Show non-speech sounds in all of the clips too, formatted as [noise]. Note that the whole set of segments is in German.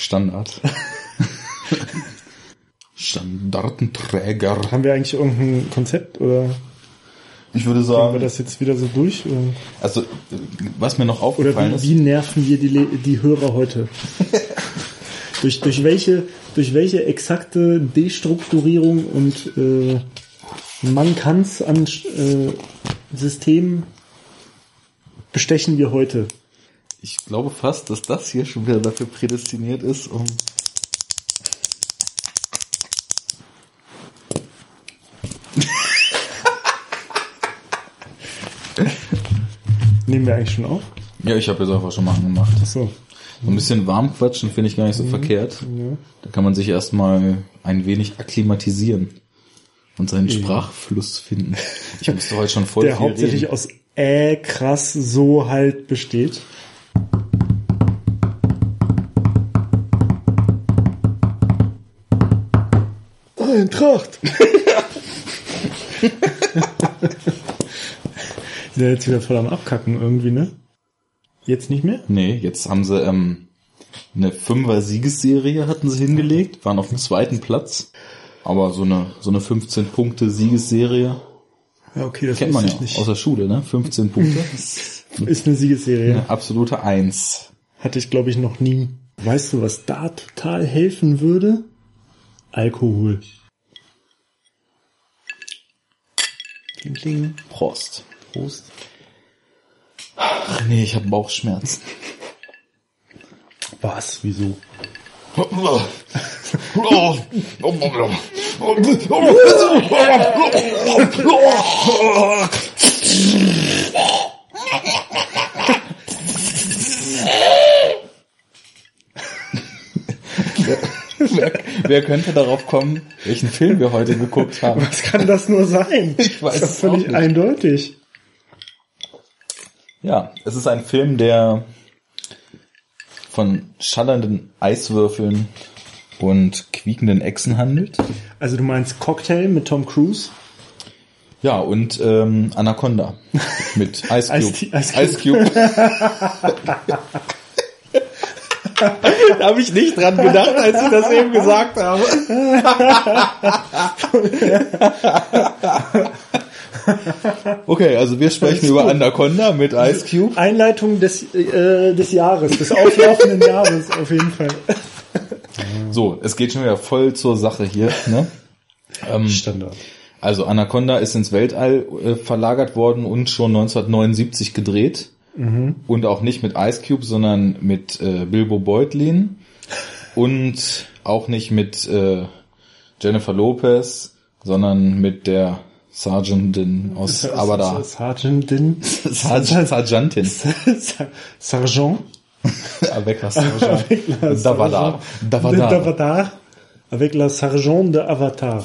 Standard. [laughs] Standardenträger. Haben wir eigentlich irgendein Konzept oder Ich würde haben wir sagen, das jetzt wieder so durch? Oder, also was mir noch oder aufgefallen wie, ist, wie nerven wir die, die Hörer heute? [laughs] durch, durch, welche, durch welche exakte Destrukturierung und äh, Mankanz an äh, Systemen bestechen wir heute? Ich glaube fast, dass das hier schon wieder dafür prädestiniert ist, um [laughs] Nehmen wir eigentlich schon auf? Ja, ich habe jetzt einfach schon mal angemacht. So. So ein bisschen warm quatschen finde ich gar nicht so verkehrt. Ja. Da kann man sich erstmal ein wenig akklimatisieren und seinen Sprachfluss finden. Ich musste heute schon voll Der viel hauptsächlich reden. aus äh krass so halt besteht. Eintracht! Sind [laughs] ja jetzt wieder voll am Abkacken irgendwie, ne? Jetzt nicht mehr? Nee, jetzt haben sie ähm, eine Fünfer-Siegesserie hatten sie hingelegt, waren auf dem zweiten Platz. Aber so eine, so eine 15-Punkte-Siegesserie Ja, okay, das kennt man ja ich nicht. aus der Schule, ne? 15 Punkte. ist [laughs] Ist eine Siegesserie. eine absolute Eins. Hatte ich, glaube ich, noch nie. Weißt du, was da total helfen würde? Alkohol. Kling, kling. Prost. Prost. Ach nee, ich habe Bauchschmerzen. Was? Wieso? [laughs] wer, wer könnte darauf kommen, welchen Film wir heute geguckt haben? Was kann das nur sein? Ich weiß das ist es doch auch völlig nicht. eindeutig. Ja, es ist ein Film, der von schallenden Eiswürfeln und quiekenden Echsen handelt. Also du meinst Cocktail mit Tom Cruise? Ja, und ähm, Anaconda mit [laughs] Ice Cube. Ice-T- Ice Cube. [laughs] Da habe ich nicht dran gedacht, als ich das eben gesagt habe. okay, also wir sprechen über Anaconda mit Ice Cube. Einleitung des, äh, des Jahres, des auflaufenden Jahres auf jeden Fall. So, es geht schon wieder voll zur Sache hier. Ne? Ähm, Standard. Also Anaconda ist ins Weltall äh, verlagert worden und schon 1979 gedreht. Und auch nicht mit Ice Cube, sondern mit äh, Bilbo Beutlin. Und auch nicht mit äh, Jennifer Lopez, sondern mit der Sergeantin aus [laughs] Abada. Sergeantin. Sergeant, Sergeantin. [laughs] Sergeant. Avec la Sergeant. Avec la Davada. Davada. Avec la Sergeant de Avatar.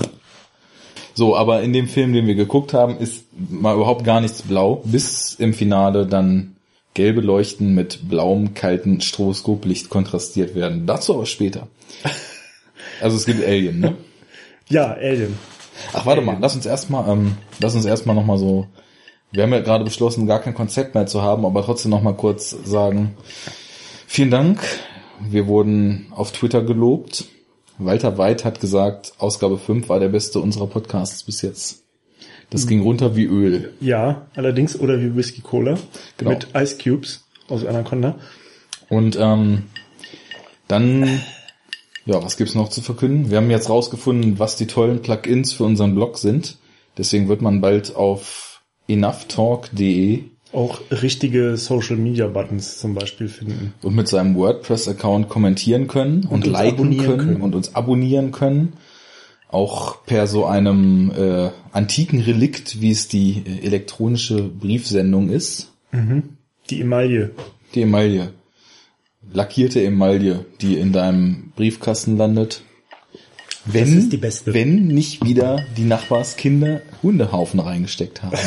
So, aber in dem Film, den wir geguckt haben, ist mal überhaupt gar nichts blau, bis im Finale dann gelbe Leuchten mit blauem, kalten Stroboskoplicht kontrastiert werden. Dazu aber später. [laughs] Also es gibt Alien, ne? Ja, Alien. Ach, warte mal, lass uns erstmal, ähm, lass uns erstmal nochmal so, wir haben ja gerade beschlossen, gar kein Konzept mehr zu haben, aber trotzdem nochmal kurz sagen, vielen Dank, wir wurden auf Twitter gelobt. Walter Weid hat gesagt, Ausgabe 5 war der beste unserer Podcasts bis jetzt. Das ging runter wie Öl. Ja, allerdings, oder wie Whisky Cola. Genau. Mit Ice Cubes aus Anaconda. Und ähm, dann, ja, was gibt's noch zu verkünden? Wir haben jetzt rausgefunden, was die tollen Plugins für unseren Blog sind. Deswegen wird man bald auf enoughtalk.de Auch richtige Social Media Buttons zum Beispiel finden. und mit seinem WordPress-Account kommentieren können und, uns liken können, können. und uns abonnieren können. Auch per so einem äh, antiken Relikt, wie es die äh, elektronische Briefsendung ist. Die Emaille. Die Emaille. Lackierte Emaille, die in deinem Briefkasten landet. Wenn, wenn nicht wieder die Nachbarskinder Hundehaufen reingesteckt haben.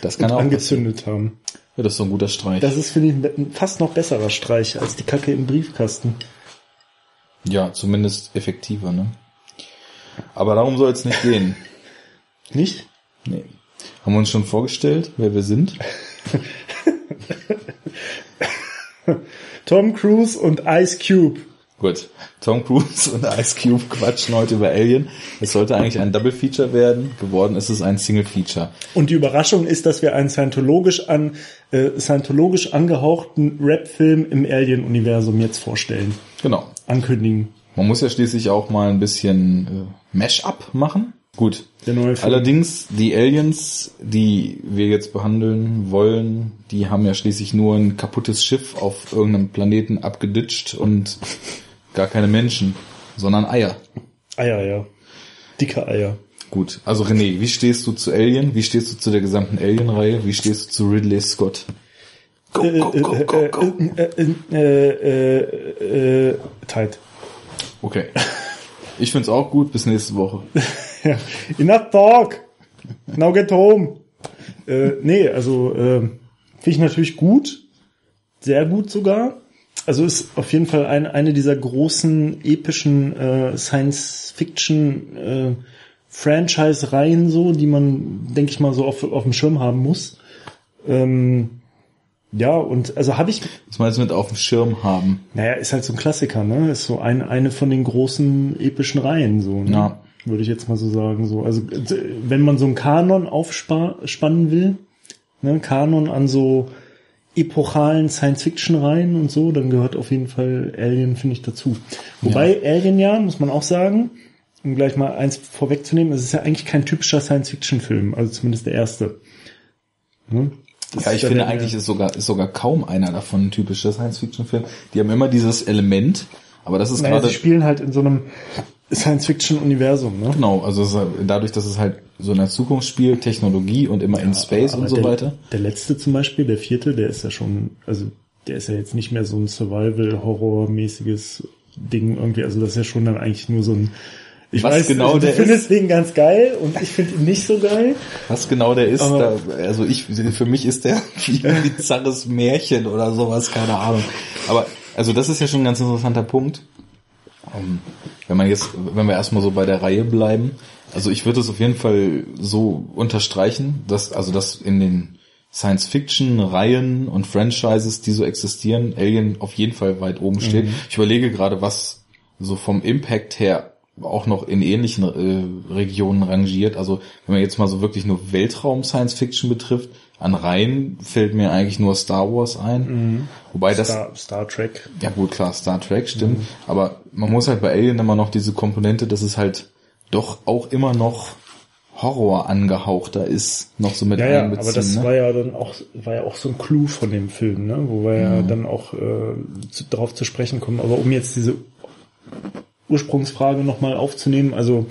Das kann auch angezündet haben. Ja, das ist so ein guter Streich. Das ist, finde ich, ein fast noch besserer Streich als die Kacke im Briefkasten. ja, zumindest effektiver, ne? Aber darum soll es nicht gehen. [laughs] Nicht? Nee. Haben wir uns schon vorgestellt, wer wir sind? [laughs] Tom Cruise und Ice Cube. Gut. Tom Cruise und Ice Cube quatschen heute über Alien. Es sollte eigentlich ein Double Feature werden. Geworden ist es ein Single Feature. Und die Überraschung ist, dass wir einen scientologisch an äh, scientologisch angehauchten Rap-Film im Alien-Universum jetzt vorstellen, Genau. ankündigen. Man muss ja schließlich auch mal ein bisschen äh, Mash-up machen. Gut. Der neue Film. Allerdings, die Aliens, die wir jetzt behandeln wollen, die haben ja schließlich nur ein kaputtes Schiff auf irgendeinem Planeten abgeditscht und gar keine Menschen, sondern Eier. Eier, ja. Dicke Eier. Gut, also René, wie stehst du zu Alien? Wie stehst du zu der gesamten Alien-Reihe? Wie stehst du zu Ridley Scott? Go, Äh, go, go, go, go. äh, äh, äh, äh, äh, tight. Okay. Ich find's auch gut, bis nächste Woche. [laughs] Enough talk. Now get home. Äh, nee, also äh, finde ich natürlich gut. Sehr gut sogar. Also ist auf jeden Fall ein, eine dieser großen epischen äh, Science-Fiction äh, Franchise-Reihen so, die man, denke ich mal, so auf, auf dem Schirm haben muss. Ähm, ja, und also habe ich, Was meinst du mit auf dem Schirm haben? naja, ist halt so ein Klassiker, ne? Ist so ein, eine von den großen epischen Reihen, so, ne? Ja. Würde ich jetzt mal so sagen. So. Also wenn man so einen Kanon aufspannen will, ne, Kanon an so epochalen Science-Fiction-Reihen und so, dann gehört auf jeden Fall Alien, finde ich, dazu. Wobei Alien ja, muss man auch sagen, um gleich mal eins vorwegzunehmen, es ist ja eigentlich kein typischer Science-Fiction-Film, also zumindest der erste. Ne? Das Ja, ich ja finde eigentlich ist sogar, ist sogar kaum einer davon ein typischer Science-Fiction-Film. Die haben immer dieses Element, aber das ist Naja, gerade, sie spielen halt in so einem Science-Fiction-Universum, ne? genau, also es ist, dadurch, dass es halt so in der Zukunft spielt, Technologie und immer in Space und so der, weiter. Der letzte zum Beispiel, der vierte, der ist ja schon, also der ist ja jetzt nicht mehr so ein Survival-Horror-mäßiges Ding irgendwie. Also das ist ja schon dann eigentlich nur so ein. Ich Was weiß, genau also, der findest den ganz geil und ich finde ihn nicht so geil. Was genau der ist, da, also ich, für mich ist der [laughs] wie ein bizarres Märchen oder sowas, keine Ahnung. Aber, also das ist ja schon ein ganz interessanter Punkt. Ähm, Wenn man jetzt, wenn wir erstmal so bei der Reihe bleiben, also ich würde es auf jeden Fall so unterstreichen, dass, also dass in den Science-Fiction-Reihen und Franchises, die so existieren, Alien auf jeden Fall weit oben steht. Ich überlege gerade, was so vom Impact her auch noch in ähnlichen äh, Regionen rangiert. Also wenn man jetzt mal so wirklich nur Weltraum-Science-Fiction betrifft, an Reihen fällt mir eigentlich nur Star Wars ein. Wobei das Star, Star Trek. ja gut, klar, Star Trek stimmt. Aber man muss halt bei Alien immer noch diese Komponente, dass es halt doch auch immer noch Horror angehauchter ist, noch so mit Ja, ja, aber das ne? war ja dann auch, war ja auch so ein Clou von dem Film, ne? wo wir ja dann auch äh, zu, darauf zu sprechen kommen. Aber um jetzt diese Ursprungsfrage nochmal aufzunehmen, also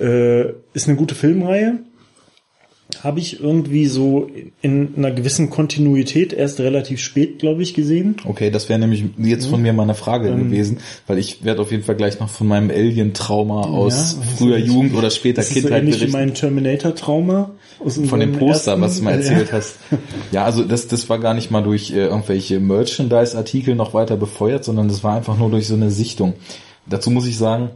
äh, ist eine gute Filmreihe. Habe ich irgendwie so in einer gewissen Kontinuität erst relativ spät, glaube ich, gesehen. Okay, das wäre nämlich jetzt von mir mal eine Frage Ähm. gewesen, weil ich werde auf jeden Fall gleich noch von meinem Alien-Trauma aus ist früher so- Jugend oder später Das ist so Kindheit ähnlich wie berichten. mein Terminator-Trauma. Von dem Poster, ersten- was du mal Ja. erzählt hast. Ja, also das, das war gar nicht mal durch äh, irgendwelche Merchandise-Artikel noch weiter befeuert, sondern das war einfach nur durch so eine Sichtung. Dazu muss ich sagen,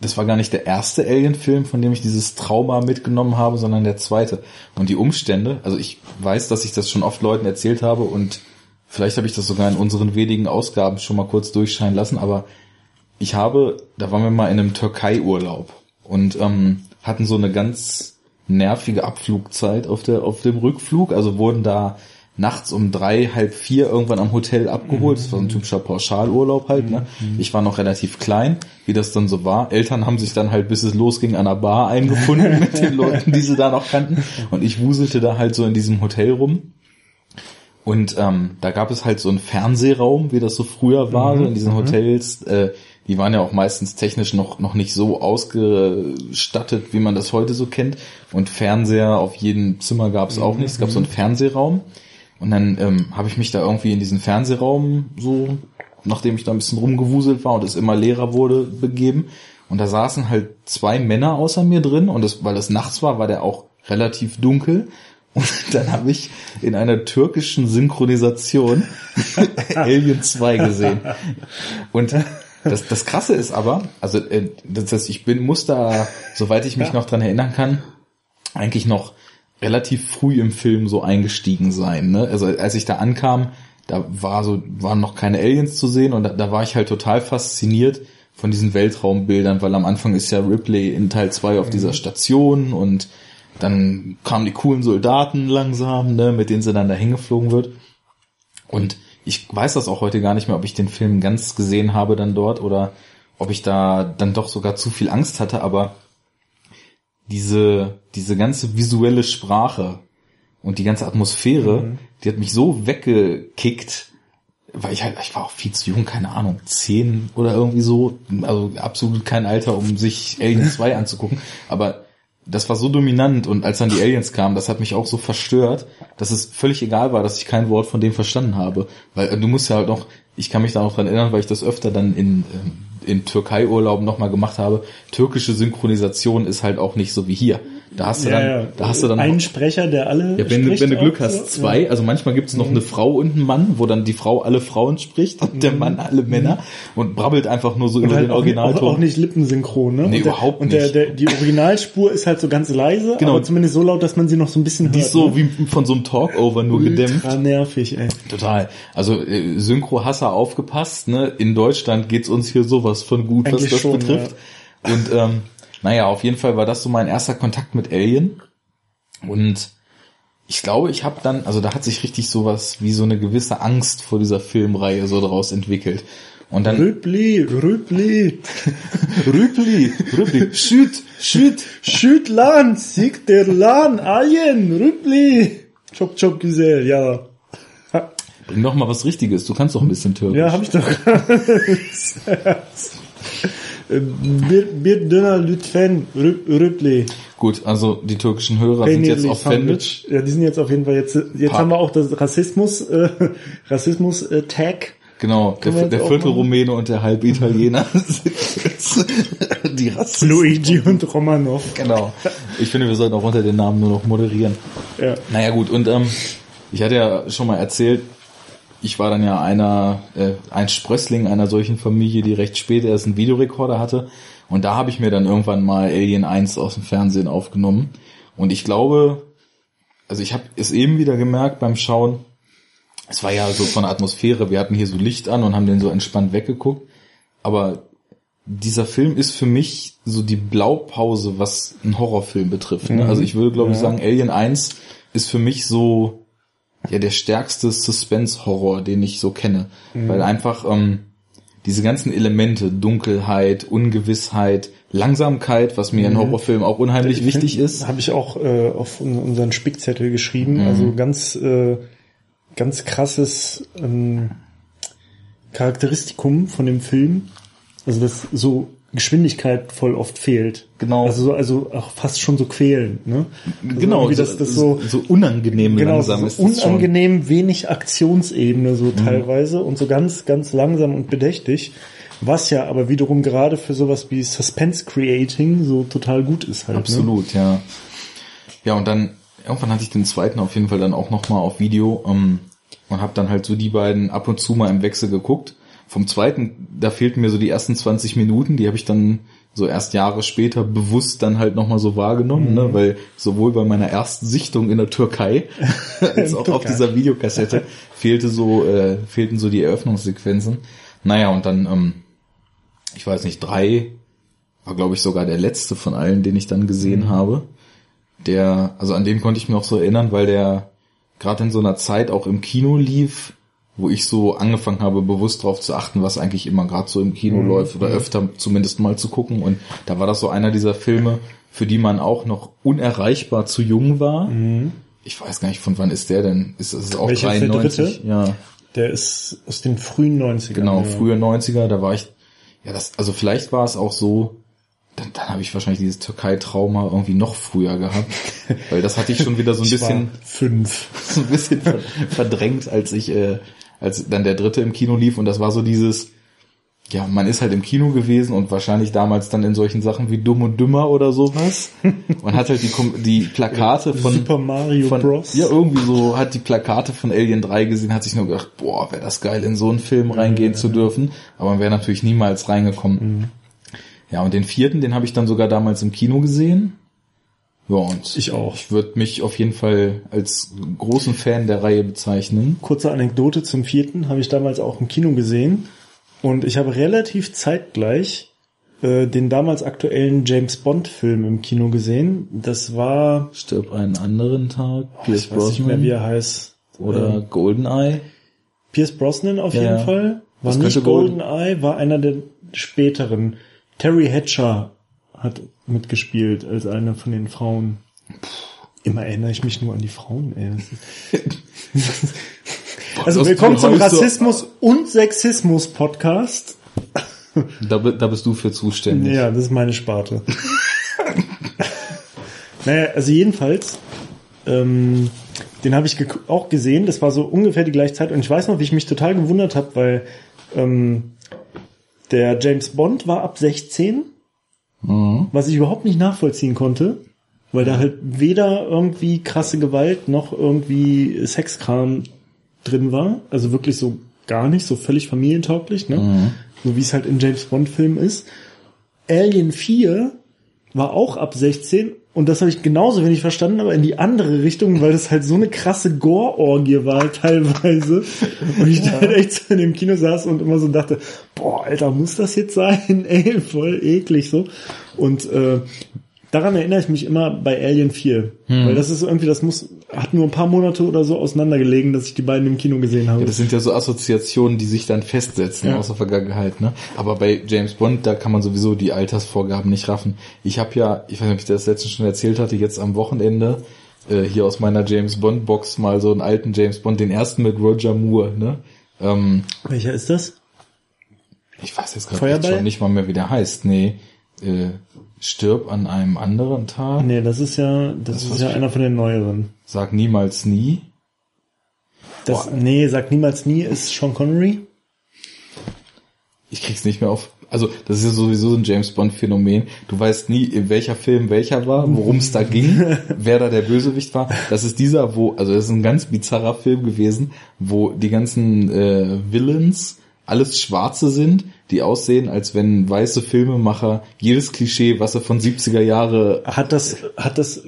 das war gar nicht der erste Alien-Film, von dem ich dieses Trauma mitgenommen habe, sondern der zweite. Und die Umstände, also ich weiß, dass ich das schon oft Leuten erzählt habe und vielleicht habe ich das sogar in unseren wenigen Ausgaben schon mal kurz durchscheinen lassen, aber ich habe, da waren wir mal in einem Türkei-Urlaub und ähm, hatten so eine ganz nervige Abflugzeit auf der auf dem Rückflug. Also wurden da nachts um drei, halb vier irgendwann am Hotel abgeholt. Das war ein typischer Pauschalurlaub halt. Ne? Ich war noch relativ klein, wie das dann so war. Eltern haben sich dann halt, bis es losging, an der Bar eingefunden [laughs] mit den Leuten, die sie da noch kannten. Und ich wuselte da halt so in diesem Hotel rum. Und ähm, da gab es halt so einen Fernsehraum, wie das so früher war, so in diesen Hotels. Äh, die waren ja auch meistens technisch noch, noch nicht so ausgestattet, wie man das heute so kennt. Und Fernseher auf jedem Zimmer gab es auch nicht. Es gab so einen Fernsehraum. Und dann ähm, habe ich mich da irgendwie in diesen Fernsehraum so, nachdem ich da ein bisschen rumgewuselt war und es immer leerer wurde, begeben. Und da saßen halt zwei Männer außer mir drin. Und das, weil es nachts war, war der auch relativ dunkel. Und [laughs] dann habe ich in einer türkischen Synchronisation [laughs] Alien 2 gesehen. Und das, das Krasse ist aber, also äh, das heißt, ich bin, muss da, soweit ich mich noch dran erinnern kann, eigentlich noch relativ früh im Film so eingestiegen sein. Ne? Also als ich da ankam, da war so, waren noch keine Aliens zu sehen und da, da war ich halt total fasziniert von diesen Weltraumbildern, weil am Anfang ist ja Ripley in Teil 2 auf dieser Station und dann kamen die coolen Soldaten langsam, ne, mit denen sie dann da hingeflogen wird. Und ich weiß das auch heute gar nicht mehr, ob ich den Film ganz gesehen habe dann dort oder ob ich da dann doch sogar zu viel Angst hatte, aber diese, diese ganze visuelle Sprache und die ganze Atmosphäre, Mhm. die hat mich so weggekickt, weil ich halt, ich war auch viel zu jung, keine Ahnung, zehn oder irgendwie so, also absolut kein Alter, um sich Alien 2 [laughs] anzugucken, aber das war so dominant und als dann die Aliens kamen, das hat mich auch so verstört, dass es völlig egal war, dass ich kein Wort von dem verstanden habe, weil äh, du musst ja halt noch, ich kann mich da noch dran erinnern, weil ich das öfter dann in, ähm, in Türkei-Urlauben nochmal gemacht habe, türkische Synchronisation ist halt auch nicht so wie hier. Da hast du dann, da hast du dann einen Sprecher, der alle. ja, wenn, wenn du Glück hast, so. zwei. Also manchmal gibt es noch eine Frau und einen Mann, wo dann die Frau alle Frauen spricht und der Mann alle Männer und brabbelt einfach nur so Und über halt den nicht- auch, Originalton. auch nicht lippensynchron, ne? Nee, und der, überhaupt Und der, nicht. der, die Originalspur ist halt so ganz leise, Genau. aber zumindest so laut, dass man sie noch so ein bisschen Die hört. ist so ne? wie von so einem Talkover nur gedämpft. Ultra nervig, ey. Total. Also äh, Synchro-Hasser aufgepasst, ne? In Deutschland geht's uns hier sowas von gut, Eigentlich was das schon, betrifft. Und ähm, naja, auf jeden Fall war das so mein erster Kontakt mit Alien. Und ich glaube, ich habe dann, also da hat sich richtig sowas wie so eine gewisse Angst vor dieser Filmreihe so daraus entwickelt. Und dann Rübli, Rübli, [laughs] Rübli, Rübli, schüt, schüt. schüt Lan, sieg der Lan, Ayen, Rübli. Çok çok güzel, ja. Bring doch mal was Richtiges. Du kannst doch ein bisschen Türkisch. Ja, hab ich doch. [laughs] bir, bir döner lütfen, Rüb- Rübli. Gut, also die türkischen Hörer sind jetzt Peynirli offended. Sandwich. Ja, die sind jetzt auf jeden Fall jetzt, jetzt Pa- haben wir auch das Rassismus, äh, Rassismus äh, Tag. Genau, der, jetzt der Viertel? Rumäne und der halb Italiener. [laughs] die Rassisten. Luigi und Romanov. Genau. Ich finde, wir sollten auch unter den Namen nur noch moderieren. Ja. Naja gut, und ähm, ich hatte ja schon mal erzählt, ich war dann ja einer, äh, ein Sprössling einer solchen Familie, die recht spät erst einen Videorekorder hatte. Und da habe ich mir dann irgendwann mal Alien 1 aus dem Fernsehen aufgenommen. Und ich glaube, also ich habe es eben wieder gemerkt beim Schauen, es war ja so von der Atmosphäre, wir hatten hier so Licht an und haben den so entspannt weggeguckt. Aber dieser Film ist für mich so die Blaupause, was einen Horrorfilm betrifft. Ne? Also ich würde, glaube ich, Ja. sagen, Alien 1 ist für mich so ja der stärkste Suspense-Horror, den ich so kenne. Weil einfach ähm, diese ganzen Elemente, Dunkelheit, Ungewissheit, Langsamkeit, was mir in Horrorfilmen auch unheimlich wichtig ist. Habe ich auch äh, auf un- unseren Spickzettel geschrieben. Mhm. Also ganz, äh, ganz krasses ähm, Charakteristikum von dem Film. Also dass so Geschwindigkeit voll oft fehlt. Genau. Also so, also auch fast schon so quälend, ne? Also Genau, so, das, das so, so unangenehm genau, langsam so ist das schon. Mhm. unangenehm wenig Aktionsebene so teilweise und so ganz, ganz langsam und bedächtig. Was ja aber wiederum gerade für sowas wie Suspense Creating so total gut ist halt. Ne? Absolut, ja. Ja, und dann, irgendwann hatte ich den zweiten auf jeden Fall dann auch nochmal auf Video ähm, und habe dann halt so die beiden ab und zu mal im Wechsel geguckt. Vom zweiten, da fehlten mir so die ersten 20 Minuten, die habe ich dann so erst Jahre später bewusst dann halt nochmal so wahrgenommen, ne? weil sowohl bei meiner ersten Sichtung in der Türkei [laughs] als auch auf Türkei. dieser Videokassette [laughs] fehlte so, äh, fehlten so die Eröffnungssequenzen. Naja, und dann, ähm, ich weiß nicht, drei war glaube ich sogar der letzte von allen, den ich dann gesehen habe. Der, also an den konnte ich mich noch so erinnern, weil der gerade in so einer Zeit auch im Kino lief, wo ich so angefangen habe, bewusst darauf zu achten, was eigentlich immer gerade so im Kino läuft oder öfter zumindest mal zu gucken. Und da war das so einer dieser Filme, für die man auch noch unerreichbar zu jung war. Ich weiß gar nicht, von wann ist der denn? Ist es auch Welcher ist der 93? dritte? Ja. Der ist aus den frühen 90ern. Genau, ja. frühe 90er, da war ich, ja, das, also vielleicht war es auch so, dann, dann habe ich wahrscheinlich dieses Türkei-Trauma irgendwie noch früher gehabt, [laughs] weil das hatte ich schon wieder so ein Ich bisschen, fünf. [laughs] so ein bisschen ver- verdrängt, als ich, äh, als dann der dritte im Kino lief und das war so dieses, ja, man ist halt im Kino gewesen und wahrscheinlich damals dann in solchen Sachen wie Dumm und Dümmer oder sowas. [laughs] Man hat halt die, die Plakate von Super Mario von, Bros. Ja, irgendwie so hat die Plakate von Alien 3 gesehen, hat sich nur gedacht, boah, wäre das geil, in so einen Film reingehen zu dürfen. Aber man wäre natürlich niemals reingekommen. Ja, und den vierten, den habe ich dann sogar damals im Kino gesehen. Ja, und Ich auch. Ich würde mich auf jeden Fall als großen Fan der Reihe bezeichnen. Kurze Anekdote zum vierten, habe ich damals auch im Kino gesehen. Und ich habe relativ zeitgleich äh, den damals aktuellen James Bond-Film im Kino gesehen. Das war, Stirb einen anderen Tag. ich weiß nicht mehr, wie er heißt. Oder Äh, Goldeneye. Pierce Brosnan auf Ja, jeden. Fall. War nicht könnte Golden- GoldenEye, war einer der späteren. Terry Hatcher hat mitgespielt als eine von den Frauen. Immer erinnere ich mich nur an die Frauen, ey. [laughs] Also das willkommen zum so- Rassismus- und Sexismus-Podcast. Da, bi- da bist du für zuständig. Ja, das ist meine Sparte. naja, also jedenfalls, ähm, den habe ich auch gesehen. Das war so ungefähr die gleiche Zeit. Und ich weiß noch, wie ich mich total gewundert habe, weil ähm, der James Bond war ab 16, Mhm. was ich überhaupt nicht nachvollziehen konnte, weil da halt weder irgendwie krasse Gewalt noch irgendwie Sexkram drin war. Also wirklich so gar nicht, so völlig familientauglich, ne? So wie es halt in James Bond Filmen ist. Alien 4 war auch ab 16 und das habe ich genauso wenig verstanden, aber in die andere Richtung, weil das halt so eine krasse Gore-Orgie war teilweise. Und ich da halt echt so in dem Kino saß und immer so dachte, boah, Alter, muss das jetzt sein? [laughs] Ey, voll eklig so. Und äh, daran erinnere ich mich immer bei Alien 4. Weil das ist irgendwie, das muss, hat nur ein paar Monate oder so auseinandergelegen, dass ich die beiden im Kino gesehen habe. Ja, das sind ja so Assoziationen, die sich dann festsetzen Ja. aus der Vergangenheit. Ne? Aber bei James Bond, da kann man sowieso die Altersvorgaben nicht raffen. Ich habe ja, ich weiß nicht, ob ich das letztens schon erzählt hatte, jetzt am Wochenende äh, hier aus meiner James Bond Box mal so einen alten James Bond, den ersten mit Roger Moore. Ne? Ähm, Welcher ist das? ich weiß jetzt gerade schon nicht mal mehr, wie der heißt. Nee, äh, stirb an einem anderen Tag. Nee, das ist ja, das, ist was ja einer von den neueren. Sag niemals nie. Das, Boah. nee, sag niemals nie, ist Sean Connery. ich krieg's nicht mehr auf. Also das ist ja sowieso so ein James Bond Phänomen. Du weißt nie, in welcher Film welcher war, worum es da [laughs] ging, wer da der Bösewicht war. Das ist dieser, wo, also das ist ein ganz bizarrer Film gewesen, wo die ganzen äh, Villains alles Schwarze sind, die aussehen, als wenn weiße Filmemacher jedes Klischee, was er von 70er Jahre Hat das, hat das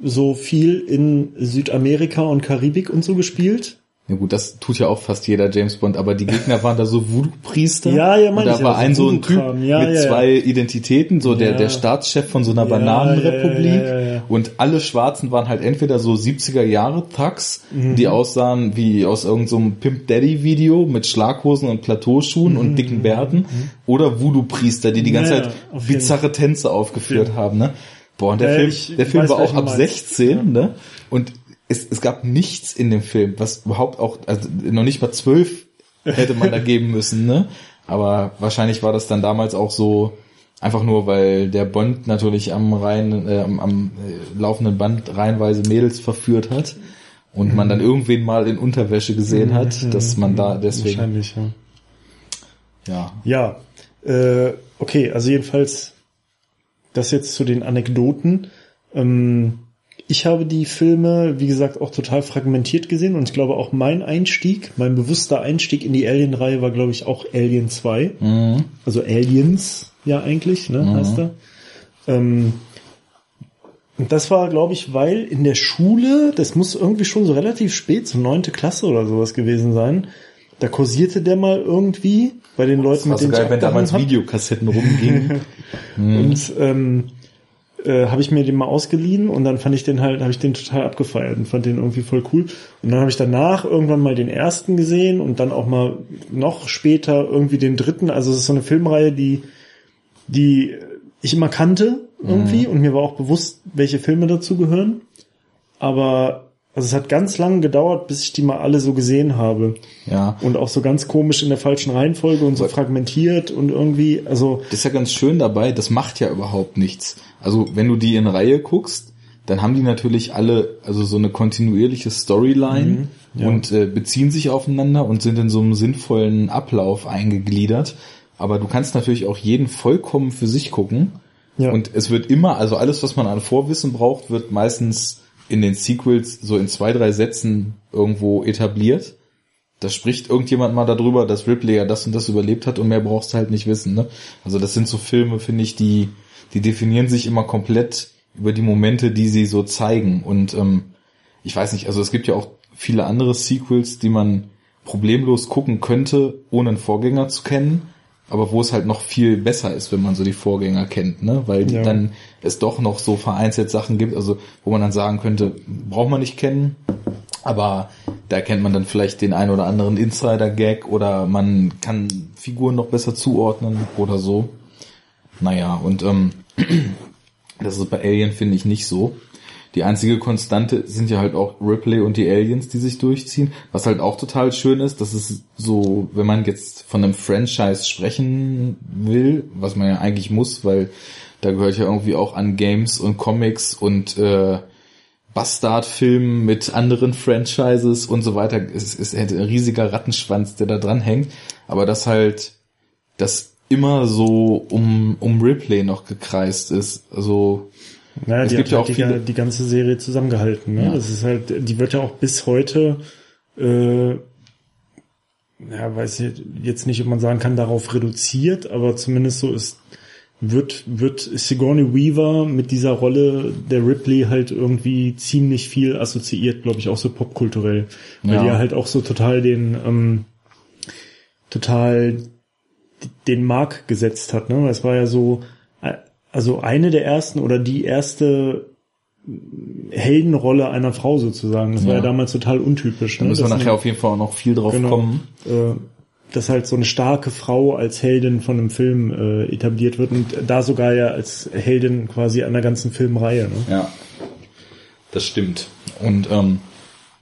so viel in Südamerika und Karibik und so gespielt? Ja gut, das tut ja auch fast jeder James Bond, aber die Gegner waren da so Voodoo-Priester. Ja, ja, Und meine da ich ja, war so ein so ein Typ. Ja, mit ja, ja. zwei Identitäten, so der, Ja. der Staatschef von so einer Ja, Bananenrepublik. ja, ja, ja, ja. Und alle Schwarzen waren halt entweder so 70er Jahre Thugs, Mhm. die aussahen wie aus irgendeinem so Pimp Daddy Video mit Schlaghosen und Plateauschuhen und dicken Bärten, oder Voodoo-Priester, die die ganze Mhm. Ja, Zeit auf bizarre Tänze aufgeführt haben, ne? Boah, und der Ja, Film, ich der Film war auch ab du meinst. 16, ne? Und es, es gab nichts in dem Film, was überhaupt auch, also noch nicht mal zwölf hätte man da [laughs] geben müssen, ne? Aber wahrscheinlich war das dann damals auch so, einfach nur, weil der Bond natürlich am rein, äh, am, am äh, laufenden Band reihenweise Mädels verführt hat und man dann irgendwen mal in Unterwäsche gesehen hat, dass man da deswegen, Wahrscheinlich, ja. ja. Ja, äh, okay, also jedenfalls das jetzt zu den Anekdoten. Ähm, ich habe die Filme, wie gesagt, auch total fragmentiert gesehen und ich glaube auch mein Einstieg, mein bewusster Einstieg in die Alien-Reihe war, glaube ich, auch Alien 2. Mhm. Also Aliens, ja eigentlich, ne, heißt er. Ähm, und das war, glaube ich, weil in der Schule, das muss irgendwie schon so relativ spät, so neunte Klasse oder sowas gewesen sein, da kursierte der mal irgendwie bei den Leuten, War mit so denen geil, ich wenn damals hab. Videokassetten rumgingen. [laughs] Und ähm, äh, habe ich mir den mal ausgeliehen und dann fand ich den halt, habe ich den total abgefeiert und fand den irgendwie voll cool. Und dann habe ich danach irgendwann mal den ersten gesehen und dann auch mal noch später irgendwie den dritten. Also es ist so eine Filmreihe, die, die ich immer kannte irgendwie und mir war auch bewusst, welche Filme dazu gehören. Aber also es hat ganz lange gedauert, bis ich die mal alle so gesehen habe. ja. Und auch so ganz komisch in der falschen Reihenfolge und so fragmentiert und irgendwie, also Das ist ja ganz schön dabei, das macht ja überhaupt nichts. Also wenn du die in Reihe guckst, dann haben die natürlich alle also so eine kontinuierliche Storyline ja. und äh, beziehen sich aufeinander und sind in so einem sinnvollen Ablauf eingegliedert. Aber du kannst natürlich auch jeden vollkommen für sich gucken. Ja. Und es wird immer, also alles, was man an Vorwissen braucht, wird meistens in den Sequels so in zwei, drei Sätzen irgendwo etabliert. Da spricht irgendjemand mal darüber, dass Ripley ja das und das überlebt hat und mehr brauchst du halt nicht wissen. Ne? Also das sind so Filme, finde ich, die, die definieren sich immer komplett über die Momente, die sie so zeigen. Und ähm, ich weiß nicht, also es gibt ja auch viele andere Sequels, die man problemlos gucken könnte, ohne einen Vorgänger zu kennen, aber wo es halt noch viel besser ist, wenn man so die Vorgänger kennt, ne? Weil Ja. dann es doch noch so vereinzelt Sachen gibt, also wo man dann sagen könnte, braucht man nicht kennen, aber da kennt man dann vielleicht den einen oder anderen Insider-Gag oder man kann Figuren noch besser zuordnen oder so. Naja, und ähm, [clears throat] das ist bei Alien, finde ich, nicht so. Die einzige Konstante sind ja halt auch Ripley und die Aliens, die sich durchziehen. Was halt auch total schön ist, dass es so, wenn man jetzt von einem Franchise sprechen will, was man ja eigentlich muss, weil da gehört ja irgendwie auch an Games und Comics und äh, Bastard-Filmen mit anderen Franchises und so weiter. Es ist ein riesiger Rattenschwanz, der da dran hängt. Aber dass halt das immer so um, um Ripley noch gekreist ist. Also Naja, Es die gibt hat ja halt auch die, viele- die ganze Serie zusammengehalten. Ne? Ja. Das ist halt, die wird ja auch bis heute, äh, ja, weiß ich jetzt nicht, ob man sagen kann, darauf reduziert, aber zumindest so ist, wird, wird Sigourney Weaver mit dieser Rolle der Ripley halt irgendwie ziemlich viel assoziiert, glaube ich, auch so popkulturell. Weil Ja. die ja halt auch so total den, ähm, total den Mark gesetzt hat. Ne? Es war ja so, also eine der ersten oder die erste Heldenrolle einer Frau sozusagen. Das war Ja. ja damals total untypisch. da ne? müssen wir Dass nachher eine- auf jeden Fall auch noch viel drauf Genau. kommen. äh, dass halt so eine starke Frau als Heldin von einem Film äh, etabliert wird und da sogar ja als Heldin quasi einer ganzen Filmreihe. Ne? Ja, das stimmt. Und ähm,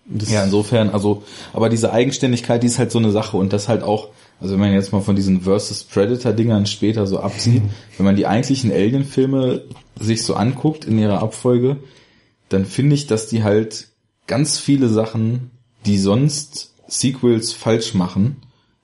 Das, ja, insofern, also, aber diese Eigenständigkeit, die ist halt so eine Sache und das halt auch, also wenn man jetzt mal von diesen versus Predator-Dingern später so absieht, [laughs] wenn man die eigentlichen Alien-Filme sich so anguckt in ihrer Abfolge, dann finde ich, dass die halt ganz viele Sachen, die sonst Sequels falsch machen,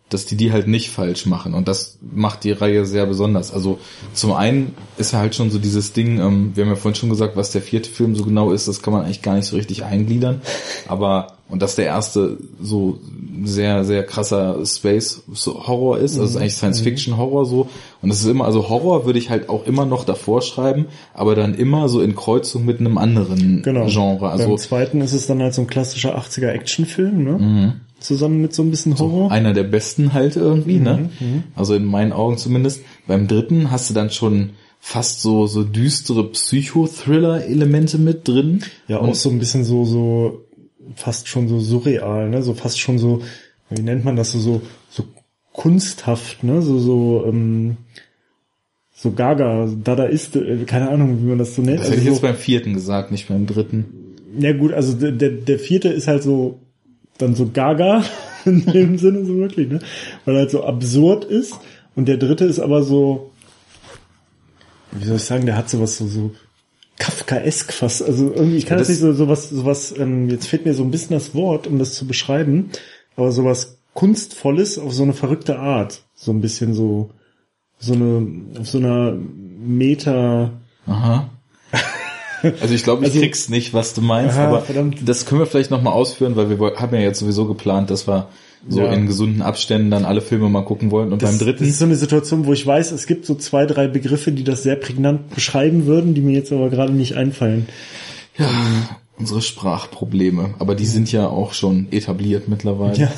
dass die die halt nicht falsch machen und das macht die Reihe sehr besonders. Also zum einen ist ja halt schon so dieses Ding, ähm, wir haben ja vorhin schon gesagt, was der vierte Film so genau ist, das kann man eigentlich gar nicht so richtig eingliedern, [laughs] aber und dass der erste so sehr sehr krasser Space Horror ist, also eigentlich Science Fiction Horror so und das ist immer also Horror würde ich halt auch immer noch davor schreiben, aber dann immer so in Kreuzung mit einem anderen genau. Genre, also Beim zweiten ist es dann halt so ein klassischer 80er Actionfilm, ne? Mhm. Zusammen mit so ein bisschen Horror. einer der besten halt irgendwie, ne? Also in meinen Augen zumindest. Beim dritten hast du dann schon fast so so düstere Psychothriller-Elemente mit drin. Ja, auch so ein bisschen so, so, fast schon so surreal, ne? So fast schon so, wie nennt man das so, so, so kunsthaft, ne? So, so, ähm, so gaga, Dadaist, äh, keine Ahnung, wie man das so nennt. Das hätte ich Also jetzt so, beim vierten gesagt, nicht beim dritten. ja gut, also der, der vierte ist halt so, dann so gaga, [laughs] in dem Sinne so wirklich, ne? Weil er halt so absurd ist. Und der dritte ist aber so, wie soll ich sagen, der hat sowas so, so Kafkaesk fast. Also irgendwie, ich kann Ja, das, das- nicht so sowas, sowas, ähm, jetzt fehlt mir so ein bisschen das Wort, um das zu beschreiben, aber sowas Kunstvolles auf so eine verrückte Art. So ein bisschen so, so eine, auf so einer Meta, Aha. Also ich glaube, ich Also- krieg's nicht, was du meinst, Aha, aber verdammt. das können wir vielleicht nochmal ausführen, weil wir haben ja jetzt sowieso geplant, dass wir so Ja. in gesunden Abständen dann alle Filme mal gucken wollen. Und beim Das, dritten das ist so eine Situation, wo ich weiß, es gibt so zwei, drei Begriffe, die das sehr prägnant beschreiben würden, die mir jetzt aber gerade nicht einfallen. unsere Sprachprobleme, aber die sind ja auch schon etabliert mittlerweile. Ja.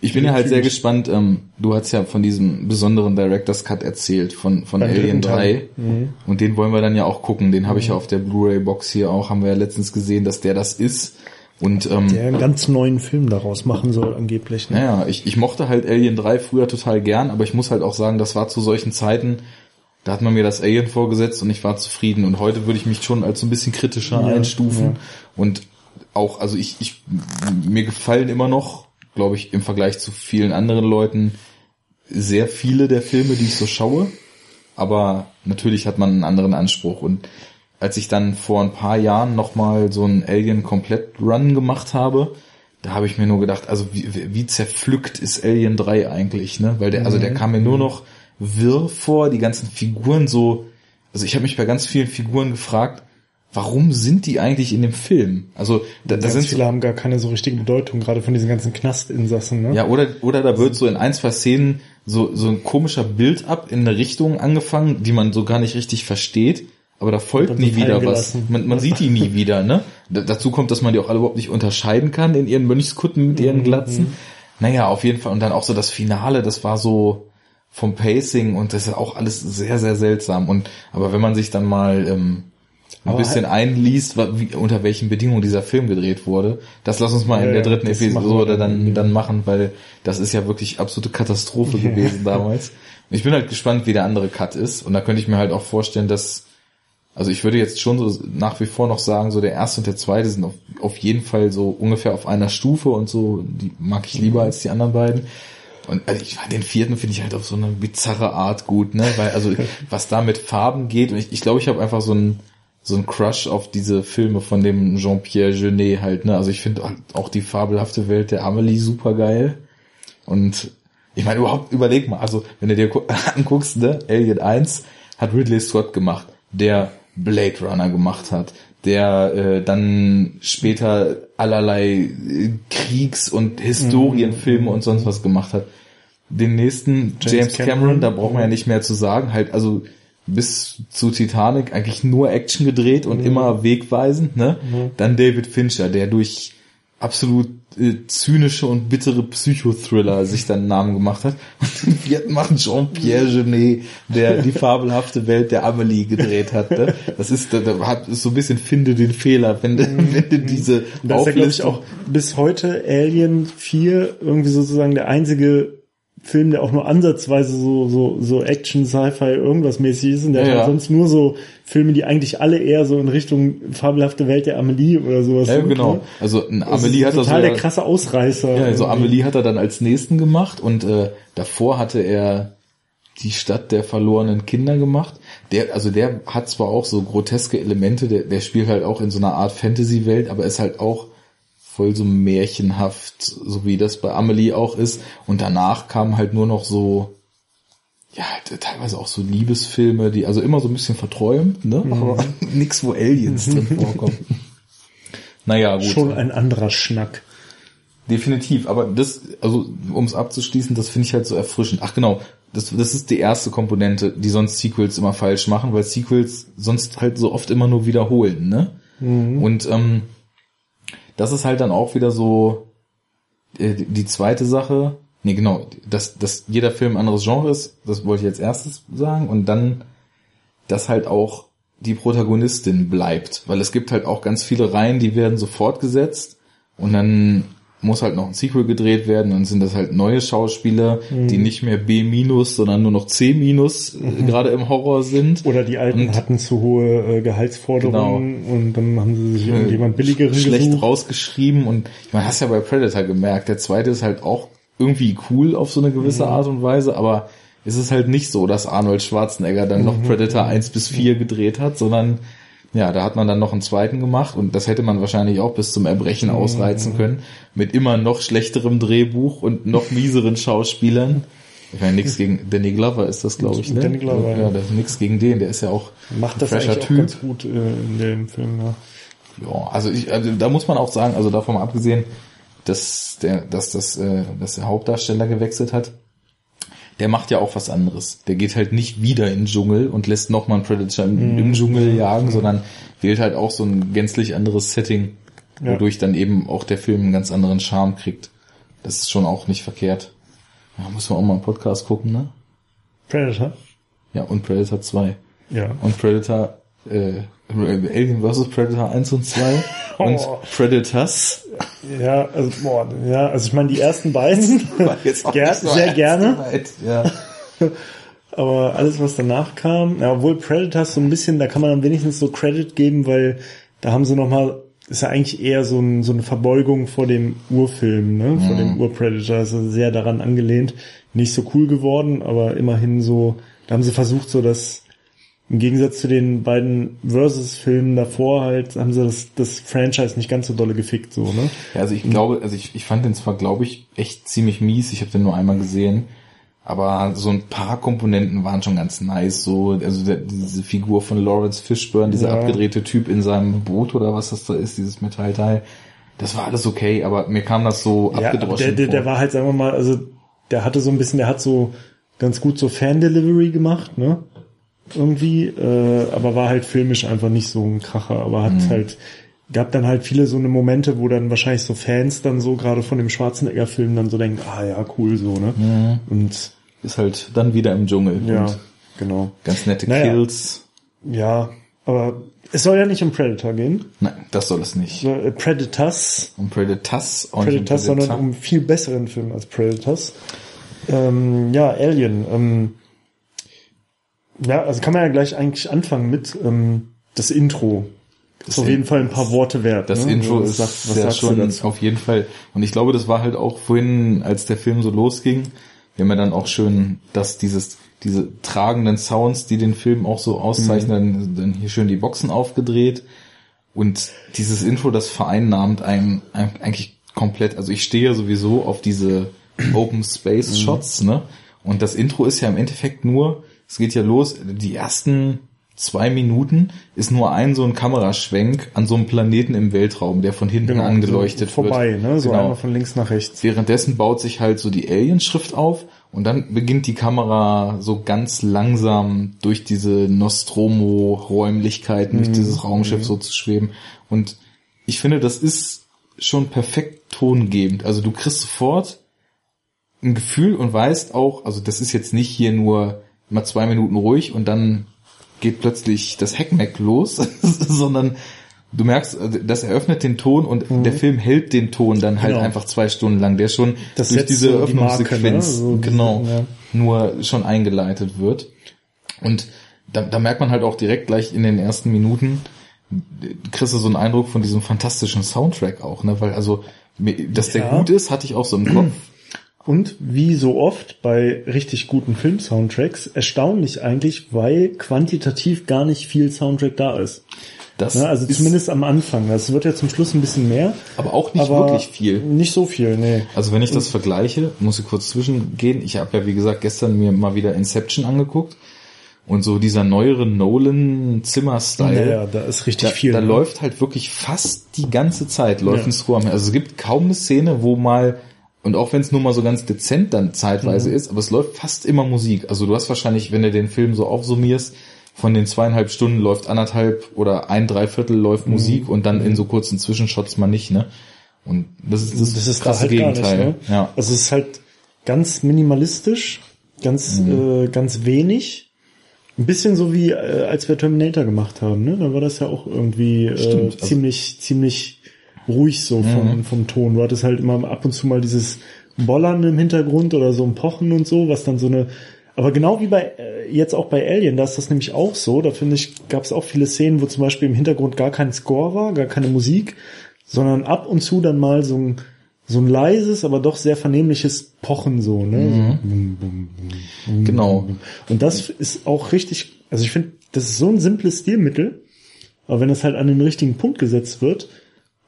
Ich bin ja halt sehr gespannt, ähm, du hast ja von diesem besonderen Director's Cut erzählt, von, von Beim Alien dritten Teil. 3. Mhm. Und den wollen wir dann ja auch gucken. Den habe ich ja auf der Blu-ray-Box hier auch, haben wir ja letztens gesehen, dass der das ist. Und ähm, Der einen ganz neuen Film daraus machen soll, angeblich. Ne? naja, ich, ich mochte halt Alien 3 früher total gern, aber ich muss halt auch sagen, das war zu solchen Zeiten, da hat man mir das Alien vorgesetzt und ich war zufrieden. Und heute würde ich mich schon als so ein bisschen kritischer Ja, einstufen. ja. Und auch, also ich, ich, mir gefallen immer noch, glaube ich, im Vergleich zu vielen anderen Leuten sehr viele der Filme, die ich so schaue. Aber natürlich hat man einen anderen Anspruch. Und als ich dann vor ein paar Jahren nochmal so einen Alien Komplett Run gemacht habe, da habe ich mir nur gedacht, also wie, wie zerpflückt ist Alien 3 eigentlich, ne? Weil der, also der kam mir nur noch wirr vor, die ganzen Figuren so, also ich habe mich bei ganz vielen Figuren gefragt, warum sind die eigentlich in dem Film? Also da, da sind viele haben gar keine so richtige Bedeutung, gerade von diesen ganzen Knastinsassen. Ne? ja, oder, oder da wird so in ein, zwei Szenen so, so ein komischer Build-up in eine Richtung angefangen, die man so gar nicht richtig versteht. aber da folgt nie so wieder was. Man, man sieht die nie [laughs] wieder, ne? D dazu kommt, dass man die auch alle überhaupt nicht unterscheiden kann in ihren Mönchskutten mit Mhm. ihren Glatzen. Naja, auf jeden Fall. Und dann auch so das Finale, das war so vom Pacing und das ist auch alles sehr, sehr seltsam. Und aber wenn man sich dann mal ähm, ein Aber bisschen einliest, wa- wie, unter welchen Bedingungen dieser Film gedreht wurde, das lass uns mal in Ja, der ja, dritten Episode dann. dann, dann machen, weil das ist ja wirklich absolute Katastrophe gewesen [laughs] damals. Ich bin halt gespannt, wie der andere Cut ist. Und da könnte ich mir halt auch vorstellen, dass, also ich würde jetzt schon so nach wie vor noch sagen, so der erste und der zweite sind auf, auf jeden Fall so ungefähr auf einer Stufe und so, die mag ich lieber als die anderen beiden. Und also ich, den vierten finde ich halt auf so eine bizarre Art gut, ne? Weil, also [laughs] was da mit Farben geht, und ich glaube, ich, glaub, ich habe einfach so ein so ein Crush auf diese Filme von dem Jean-Pierre Jeunet halt, ne? Also ich finde auch die fabelhafte Welt der Amelie super geil. Und ich meine, überhaupt überleg mal, also wenn du dir gu- [laughs] anguckst, ne, Alien 1 hat Ridley Scott gemacht, der Blade Runner gemacht hat, der äh, dann später allerlei äh, Kriegs- und Historienfilme und sonst was gemacht hat. Den nächsten James, James Cameron, Cameron, da braucht man ja nicht mehr zu sagen, halt also bis zu Titanic eigentlich nur Action gedreht und immer wegweisend, ne? Dann David Fincher, der durch absolut äh, zynische und bittere Psychothriller sich dann einen Namen gemacht hat. [laughs] Und den vierten macht Jean-Pierre Genet, der die fabelhafte Welt der Amelie gedreht hat. Ne? Das ist, da, da hat so ein bisschen finde den Fehler, wenn du, wenn du diese das ist ja, glaube ich, auch bis heute Alien 4 irgendwie sozusagen der einzige Film, der auch nur ansatzweise so, so, so Action, Sci-Fi, irgendwas mäßig ist. Und der Ja, hat sonst nur so Filme, die eigentlich alle eher so in Richtung fabelhafte Welt der Amelie oder sowas ja, sind. genau. Ne? Also ein Amelie hat er total so der krasse Ausreißer. Ja, also irgendwie. Amelie hat er dann als nächsten gemacht und äh, davor hatte er die Stadt der verlorenen Kinder gemacht. Der, also der hat zwar auch so groteske Elemente, der, der spielt halt auch in so einer Art Fantasy-Welt, aber ist halt auch voll so märchenhaft, so wie das bei Amelie auch ist. Und danach kamen halt nur noch so, ja, halt teilweise auch so Liebesfilme, die also immer so ein bisschen verträumt, ne? Aber [laughs] nix, wo Aliens drin vorkommen. Naja, gut. Schon ein anderer Schnack. Definitiv, aber das, also um es abzuschließen, das finde ich halt so erfrischend. Ach genau, das, das ist die erste Komponente, die sonst Sequels immer falsch machen, weil Sequels sonst halt so oft immer nur wiederholen, ne? Und ähm, das ist halt dann auch wieder so äh, die zweite Sache. Nee, genau, dass, dass jeder Film ein anderes Genre ist, das wollte ich als erstes sagen. Und dann, dass halt auch die Protagonistin bleibt. Weil es gibt halt auch ganz viele Reihen, die werden so fortgesetzt und dann muss halt noch ein Sequel gedreht werden und sind das halt neue Schauspieler, die nicht mehr B minus, sondern nur noch C minus äh, gerade im Horror sind. Oder die Alten Und- hatten zu hohe äh, Gehaltsforderungen und dann haben sie sich irgendjemand billigeren schlecht gesucht. rausgeschrieben und ich meine, hast ja bei Predator gemerkt, der zweite ist halt auch irgendwie cool auf so eine gewisse Mhm. Art und Weise, aber es ist halt nicht so, dass Arnold Schwarzenegger dann Mhm. noch Predator 1 bis 4 gedreht hat, sondern ja, da hat man dann noch einen zweiten gemacht und das hätte man wahrscheinlich auch bis zum Mhm. Erbrechen ausreizen können, mit immer noch schlechterem Drehbuch und noch [laughs] mieseren Schauspielern. Ich meine, nix gegen Danny Glover ist das, glaube ich, ne? Danny Glover, ja. ja. das ist nix gegen den, der ist ja auch Macht das eigentlich auch ganz gut äh, in dem Film, ja. Ja, also ich, also da muss man auch sagen, also davon mal abgesehen, dass der, dass das, äh, dass der Hauptdarsteller gewechselt hat, der macht ja auch was anderes. Der geht halt nicht wieder in den Dschungel und lässt nochmal einen Predator im, Mhm. im Dschungel jagen, sondern wählt halt auch so ein gänzlich anderes Setting, Ja. wodurch dann eben auch der Film einen ganz anderen Charme kriegt. Das ist schon auch nicht verkehrt. Ja, muss man auch mal einen Podcast gucken, ne? Predator? Ja, und Predator 2. Ja. Und Predator, äh, Alien vs. Predator 1 und 2 [laughs] und Oh. Predators. Ja, also, boah, ja, also ich meine, die ersten beiden, [laughs] Ger [laughs] so sehr gerne, Ja. aber alles, was danach kam, ja, obwohl Predators so ein bisschen, da kann man dann wenigstens so Credit geben, weil da haben sie nochmal, ist ja eigentlich eher so, ein, so eine Verbeugung vor dem Urfilm, ne, vor dem Urpredator, also sehr daran angelehnt, nicht so cool geworden, aber immerhin so, da haben sie versucht, so das, im Gegensatz zu den beiden Versus-Filmen davor halt, haben sie das, das Franchise nicht ganz so dolle gefickt, so, ne? ja, also ich glaube, also ich, ich fand den zwar, glaube ich, echt ziemlich mies. Ich habe den nur einmal gesehen. Aber so ein paar Komponenten waren schon ganz nice. So, also der, diese Figur von Lawrence Fishburne, dieser Ja. abgedrehte Typ in seinem Boot oder was das da ist, dieses Metallteil. Das war alles okay, aber mir kam das so Ja, abgedroschen der, der, vor. der war halt, sagen wir mal, also der hatte so ein bisschen, der hat so ganz gut so Fan-Delivery gemacht, ne? Irgendwie, äh, aber war halt filmisch einfach nicht so ein Kracher, aber hat halt gab dann halt viele so eine Momente, wo dann wahrscheinlich so Fans dann so gerade von dem Schwarzenegger-Film dann so denken, ah ja, cool so, ne? Und Ist halt dann wieder im Dschungel. ja, Und genau. ganz nette Naja. Kills. Ja, aber es soll ja nicht um Predator gehen. Nein, das soll es nicht. So, äh, Predators, Um Predators, auch um Predators, sondern um viel besseren Film als Predators. Ähm, ja, Alien. Ähm, ja, also kann man ja gleich eigentlich anfangen mit ähm, das Intro. Ist auf jeden Fall ein paar Worte wert. Das ne? Intro Was ist was ja schon auf jeden Fall. Und ich glaube, das war halt auch vorhin, als der Film so losging, wir haben ja dann auch schön, dass dieses, diese tragenden Sounds, die den Film auch so auszeichnen, dann, dann hier schön die Boxen aufgedreht. Und dieses Intro, das vereinnahmt einem, eigentlich komplett, also ich stehe sowieso auf diese Open Space Shots, ne? Und das Intro ist ja im Endeffekt nur, es geht ja los, die ersten zwei Minuten ist nur ein so ein Kameraschwenk an so einem Planeten im Weltraum, der von hinten Genau, angeleuchtet so vorbei, wird. ne? So genau. einmal von links nach rechts. Währenddessen baut sich halt so die Alien-Schrift auf und dann beginnt die Kamera so ganz langsam durch diese Nostromo-Räumlichkeiten, durch dieses Raumschiff so zu schweben. Und ich finde, das ist schon perfekt tongebend. Also du kriegst sofort ein Gefühl und weißt auch, also das ist jetzt nicht hier nur mal zwei Minuten ruhig und dann geht plötzlich das Hackmack los, [laughs] sondern du merkst, das eröffnet den Ton und der Film hält den Ton dann halt Genau. einfach zwei Stunden lang, der schon Das durch diese so die Marke, Eröffnungssequenz ne? So genau ja. nur schon eingeleitet wird. Und da, da merkt man halt auch direkt gleich in den ersten Minuten, kriegst du so einen Eindruck von diesem fantastischen Soundtrack auch, ne? Weil also, dass der Ja. gut ist, hatte ich auch so im Kopf. Und wie so oft bei richtig guten Film-Soundtracks, erstaunlich eigentlich, weil quantitativ gar nicht viel Soundtrack da ist. Das Ne? Also ist zumindest am Anfang. Das wird ja zum Schluss ein bisschen mehr. aber auch nicht aber wirklich viel. Nicht so viel, nee. Also wenn ich das vergleiche, muss ich kurz zwischengehen. Ich habe ja, wie gesagt, gestern mir mal wieder Inception angeguckt. Und so dieser neuere Nolan-Zimmer-Style. Naja, da ist richtig da, viel. Da ne? läuft halt wirklich fast die ganze Zeit läuft Ja. ein Score. Also es gibt kaum eine Szene, wo mal und auch wenn es nur mal so ganz dezent dann Mhm. zeitweise ist, aber es läuft fast immer Musik. Also du hast wahrscheinlich, wenn du den Film so aufsummierst, von den zweieinhalb Stunden läuft anderthalb oder ein Dreiviertel läuft Mhm. Musik und dann in so kurzen Zwischenshots mal nicht, ne? Und das ist das, das ist da krasse halt gar Gegenteil. nicht, ne? Ja. Also es ist halt ganz minimalistisch, ganz, Mhm. äh, ganz wenig. Ein bisschen so wie, äh, als wir Terminator gemacht haben, ne? Da war das ja auch irgendwie äh, Stimmt, also- Mhm. ziemlich, ziemlich ruhig so vom, vom Ton. Du hattest halt immer ab und zu mal dieses Bollern im Hintergrund oder so ein Pochen und so, was dann so eine aber genau wie bei äh, jetzt auch bei Alien, da ist das nämlich auch so. Da finde ich, gab es auch viele Szenen, wo zum Beispiel im Hintergrund gar kein Score war, gar keine Musik, sondern ab und zu dann mal so ein so ein leises, aber doch sehr vernehmliches Pochen so, ne? Mhm. So bum, bum, bum, Genau. Und das ist auch richtig, also ich finde, das ist so ein simples Stilmittel, aber wenn es halt an den richtigen Punkt gesetzt wird,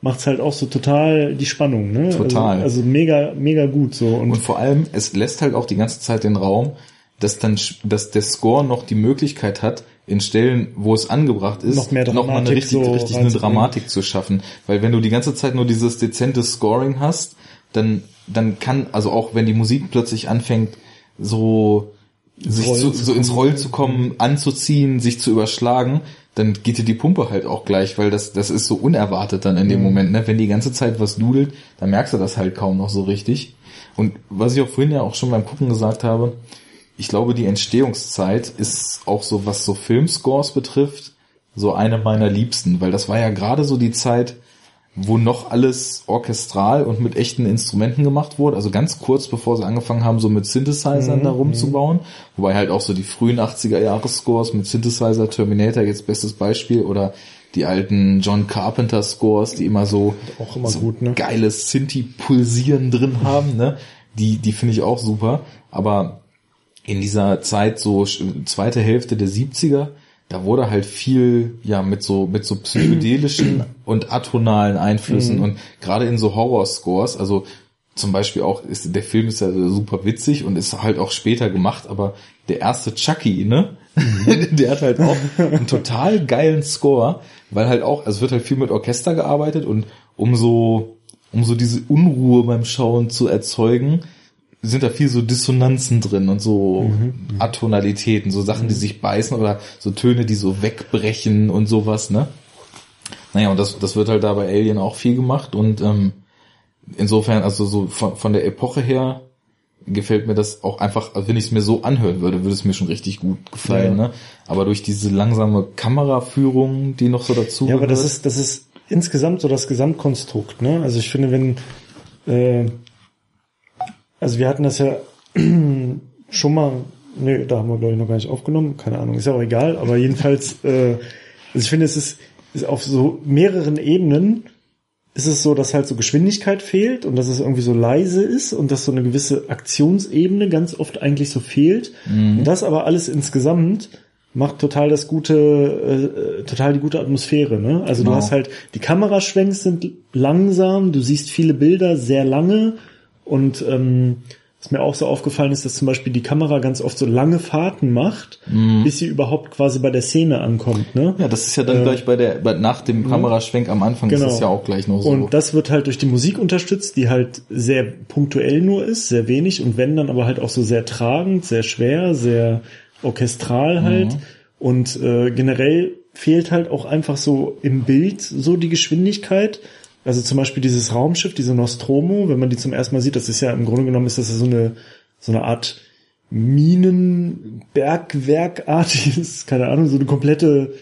macht's halt auch so total die Spannung, ne? Total. Also, also mega, mega gut so. Und, Und vor allem, es lässt halt auch die ganze Zeit den Raum, dass dann, dass der Score noch die Möglichkeit hat, in Stellen, wo es angebracht ist, Noch mehr noch mal eine richtig, so richtig eine. Dramatik zu schaffen. Weil wenn du die ganze Zeit nur dieses dezente Scoring hast, dann, dann kann, also auch wenn die Musik plötzlich anfängt, so, sich zu, so ins. Rollen zu kommen, anzuziehen, sich zu überschlagen, dann geht dir die Pumpe halt auch gleich, weil das, das ist so unerwartet dann in Mhm. dem Moment, ne? Wenn die ganze Zeit was dudelt, dann merkst du das halt kaum noch so richtig. Und was ich auch vorhin ja auch schon beim Gucken gesagt habe, ich glaube, die Entstehungszeit ist auch so, was so Filmscores betrifft, so eine meiner liebsten, weil das war ja gerade so die Zeit, wo noch alles orchestral und mit echten Instrumenten gemacht wurde, also ganz kurz bevor sie angefangen haben, so mit Synthesizern da rumzubauen, wobei halt auch so die frühen 80er Jahre Scores mit Synthesizer, Terminator jetzt bestes Beispiel oder die alten John Carpenter Scores, die immer so, Auch immer so gut, ne? geiles Synthi-Pulsieren drin haben, ne? Die, die finde ich auch super, aber in dieser Zeit so zweite Hälfte der 70er, da wurde halt viel ja mit so mit so psychedelischen [clears throat] und atonalen Einflüssen und gerade in so Horror-Scores, also zum Beispiel auch ist der Film ist ja super witzig und ist halt auch später gemacht, aber der erste Chucky, ne, [laughs] der hat halt auch [laughs] einen total geilen Score, weil halt auch, also es wird halt viel mit Orchester gearbeitet und um so um so diese Unruhe beim Schauen zu erzeugen, sind da viel so Dissonanzen drin und so Mhm. Atonalitäten, so Sachen, die sich beißen oder so Töne, die so wegbrechen und sowas, ne? Naja, und das, das wird halt da bei Alien auch viel gemacht und ähm, insofern, also so von, von der Epoche her gefällt mir das auch einfach, also wenn ich es mir so anhören würde, würde es mir schon richtig gut gefallen, Ja. ne? Aber durch diese langsame Kameraführung, die noch so dazu Ja, aber das gehört- ist, das ist insgesamt so das Gesamtkonstrukt, ne? Also ich finde, wenn, äh, also wir hatten das ja [clears throat] schon mal, nee, da haben wir glaube ich noch gar nicht aufgenommen, keine Ahnung, ist ja auch egal, aber jedenfalls, [laughs] äh, also ich finde, es ist, ist auf so mehreren Ebenen ist es so, dass halt so Geschwindigkeit fehlt und dass es irgendwie so leise ist und dass so eine gewisse Aktionsebene ganz oft eigentlich so fehlt. Und das aber alles insgesamt macht total das gute, äh, total die gute Atmosphäre. Ne? Also Genau. du hast halt, die Kameraschwenks sind langsam, du siehst viele Bilder sehr lange und ähm, was mir auch so aufgefallen ist, dass zum Beispiel die Kamera ganz oft so lange Fahrten macht, bis sie überhaupt quasi bei der Szene ankommt. Ne? Ja, das ist ja dann gleich bei der, bei, nach dem Kameraschwenk am Anfang ist Genau. das ja auch gleich noch so. Und das wird halt durch die Musik unterstützt, die halt sehr punktuell nur ist, sehr wenig und wenn dann aber halt auch so sehr tragend, sehr schwer, sehr orchestral halt. Und äh, generell fehlt halt auch einfach so im Bild so die Geschwindigkeit. Also zum Beispiel dieses Raumschiff, diese Nostromo, wenn man die zum ersten Mal sieht, das ist ja im Grunde genommen ist das so eine so eine Art Minenbergwerkartiges, [laughs] keine Ahnung, so eine komplette,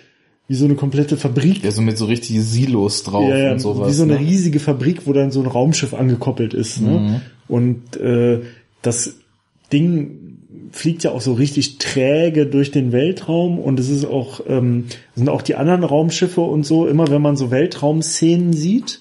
wie so eine komplette Fabrik. ja, so mit so richtigen Silos drauf Ja, ja, und sowas. wie so eine ne? riesige Fabrik, wo dann so ein Raumschiff angekoppelt ist. Ne? Mhm. Und äh, das Ding fliegt ja auch so richtig träge durch den Weltraum und es ist auch ähm, sind auch die anderen Raumschiffe und so immer wenn man so Weltraumszenen sieht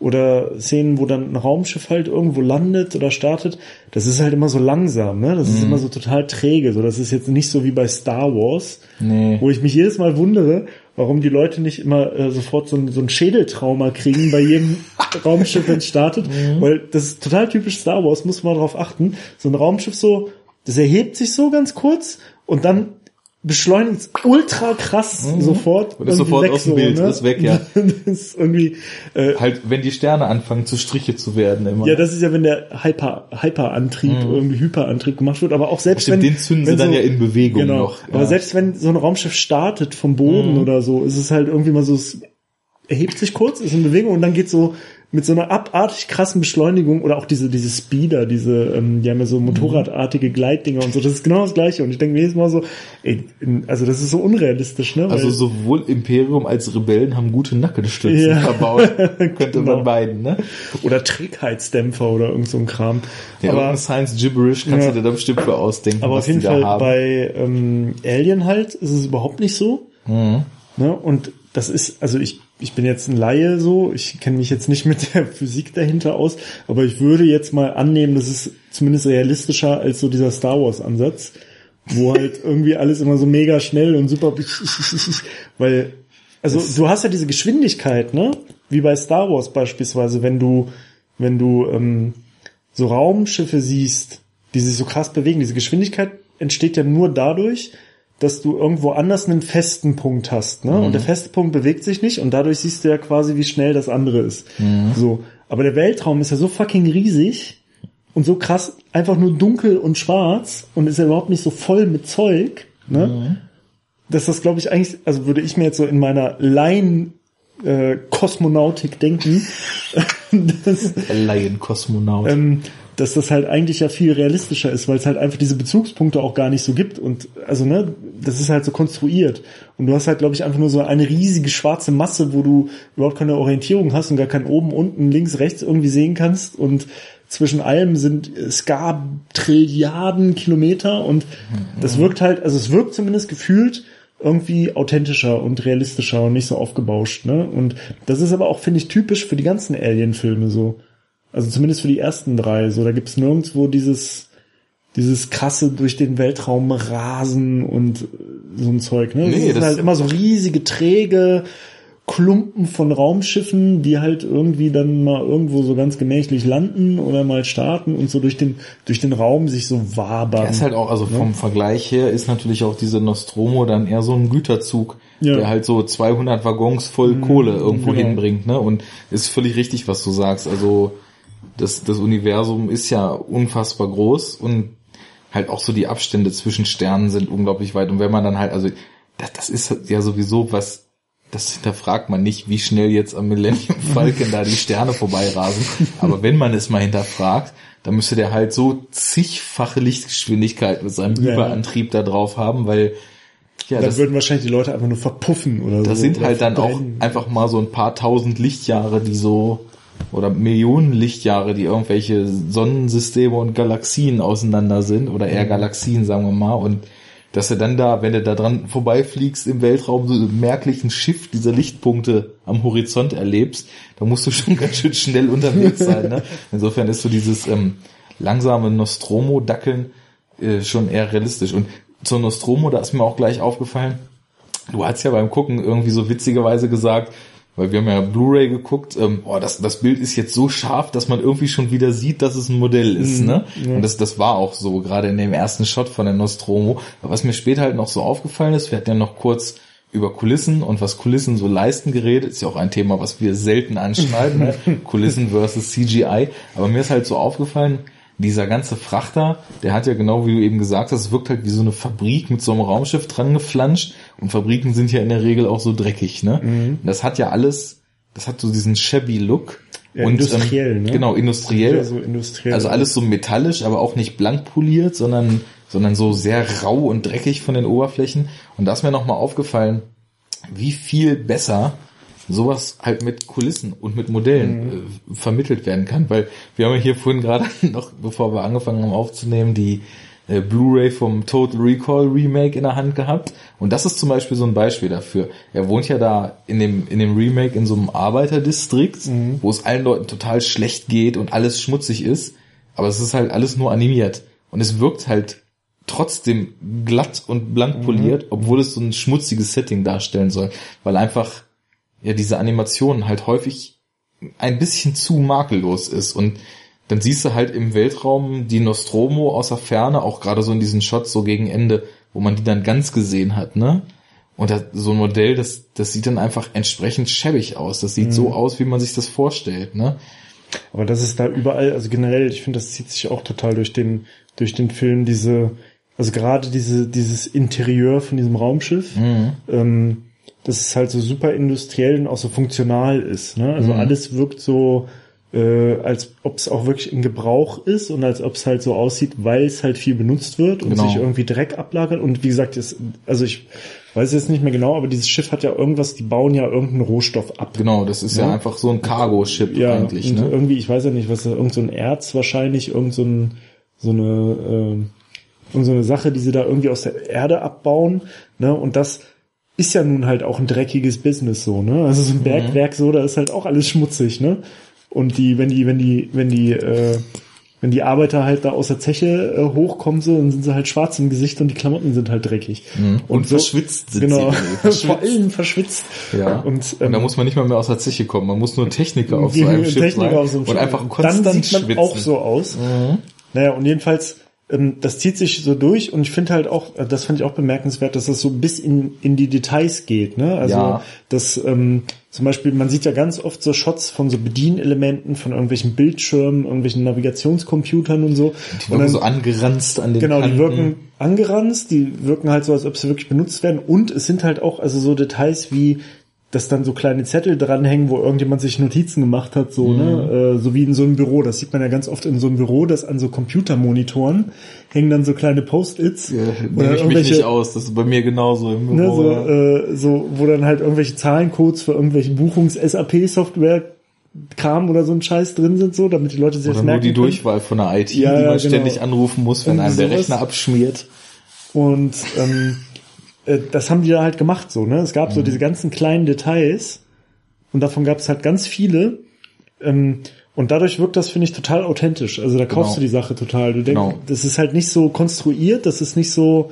oder Szenen, wo dann ein Raumschiff halt irgendwo landet oder startet, das ist halt immer so langsam, ne? Das ist Mhm. immer so total träge. So, das ist jetzt nicht so wie bei Star Wars, Nee. wo ich mich jedes Mal wundere, warum die Leute nicht immer äh, sofort so ein, so ein Schädeltrauma kriegen bei jedem [laughs] Raumschiff, wenn es startet. Weil das ist total typisch Star Wars, muss man darauf achten. So ein Raumschiff so, das erhebt sich so ganz kurz und dann beschleunigt es ultra krass sofort. Und ist sofort weg aus dem Bild, ist weg, ja. [laughs] das ist irgendwie, äh, Halt, wenn die Sterne anfangen zu Striche zu werden immer. ja, das ist ja, wenn der Hyper, Hyperantrieb, irgendwie Hyperantrieb gemacht wird, aber auch selbst Stimmt, wenn. den zünden wenn sie dann ja in Bewegung genau. noch. Aber Ja. selbst wenn so ein Raumschiff startet vom Boden oder so, ist es halt irgendwie mal so, es erhebt sich kurz, ist in Bewegung und dann geht so mit so einer abartig krassen Beschleunigung oder auch diese, diese Speeder, diese, ähm, die haben ja so motorradartige Gleitdinger und so, das ist genau das gleiche. Und ich denke mir jedes Mal so, ey, also das ist so unrealistisch, ne? Also Weil- sowohl Imperium als Rebellen haben gute Nackenstützen Ja. [laughs] verbaut. Könnte Genau. man meinen, ne? oder Trägheitsdämpfer oder irgend so ein Kram. Ja, aber, Science Gibberish kannst Ja. du dir da bestimmt für ausdenken, Aber was auf jeden Fall bei ähm, Alien halt ist es überhaupt nicht so. Mhm. Ne? Und das ist, also ich, ich bin jetzt ein Laie so, ich kenne mich jetzt nicht mit der [laughs] Physik dahinter aus, aber ich würde jetzt mal annehmen, das ist zumindest realistischer als so dieser Star Wars Ansatz, wo halt [laughs] irgendwie alles immer so mega schnell und super, [laughs] weil, also du hast ja diese Geschwindigkeit, ne? Wie bei Star Wars beispielsweise, wenn du, wenn du ähm, so Raumschiffe siehst, die sich so krass bewegen, diese Geschwindigkeit entsteht ja nur dadurch, dass du irgendwo anders einen festen Punkt hast, ne? Und der feste Punkt bewegt sich nicht und dadurch siehst du ja quasi, wie schnell das andere ist. So. Aber der Weltraum ist ja so fucking riesig und so krass einfach nur dunkel und schwarz und ist ja überhaupt nicht so voll mit Zeug, ne? Dass das, glaube ich, eigentlich, also würde ich mir jetzt so in meiner Laien äh, Kosmonautik denken, [laughs] dass, Laien-Kosmonaut. ähm, dass das halt eigentlich ja viel realistischer ist, weil es halt einfach diese Bezugspunkte auch gar nicht so gibt und also ne, das ist halt so konstruiert und du hast halt glaube ich einfach nur so eine riesige schwarze Masse, wo du überhaupt keine Orientierung hast und gar kein oben, unten, links, rechts irgendwie sehen kannst und zwischen allem sind Ska Trilliarden Kilometer und das wirkt halt, also es wirkt zumindest gefühlt irgendwie authentischer und realistischer und nicht so aufgebauscht, ne? Und das ist aber auch, finde ich, typisch für die ganzen Alien-Filme so. Also zumindest für die ersten drei. So, da gibt's nirgendwo dieses, dieses krasse durch den Weltraum rasen und äh, so ein Zeug. Ne? Nee, das sind das- halt immer so riesige, träge Klumpen von Raumschiffen, die halt irgendwie dann mal irgendwo so ganz gemächlich landen oder mal starten und so durch den, durch den Raum sich so wabern. Ja, ist halt auch, also vom Vergleich her ist natürlich auch diese Nostromo dann eher so ein Güterzug, Ja. der halt so 200 Waggons voll Kohle irgendwo genau. hinbringt, ne? Und ist völlig richtig, was du sagst. Also das, das Universum ist ja unfassbar groß und halt auch so die Abstände zwischen Sternen sind unglaublich weit. Und wenn man dann halt, also das, das ist ja sowieso was, das hinterfragt man nicht, wie schnell jetzt am Millennium [laughs] Falcon da die Sterne vorbeirasen. Aber wenn man es mal hinterfragt, dann müsste der halt so zigfache Lichtgeschwindigkeit mit seinem Ja. Überantrieb da drauf haben, weil ja, dann das, würden wahrscheinlich die Leute einfach nur verpuffen oder so. das sind halt dann auch einfach mal so ein paar tausend Lichtjahre, die so oder Millionen Lichtjahre, die irgendwelche Sonnensysteme und Galaxien auseinander sind oder eher Galaxien, sagen wir mal, und dass du dann da, wenn du da dran vorbeifliegst im Weltraum, so einen merklichen Shift dieser Lichtpunkte am Horizont erlebst, da musst du [laughs] schon ganz schön schnell unterwegs sein. Ne? [laughs] Insofern ist so dieses ähm, langsame Nostromo-Dackeln äh, schon eher realistisch. Und zur Nostromo, da ist mir auch gleich aufgefallen, du hast ja beim Gucken irgendwie so witzigerweise gesagt, weil wir haben ja Blu-ray geguckt, ähm, boah, das, das Bild ist jetzt so scharf, dass man irgendwie schon wieder sieht, dass es ein Modell ist, ne? Und das, das war auch so, gerade in dem ersten Shot von der Nostromo. Aber was mir später halt noch so aufgefallen ist, wir hatten ja noch kurz über Kulissen und was Kulissen so leisten geredet, ist ja auch ein Thema, was wir selten anschneiden, ne? [laughs] Kulissen versus CGI. Aber mir ist halt so aufgefallen, dieser ganze Frachter, der hat ja genau wie du eben gesagt hast, es wirkt halt wie so eine Fabrik mit so einem Raumschiff dran geflanscht und Fabriken sind ja in der Regel auch so dreckig, ne? Und Das hat ja alles, das hat so diesen shabby Look. Ja, und, industriell, ähm, ne? Genau, industriell. Ja, so industriell. Also alles so metallisch, aber auch nicht blank poliert, sondern, sondern so sehr rau und dreckig von den Oberflächen. Und da ist mir nochmal aufgefallen, wie viel besser sowas halt mit Kulissen und mit Modellen äh, vermittelt werden kann. Weil wir haben ja hier vorhin gerade [laughs] noch, bevor wir angefangen haben aufzunehmen, die äh, Blu-ray vom Total Recall Remake in der Hand gehabt. Und das ist zum Beispiel so ein Beispiel dafür. Er wohnt ja da in dem, in dem Remake in so einem Arbeiterdistrikt, wo es allen Leuten total schlecht geht und alles schmutzig ist. Aber es ist halt alles nur animiert. Und es wirkt halt trotzdem glatt und blank poliert, obwohl es so ein schmutziges Setting darstellen soll. Weil einfach ja diese Animation halt häufig ein bisschen zu makellos ist und dann siehst du halt im Weltraum die Nostromo aus der Ferne, auch gerade so in diesen Shots so gegen Ende, wo man die dann ganz gesehen hat, ne? Und das, so ein Modell, das, das sieht dann einfach entsprechend schäbig aus. Das sieht so aus, wie man sich das vorstellt, ne? Aber das ist da überall, also generell, ich finde, das zieht sich auch total durch den, durch den Film, diese, also gerade diese, dieses Interieur von diesem Raumschiff, ähm, dass es halt so super industriell und auch so funktional ist. Ne? Also alles wirkt so, äh, als ob es auch wirklich in Gebrauch ist und als ob es halt so aussieht, weil es halt viel benutzt wird und Genau. sich irgendwie Dreck ablagert. Und wie gesagt, das, also ich weiß jetzt nicht mehr genau, aber dieses Schiff hat ja irgendwas, die bauen ja irgendeinen Rohstoff ab. Genau, das ist ja, Ja. einfach so ein Cargo-Ship Ja, eigentlich, ne? irgendwie, ich weiß ja nicht, was, irgend so ein Erz wahrscheinlich, irgend so, ein, so eine, ähm, irgend so eine Sache, die sie da irgendwie aus der Erde abbauen, ne, und das ist ja nun halt auch ein dreckiges Business so, ne, also so ein Bergwerk so, da ist halt auch alles schmutzig, ne, und die, wenn die, wenn die, wenn die, äh, wenn die Arbeiter halt da aus der Zeche äh, hochkommen, so, dann sind sie halt schwarz im Gesicht und die Klamotten sind halt dreckig. Und verschwitzt sind genau, sie. [laughs] Verschwitzt. Vor allem verschwitzt. Ja. Und, Und da ähm, muss man nicht mal mehr aus der Zeche kommen. Man muss nur Techniker auf so einem [laughs] Schiff Techniker sein auf so einem und Schiff. einfach konstant Dann sieht man schwitzen. auch so aus. Naja, und jedenfalls, ähm, das zieht sich so durch und ich finde halt auch, äh, das fand ich auch bemerkenswert, dass das so bis in, in die Details geht. Ne? Also Ja. das ähm, zum Beispiel, man sieht ja ganz oft so Shots von so Bedienelementen, von irgendwelchen Bildschirmen, irgendwelchen Navigationscomputern und so. Die und wirken so angeranzt an den Genau, Kanten. die wirken angeranzt, die wirken halt so, als ob sie wirklich benutzt werden. Und es sind halt auch also so Details wie, dass dann so kleine Zettel dranhängen, wo irgendjemand sich Notizen gemacht hat, so, Mhm. ne, äh, so wie in so einem Büro. Das sieht man ja ganz oft in so einem Büro, dass an so Computermonitoren hängen dann so kleine Post-its. Ja, oder nehme ich mich nicht aus. Das ist bei mir genauso im Ne, Büro. so, ja. äh, so, wo dann halt irgendwelche Zahlencodes für irgendwelche Buchungs-SAP-Software Kram oder so ein Scheiß drin sind, so, damit die Leute sich Oder das nur merken die können. Durchwahl von der IT, Ja, die man genau. ständig anrufen muss, wenn einem der. Rechner abschmiert. Und ähm, äh, das haben die da halt gemacht so, ne? Es gab Mhm. so diese ganzen kleinen Details und davon gab es halt ganz viele. Ähm, und dadurch wirkt das, finde ich, total authentisch. Also da kaufst Genau. du die Sache total. Du denkst, Genau. das ist halt nicht so konstruiert, das ist nicht so,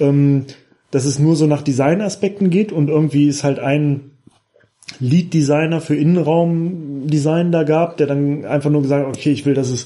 ähm, dass es nur so nach Designaspekten geht und irgendwie ist halt ein Lead-Designer für Innenraumdesign da gab, der dann einfach nur gesagt hat, okay, ich will, dass es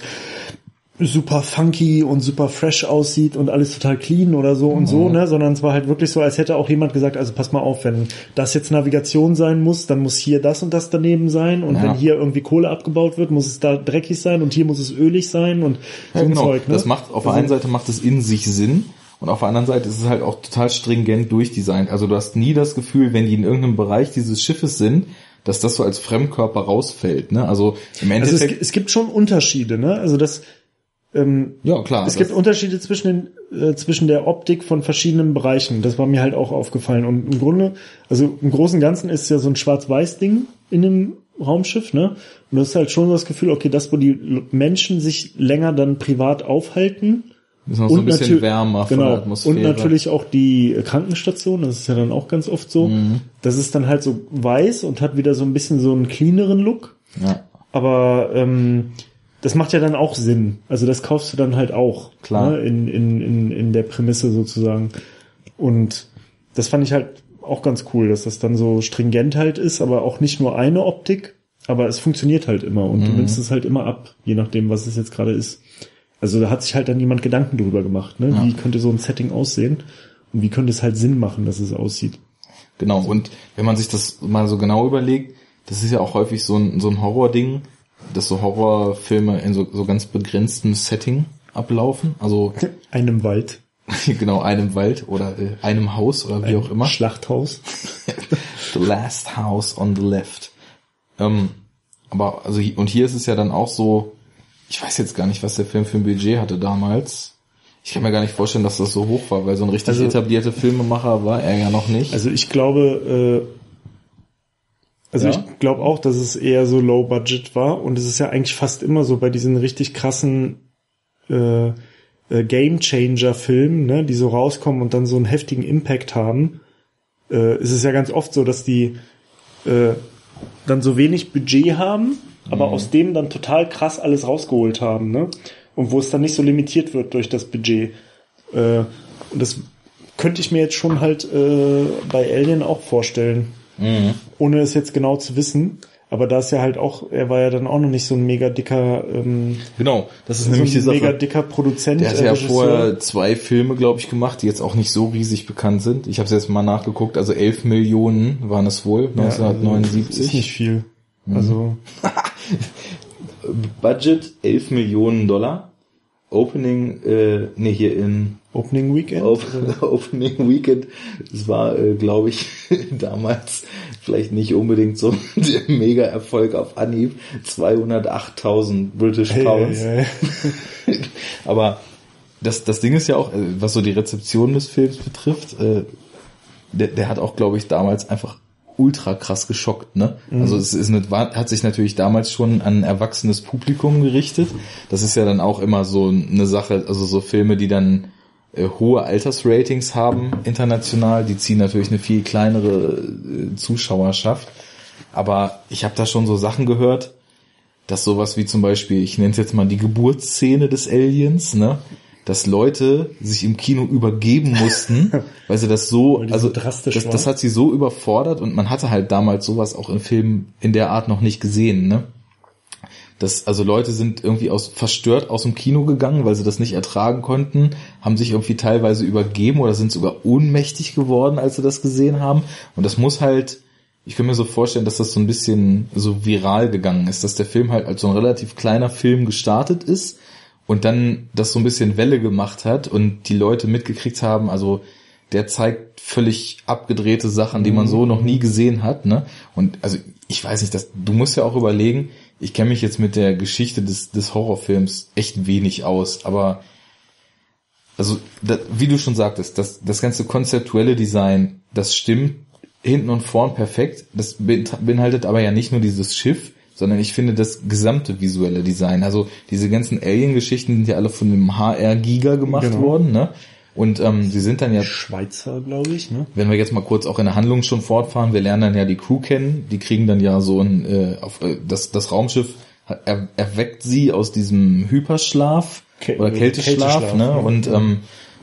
super funky und super fresh aussieht und alles total clean oder so und so, ne, sondern es war halt wirklich so, als hätte auch jemand gesagt, also pass mal auf, wenn das jetzt Navigation sein muss, dann muss hier das und das daneben sein und Ja. wenn hier irgendwie Kohle abgebaut wird, muss es da dreckig sein und hier muss es ölig sein und so Ja, ein genau. Zeug, ne? Das macht auf der einen Seite macht es in sich Sinn und auf der anderen Seite ist es halt auch total stringent durchdesignt. Also du hast nie das Gefühl, wenn die in irgendeinem Bereich dieses Schiffes sind, dass das so als Fremdkörper rausfällt. Ne? Also im also es, Endeffekt, es gibt schon Unterschiede, ne? Also das ähm, ja klar. Es gibt Unterschiede zwischen, den, äh, zwischen der Optik von verschiedenen Bereichen. Das war mir halt auch aufgefallen. Und im Grunde, also im Großen und Ganzen ist ja so ein Schwarz-Weiß-Ding in einem Raumschiff, ne? Und das ist halt schon so das Gefühl, okay, das, wo die Menschen sich länger dann privat aufhalten. ist noch so ein bisschen wärmer von genau, der Atmosphäre. Und natürlich auch die Krankenstation, das ist ja dann auch ganz oft so. Mhm. Das ist dann halt so weiß und hat wieder so ein bisschen so einen cleaneren Look. Ja. Aber ähm, das macht ja dann auch Sinn. Also das kaufst du dann halt auch. Klar. Ne? In, in, in, in der Prämisse sozusagen. Und das fand ich halt auch ganz cool, dass das dann so stringent halt ist, aber auch nicht nur eine Optik, aber es funktioniert halt immer und du nimmst es halt immer ab, je nachdem, was es jetzt gerade ist. Also da hat sich halt dann niemand Gedanken drüber gemacht, ne? Wie könnte so ein Setting aussehen und wie könnte es halt Sinn machen, dass es aussieht. Genau, und wenn man sich das mal so genau überlegt, das ist ja auch häufig so ein, so ein Horror-Ding, dass so Horrorfilme in so, so ganz begrenztem Setting ablaufen. Also [laughs] Einem Wald, [laughs] genau einem Wald oder äh, einem Haus oder wie auch immer. Schlachthaus. [laughs] The last house on the left. Ähm, aber also und hier ist es ja dann auch so, ich weiß jetzt gar nicht, was der Film für ein Budget hatte damals. Ich kann mir gar nicht vorstellen, dass das so hoch war, weil so ein richtig Also- etablierter Filmemacher war er ja noch nicht. Also ich glaube, äh, also Ja? ich glaube auch, dass es eher so low budget war und es ist ja eigentlich fast immer so bei diesen richtig krassen äh, äh, Game Changer Filmen, ne, die so rauskommen und dann so einen heftigen Impact haben, äh, ist es ja ganz oft so, dass die äh, dann so wenig Budget haben, aber aus dem dann total krass alles rausgeholt haben, ne? Und wo es dann nicht so limitiert wird durch das Budget. Äh, und das könnte ich mir jetzt schon halt äh, bei Alien auch vorstellen, Mhm. ohne es jetzt genau zu wissen. Aber da ist ja halt auch, er war ja dann auch noch nicht so ein mega dicker, ähm, Genau, das ist so nämlich die ein Sache. mega dicker Produzent. Der hat äh, ja Regisseur. vorher zwei Filme, glaube ich, gemacht, die jetzt auch nicht so riesig bekannt sind. Ich habe es jetzt mal nachgeguckt, also 11 Millionen waren es wohl, Ja, also 1979. Ist nicht viel. Mhm. Also [laughs] Budget 11 Millionen Dollar. Opening, äh, nee, hier in Opening Weekend. Op [laughs] Opening Weekend, das war, äh, glaube ich, [laughs] damals vielleicht nicht unbedingt so [laughs] der Mega-Erfolg auf Anhieb. 208.000 British Pounds. hey, hey. Aber das, das Ding ist ja auch, äh, was so die Rezeption des Films betrifft, äh, der, der hat auch, glaube ich, damals einfach ultra krass geschockt, ne? Also es ist eine, hat sich natürlich damals schon an ein erwachsenes Publikum gerichtet. Das ist ja dann auch immer so eine Sache, also so Filme, die dann hohe Altersratings haben international, die ziehen natürlich eine viel kleinere äh, Zuschauerschaft. Aber ich habe da schon so Sachen gehört, dass sowas wie zum Beispiel, ich nenne es jetzt mal die Geburtsszene des Aliens, ne? Dass Leute sich im Kino übergeben mussten, [laughs] weil sie das so, also drastisch das, das hat sie so überfordert und man hatte halt damals sowas auch in Filmen in der Art noch nicht gesehen, ne? Das, also Leute sind irgendwie aus, verstört aus dem Kino gegangen, weil sie das nicht ertragen konnten, haben sich irgendwie teilweise übergeben oder sind sogar ohnmächtig geworden, als sie das gesehen haben. Und das muss halt, ich kann mir so vorstellen, dass das so ein bisschen so viral gegangen ist, dass der Film halt als so ein relativ kleiner Film gestartet ist und dann das so ein bisschen Welle gemacht hat und die Leute mitgekriegt haben, also der zeigt völlig abgedrehte Sachen, die man so noch nie gesehen hat, ne? Und also ich weiß nicht, das, du musst ja auch überlegen, ich kenne mich jetzt mit der Geschichte des, des Horrorfilms echt wenig aus, aber also da, wie du schon sagtest, das, das ganze konzeptuelle Design, das stimmt hinten und vorn perfekt. Das beinhaltet aber ja nicht nur dieses Schiff, sondern ich finde das gesamte visuelle Design. Also diese ganzen Alien-Geschichten sind ja alle von dem HR Giga gemacht Genau. worden, ne? Und ähm, sie sind dann ja Schweizer, glaube ich, ne? wenn wir jetzt mal kurz auch in der Handlung schon fortfahren, wir lernen dann ja die Crew kennen, die kriegen dann ja so ein, äh, auf, äh, das, das Raumschiff er, erweckt sie aus diesem Hyperschlaf Kä- oder Kälteschlaf, Kälteschlaf, ne? ja. Und ähm,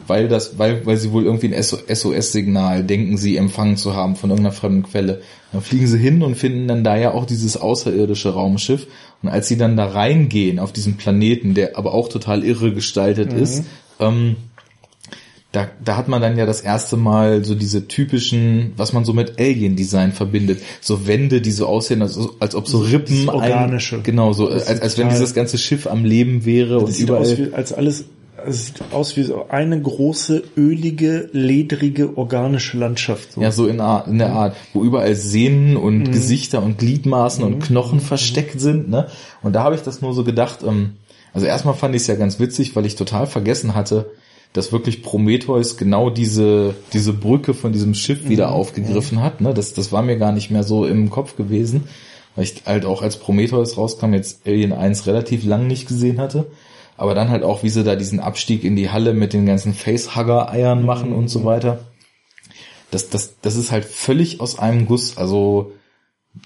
weil das, weil, weil sie wohl irgendwie ein SOS-Signal denken sie empfangen zu haben von irgendeiner fremden Quelle. Dann fliegen sie hin und finden dann da ja auch dieses außerirdische Raumschiff. Und als sie dann da reingehen auf diesen Planeten, der aber auch total irre gestaltet mhm. ist, ähm, da, da hat man dann ja das erste Mal so diese typischen, was man so mit Alien-Design verbindet. So Wände, die so aussehen, als, als ob so Rippen. Organische. Ein, genau, so, als, als wenn dieses ganze Schiff am Leben wäre das und überall. Aus wie, als alles, es sieht aus wie so eine große, ölige, ledrige, organische Landschaft. So. Ja, so in, in der Art, wo überall Sehnen und mhm. Gesichter und Gliedmaßen mhm. und Knochen mhm. versteckt sind, ne? Und da habe ich das nur so gedacht, ähm, also erstmal fand ich es ja ganz witzig, weil ich total vergessen hatte, dass wirklich Prometheus genau diese, diese Brücke von diesem Schiff wieder mhm. aufgegriffen hat. Ne? Das, das war mir gar nicht mehr so im Kopf gewesen, weil ich halt auch als Prometheus rauskam, jetzt Alien 1 relativ lang nicht gesehen hatte. Aber dann halt auch, wie sie da diesen Abstieg in die Halle mit den ganzen Facehugger-Eiern machen und so mhm. weiter. Das, das, das ist halt völlig aus einem Guss. Also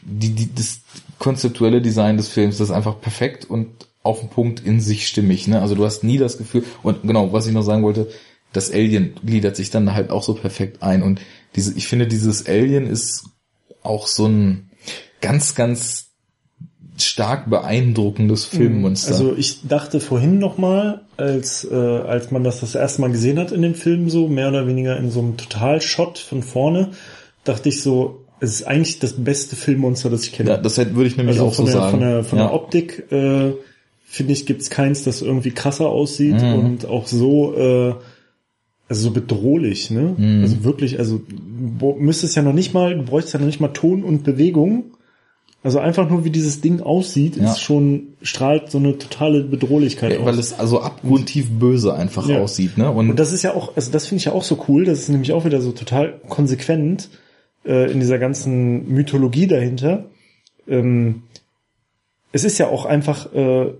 die, die, das konzeptuelle Design des Films, das ist einfach perfekt und auf den Punkt in sich stimmig. Ne? Also du hast nie das Gefühl, und genau, was ich noch sagen wollte, das Alien gliedert sich dann halt auch so perfekt ein. Und diese, ich finde, dieses Alien ist auch so ein ganz, ganz stark beeindruckendes Filmmonster. Also ich dachte vorhin nochmal, als, äh, als man das das erste Mal gesehen hat in dem Film, so mehr oder weniger in so einem Totalshot von vorne, dachte ich so, es ist eigentlich das beste Filmmonster, das ich kenne. Ja, das würde ich nämlich also auch so der, sagen. Von der, von ja. der Optik äh, finde ich, gibt's keins, das irgendwie krasser aussieht mhm. und auch so, äh, also so bedrohlich, ne? Mhm. Also wirklich, also müsstest ja noch nicht mal, du bräuchst ja noch nicht mal Ton und Bewegung. Also einfach nur, wie dieses Ding aussieht, ja. ist schon, strahlt so eine totale Bedrohlichkeit ja, aus. Weil es also abgrundtief böse einfach ja. aussieht, ne? Und, und das ist ja auch, also das finde ich ja auch so cool, das ist nämlich auch wieder so total konsequent äh, in dieser ganzen Mythologie dahinter. Ähm, es ist ja auch einfach, äh,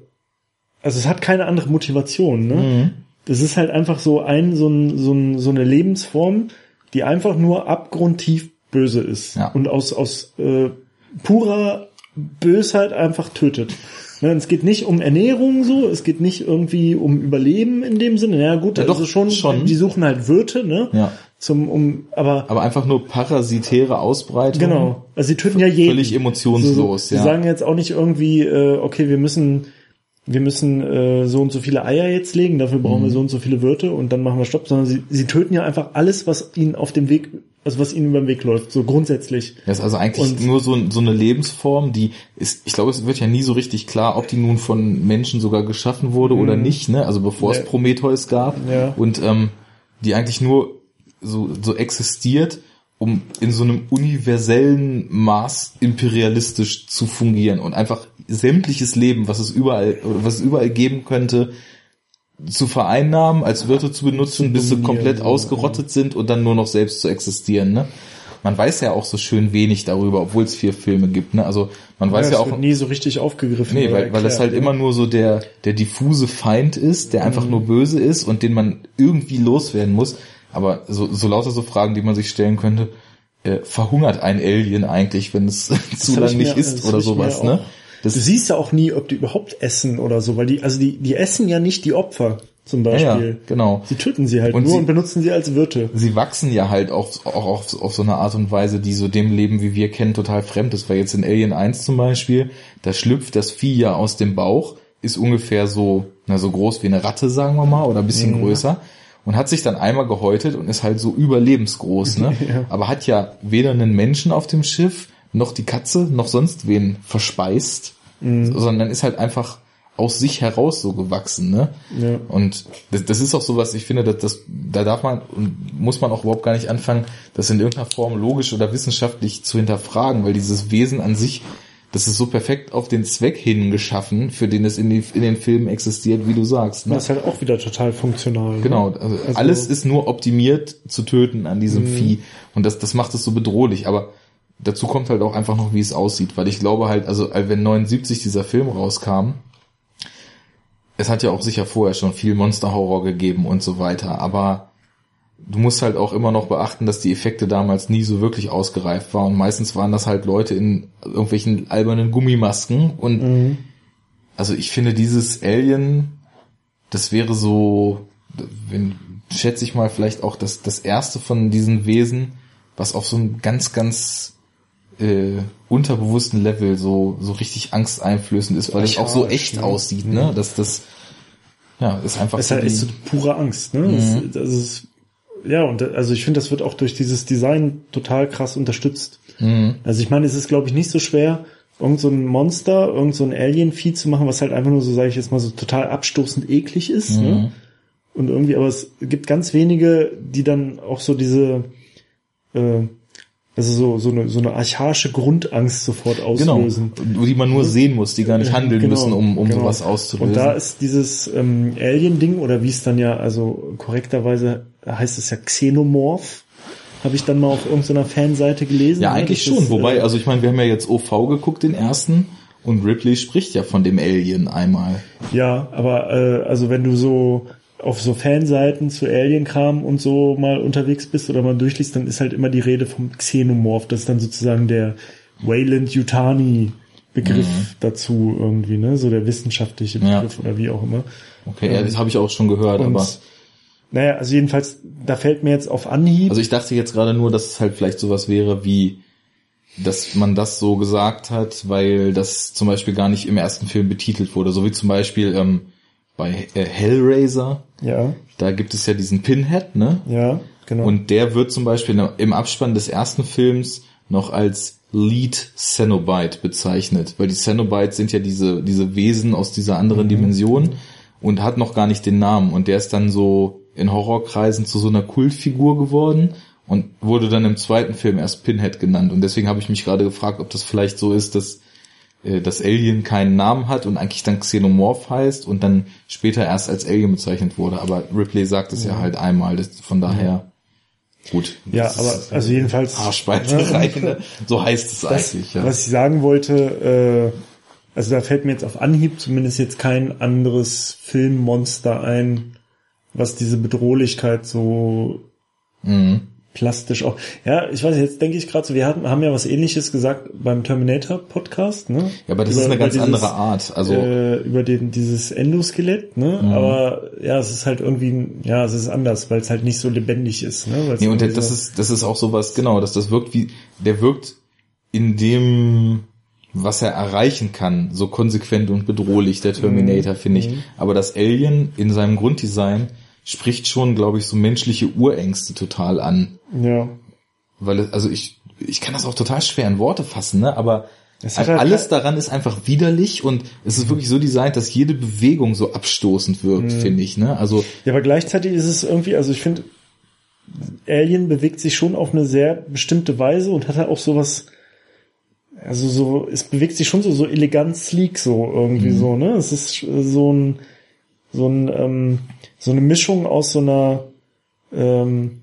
also es hat keine andere Motivation, ne? Mhm. Das ist halt einfach so ein, so, ein, so, ein, so eine Lebensform, die einfach nur abgrundtief böse ist ja. und aus, aus äh, purer Bösheit einfach tötet. Ne, es geht nicht um Ernährung so, es geht nicht irgendwie um Überleben in dem Sinne. Ja gut, ja, also doch, schon, schon, die suchen halt Wirte, ne? Ja. Zum, um, aber, aber einfach nur parasitäre Ausbreitung. Genau. Also sie töten ja jeden. Völlig emotionslos, so, so, ja. Sie sagen jetzt auch nicht irgendwie, äh, okay, wir müssen wir müssen äh, so und so viele Eier jetzt legen, dafür brauchen mhm. wir so und so viele Wirte und dann machen wir Stopp, sondern sie, sie töten ja einfach alles, was ihnen auf dem Weg, also was ihnen über den Weg läuft, so grundsätzlich. Das ist also eigentlich und, nur so, so eine Lebensform, die ist, ich glaube, es wird ja nie so richtig klar, ob die nun von Menschen sogar geschaffen wurde oder mhm. nicht, ne? Also bevor ja. es Prometheus gab ja. und ähm, die eigentlich nur so, so existiert um in so einem universellen Maß imperialistisch zu fungieren und einfach sämtliches Leben, was es überall, was es überall geben könnte, zu vereinnahmen, als Wörter zu benutzen, bis sie komplett ausgerottet sind und dann nur noch selbst zu existieren. Ne? Man weiß ja auch so schön wenig darüber, obwohl es vier Filme gibt. Ne? Also man weiß ja, ja auch nie so richtig aufgegriffen. Nee, weil, weil das halt ja. immer nur so der der diffuse Feind ist, der einfach mhm. nur böse ist und den man irgendwie loswerden muss. Aber so, so lauter so Fragen, die man sich stellen könnte, äh, verhungert ein Alien eigentlich, wenn es [laughs] zu lang nicht isst oder sowas, ne? Das du siehst ja auch nie, ob die überhaupt essen oder so, weil die, also die, die essen ja nicht die Opfer zum Beispiel. Ja, ja, genau. Sie töten sie halt und nur sie, und benutzen sie als Wirte. Sie wachsen ja halt auch, auch auf, auf so eine Art und Weise, die so dem Leben, wie wir kennen, total fremd ist. Weil jetzt in Alien 1 zum Beispiel, da schlüpft das Vieh ja aus dem Bauch, ist ungefähr so, na, so groß wie eine Ratte, sagen wir mal, oder ein bisschen mhm. größer und hat sich dann einmal gehäutet und ist halt so überlebensgroß, ne? [laughs] ja. Aber hat ja weder einen Menschen auf dem Schiff, noch die Katze, noch sonst wen verspeist, mhm. sondern ist halt einfach aus sich heraus so gewachsen, ne? Ja. Und das, das ist auch so was, ich finde, dass das, da darf man und muss man auch überhaupt gar nicht anfangen, das in irgendeiner Form logisch oder wissenschaftlich zu hinterfragen, weil dieses Wesen an sich das ist so perfekt auf den Zweck hin geschaffen, für den es in, die, in den Filmen existiert, wie du sagst. Ne? Das ist halt auch wieder total funktional. Ne? Genau, also, also alles ist nur optimiert zu töten an diesem mhm. Vieh und das, das macht es so bedrohlich, aber dazu kommt halt auch einfach noch, wie es aussieht, weil ich glaube halt, also wenn 79 dieser Film rauskam, es hat ja auch sicher vorher schon viel Monster-Horror gegeben und so weiter, aber du musst halt auch immer noch beachten, dass die Effekte damals nie so wirklich ausgereift waren. Und meistens waren das halt Leute in irgendwelchen albernen Gummimasken. Und mhm. also ich finde dieses Alien, das wäre so, wenn, schätze ich mal, vielleicht auch das, das erste von diesen Wesen, was auf so einem ganz, ganz äh, unterbewussten Level so, so richtig angsteinflößend ist, weil es auch so echt ne? aussieht, ne? Dass das, ja, ist einfach Es ist halt echt so pure Angst, ne? Das, das ist, ja, und also ich finde, das wird auch durch dieses Design total krass unterstützt. Also ich meine, es ist, glaube ich, nicht so schwer, irgend so ein Monster, irgend so ein Alien-Vieh zu machen, was halt einfach nur so, sage ich jetzt mal, so total abstoßend eklig ist. Ne? Und irgendwie, aber es gibt ganz wenige, die dann auch so diese, äh, also so, so eine, so eine archaische Grundangst sofort Genau, auslösen. die man nur sehen muss, die gar nicht handeln Genau, müssen, um, um genau. sowas auszulösen. Und da ist dieses ähm, Alien-Ding, oder wie es dann ja, also korrekterweise heißt es ja Xenomorph, habe ich dann mal auf irgendeiner Fanseite gelesen. ja, eigentlich Das schon. Wobei, äh, also ich meine, wir haben ja jetzt OV geguckt, den ersten, und Ripley spricht ja von dem Alien einmal. Ja, aber äh, also wenn du so auf so Fanseiten zu Alien-Kram und so mal unterwegs bist oder mal durchliest, dann ist halt immer die Rede vom Xenomorph. Das ist dann sozusagen der Wayland Yutani Begriff dazu irgendwie, ne? So der wissenschaftliche Mhm. Ja. Begriff oder wie auch immer. Okay, ja, das habe ich auch schon gehört, Und aber naja, also jedenfalls, da fällt mir jetzt auf Anhieb. also ich dachte jetzt gerade nur, dass es halt vielleicht sowas wäre wie, dass man das so gesagt hat, weil das zum Beispiel gar nicht im ersten Film betitelt wurde, so wie zum Beispiel ähm, bei äh, Hellraiser, ja, da gibt es ja diesen Pinhead, ne? ja, genau. Und der wird zum Beispiel im Abspann des ersten Films noch als Lead Cenobite bezeichnet, weil die Cenobites sind ja diese, diese Wesen aus dieser anderen Dimension und hat noch gar nicht den Namen. Und der ist dann so in Horrorkreisen zu so einer Kultfigur geworden und wurde dann im zweiten Film erst Pinhead genannt. Und deswegen habe ich mich gerade gefragt, ob das vielleicht so ist, dass das Alien keinen Namen hat und eigentlich dann Xenomorph heißt und dann später erst als Alien bezeichnet wurde, aber Ripley sagt es ja halt einmal, das, von daher gut. ja, aber ist also jedenfalls Arschbeißerei, ne? so heißt es das, eigentlich, ja. was ich sagen wollte, äh, also da fällt mir jetzt auf Anhieb zumindest jetzt kein anderes Filmmonster ein, was diese Bedrohlichkeit so Mhm. Plastisch auch. Ja, ich weiß, jetzt denke ich gerade so, wir hatten, haben ja was ähnliches gesagt beim Terminator Podcast, ne? Ja, aber das Über- ist eine ganz dieses, andere Art. Also äh, über den dieses Endoskelett, ne? Aber ja, es ist halt irgendwie, ja, es ist anders, weil es halt nicht so lebendig ist, ne? Weil's Nee, und das so- ist, das ist auch sowas, genau, dass das wirkt wie, der wirkt in dem, was er erreichen kann, so konsequent und bedrohlich, der Terminator, finde ich. Aber das Alien in seinem Grunddesign spricht schon, glaube ich, so menschliche Urängste total an. ja. Weil, es, also ich, ich kann das auch total schwer in Worte fassen, ne, aber hat halt alles daran ist einfach widerlich und es ist wirklich so designt, dass jede Bewegung so abstoßend wirkt, finde ich, ne, also, Ja, aber gleichzeitig ist es irgendwie, also ich finde, Alien bewegt sich schon auf eine sehr bestimmte Weise und hat halt auch sowas, also so, es bewegt sich schon so, so elegant sleek so irgendwie so, ne? Es ist so ein, so ein, ähm, so eine Mischung aus so einer, ähm,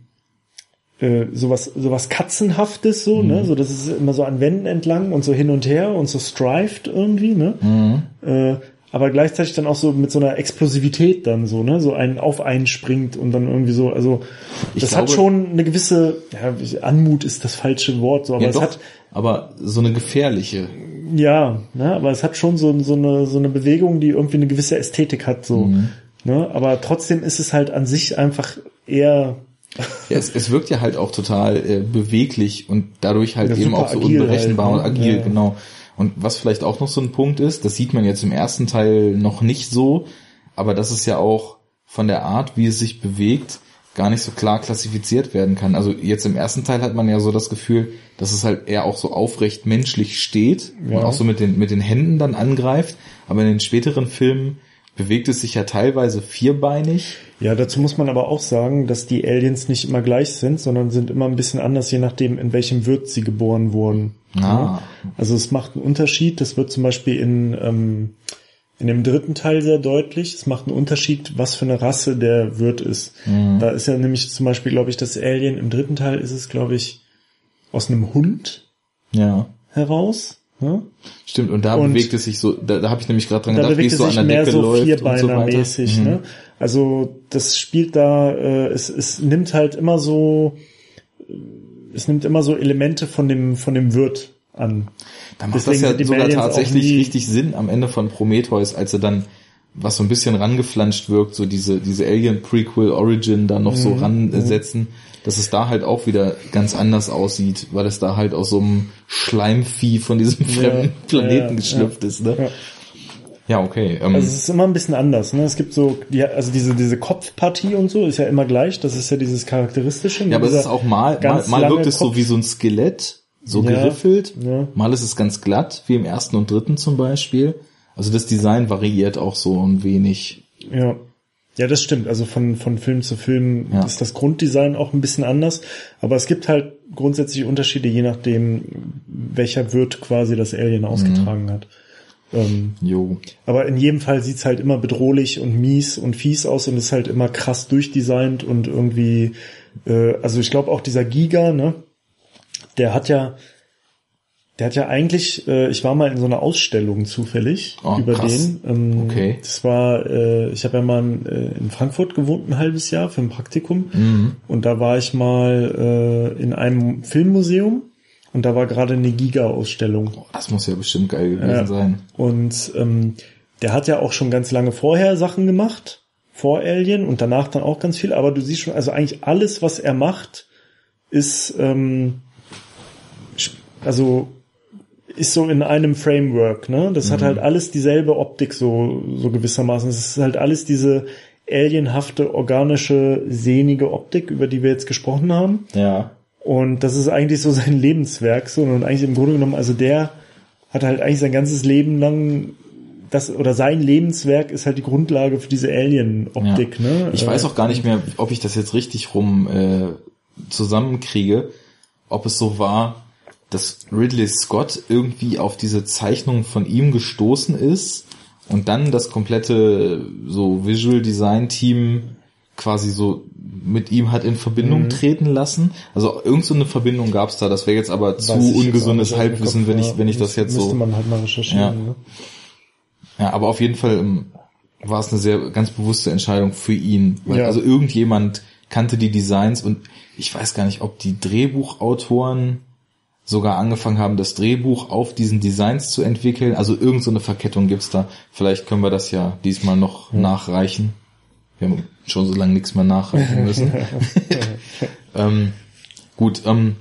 äh, sowas, sowas Katzenhaftes so, ne? So, das ist immer so an Wänden entlang und so hin und her und so strived irgendwie, ne? Äh, aber gleichzeitig dann auch so mit so einer Explosivität dann so, ne? So ein auf einen springt und dann irgendwie so, also Ich das hat glaube- schon eine gewisse, ja, Anmut ist das falsche Wort, so, aber ja es doch, hat, aber so eine gefährliche, ja, ne, aber es hat schon so, so eine, so eine Bewegung, die irgendwie eine gewisse Ästhetik hat, so, Mhm. ne? Aber trotzdem ist es halt an sich einfach eher, Ja, es, es wirkt ja halt auch total äh, beweglich und dadurch halt Ja, eben auch so unberechenbar halt, und ne? agil, Ja. genau. Und was vielleicht auch noch so ein Punkt ist, das sieht man jetzt im ersten Teil noch nicht so, aber das ist ja auch von der Art, wie es sich bewegt, gar nicht so klar klassifiziert werden kann. Also jetzt im ersten Teil hat man ja so das Gefühl, dass es halt eher auch so aufrecht menschlich steht Ja. und auch so mit den, mit den Händen dann angreift, aber in den späteren Filmen bewegt es sich ja teilweise vierbeinig. ja, dazu muss man aber auch sagen, dass die Aliens nicht immer gleich sind, sondern sind immer ein bisschen anders, je nachdem, in welchem Wirt sie geboren wurden. Ah. Also es macht einen Unterschied, das wird zum Beispiel in, ähm, in dem dritten Teil sehr deutlich. Es macht einen Unterschied, was für eine Rasse der Wirt ist. Mhm. Da ist ja nämlich zum Beispiel, glaube ich, das Alien, im dritten Teil ist es, glaube ich, aus einem Hund Ja. heraus. Ne? Stimmt, und da Und bewegt es sich so, da, da habe ich nämlich gerade dran Da gedacht, wie bewegt es so sich an der mehr Decke so und so vierbeinermäßig. Mhm. Ne? Also das spielt da, äh, es, es nimmt halt immer so, es nimmt immer so Elemente von dem von dem Wirt an. Da macht Deswegen das ja sogar tatsächlich richtig Sinn am Ende von Prometheus, als er dann was so ein bisschen rangeflanscht wirkt, so diese, diese Alien Prequel Origin da noch so ransetzen, dass es da halt auch wieder ganz anders aussieht, weil es da halt aus so einem Schleimvieh von diesem [laughs] fremden Planeten ja, geschlüpft ja. ist, ne? Ja. Ja, okay. Ähm, Also es ist immer ein bisschen anders. Ne? Es gibt so, die, also diese, diese Kopfpartie und so ist ja immer gleich. Das ist ja dieses charakteristische. ja, aber es ist auch mal, mal, mal wirkt es so Kopf. wie so ein Skelett, so Ja, geriffelt. ja. Mal ist es ganz glatt, wie im ersten und dritten zum Beispiel. Also das Design variiert auch so ein wenig. Ja. Ja, das stimmt. Also von, von Film zu Film Ja. ist das Grunddesign auch ein bisschen anders. Aber es gibt halt grundsätzlich Unterschiede, je nachdem, welcher Wirt quasi das Alien ausgetragen hat. Ähm, Jo. aber in jedem Fall sieht's halt immer bedrohlich und mies und fies aus und ist halt immer krass durchdesignt und irgendwie, äh, also ich glaube auch dieser Giga, ne, der hat ja, der hat ja eigentlich, äh, ich war mal in so einer Ausstellung zufällig Oh, über krass. den. Ähm, Okay. Das war, äh, ich habe ja mal äh, in Frankfurt gewohnt ein halbes Jahr für ein Praktikum Mhm. und da war ich mal äh, in einem Filmmuseum und da war gerade eine Giga-Ausstellung. Oh, Das muss ja bestimmt geil gewesen Ja. sein. Und ähm, der hat ja auch schon ganz lange vorher Sachen gemacht, vor Alien und danach dann auch ganz viel. Aber du siehst schon, also eigentlich alles, was er macht, ist ähm, also ist so in einem Framework, ne? Das hat halt alles dieselbe Optik so so gewissermaßen. Es ist halt alles diese alienhafte, organische, sehnige Optik, über die wir jetzt gesprochen haben. Ja. Und das ist eigentlich so sein [laughs] Lebenswerk so und eigentlich im Grunde genommen, also der hat halt eigentlich sein ganzes Leben lang das oder sein Lebenswerk ist halt die Grundlage für diese Alien-Optik, Ja. ne? Ich weiß auch gar nicht mehr, ob ich das jetzt richtig rum äh, zusammenkriege, ob es so war, dass Ridley Scott irgendwie auf diese Zeichnung von ihm gestoßen ist und dann das komplette so Visual Design Team quasi so mit ihm hat in Verbindung Mhm. treten lassen. Also irgend so eine Verbindung gab es da. Das wäre jetzt aber zu weiß auch ungesundes Halbwissen, wenn ich wenn ich das jetzt Müsste so man halt mal recherchieren, Ja. ne? Ja, aber auf jeden Fall ähm, war es eine sehr ganz bewusste Entscheidung für ihn. Weil, Ja. Also irgendjemand kannte die Designs und ich weiß gar nicht, ob die Drehbuchautoren sogar angefangen haben, das Drehbuch auf diesen Designs zu entwickeln. Also irgend so eine Verkettung gibt's da. Vielleicht können wir das ja diesmal noch nachreichen. Wir haben schon so lange nichts mehr nachreichen müssen. [laughs] ähm, gut, ähm,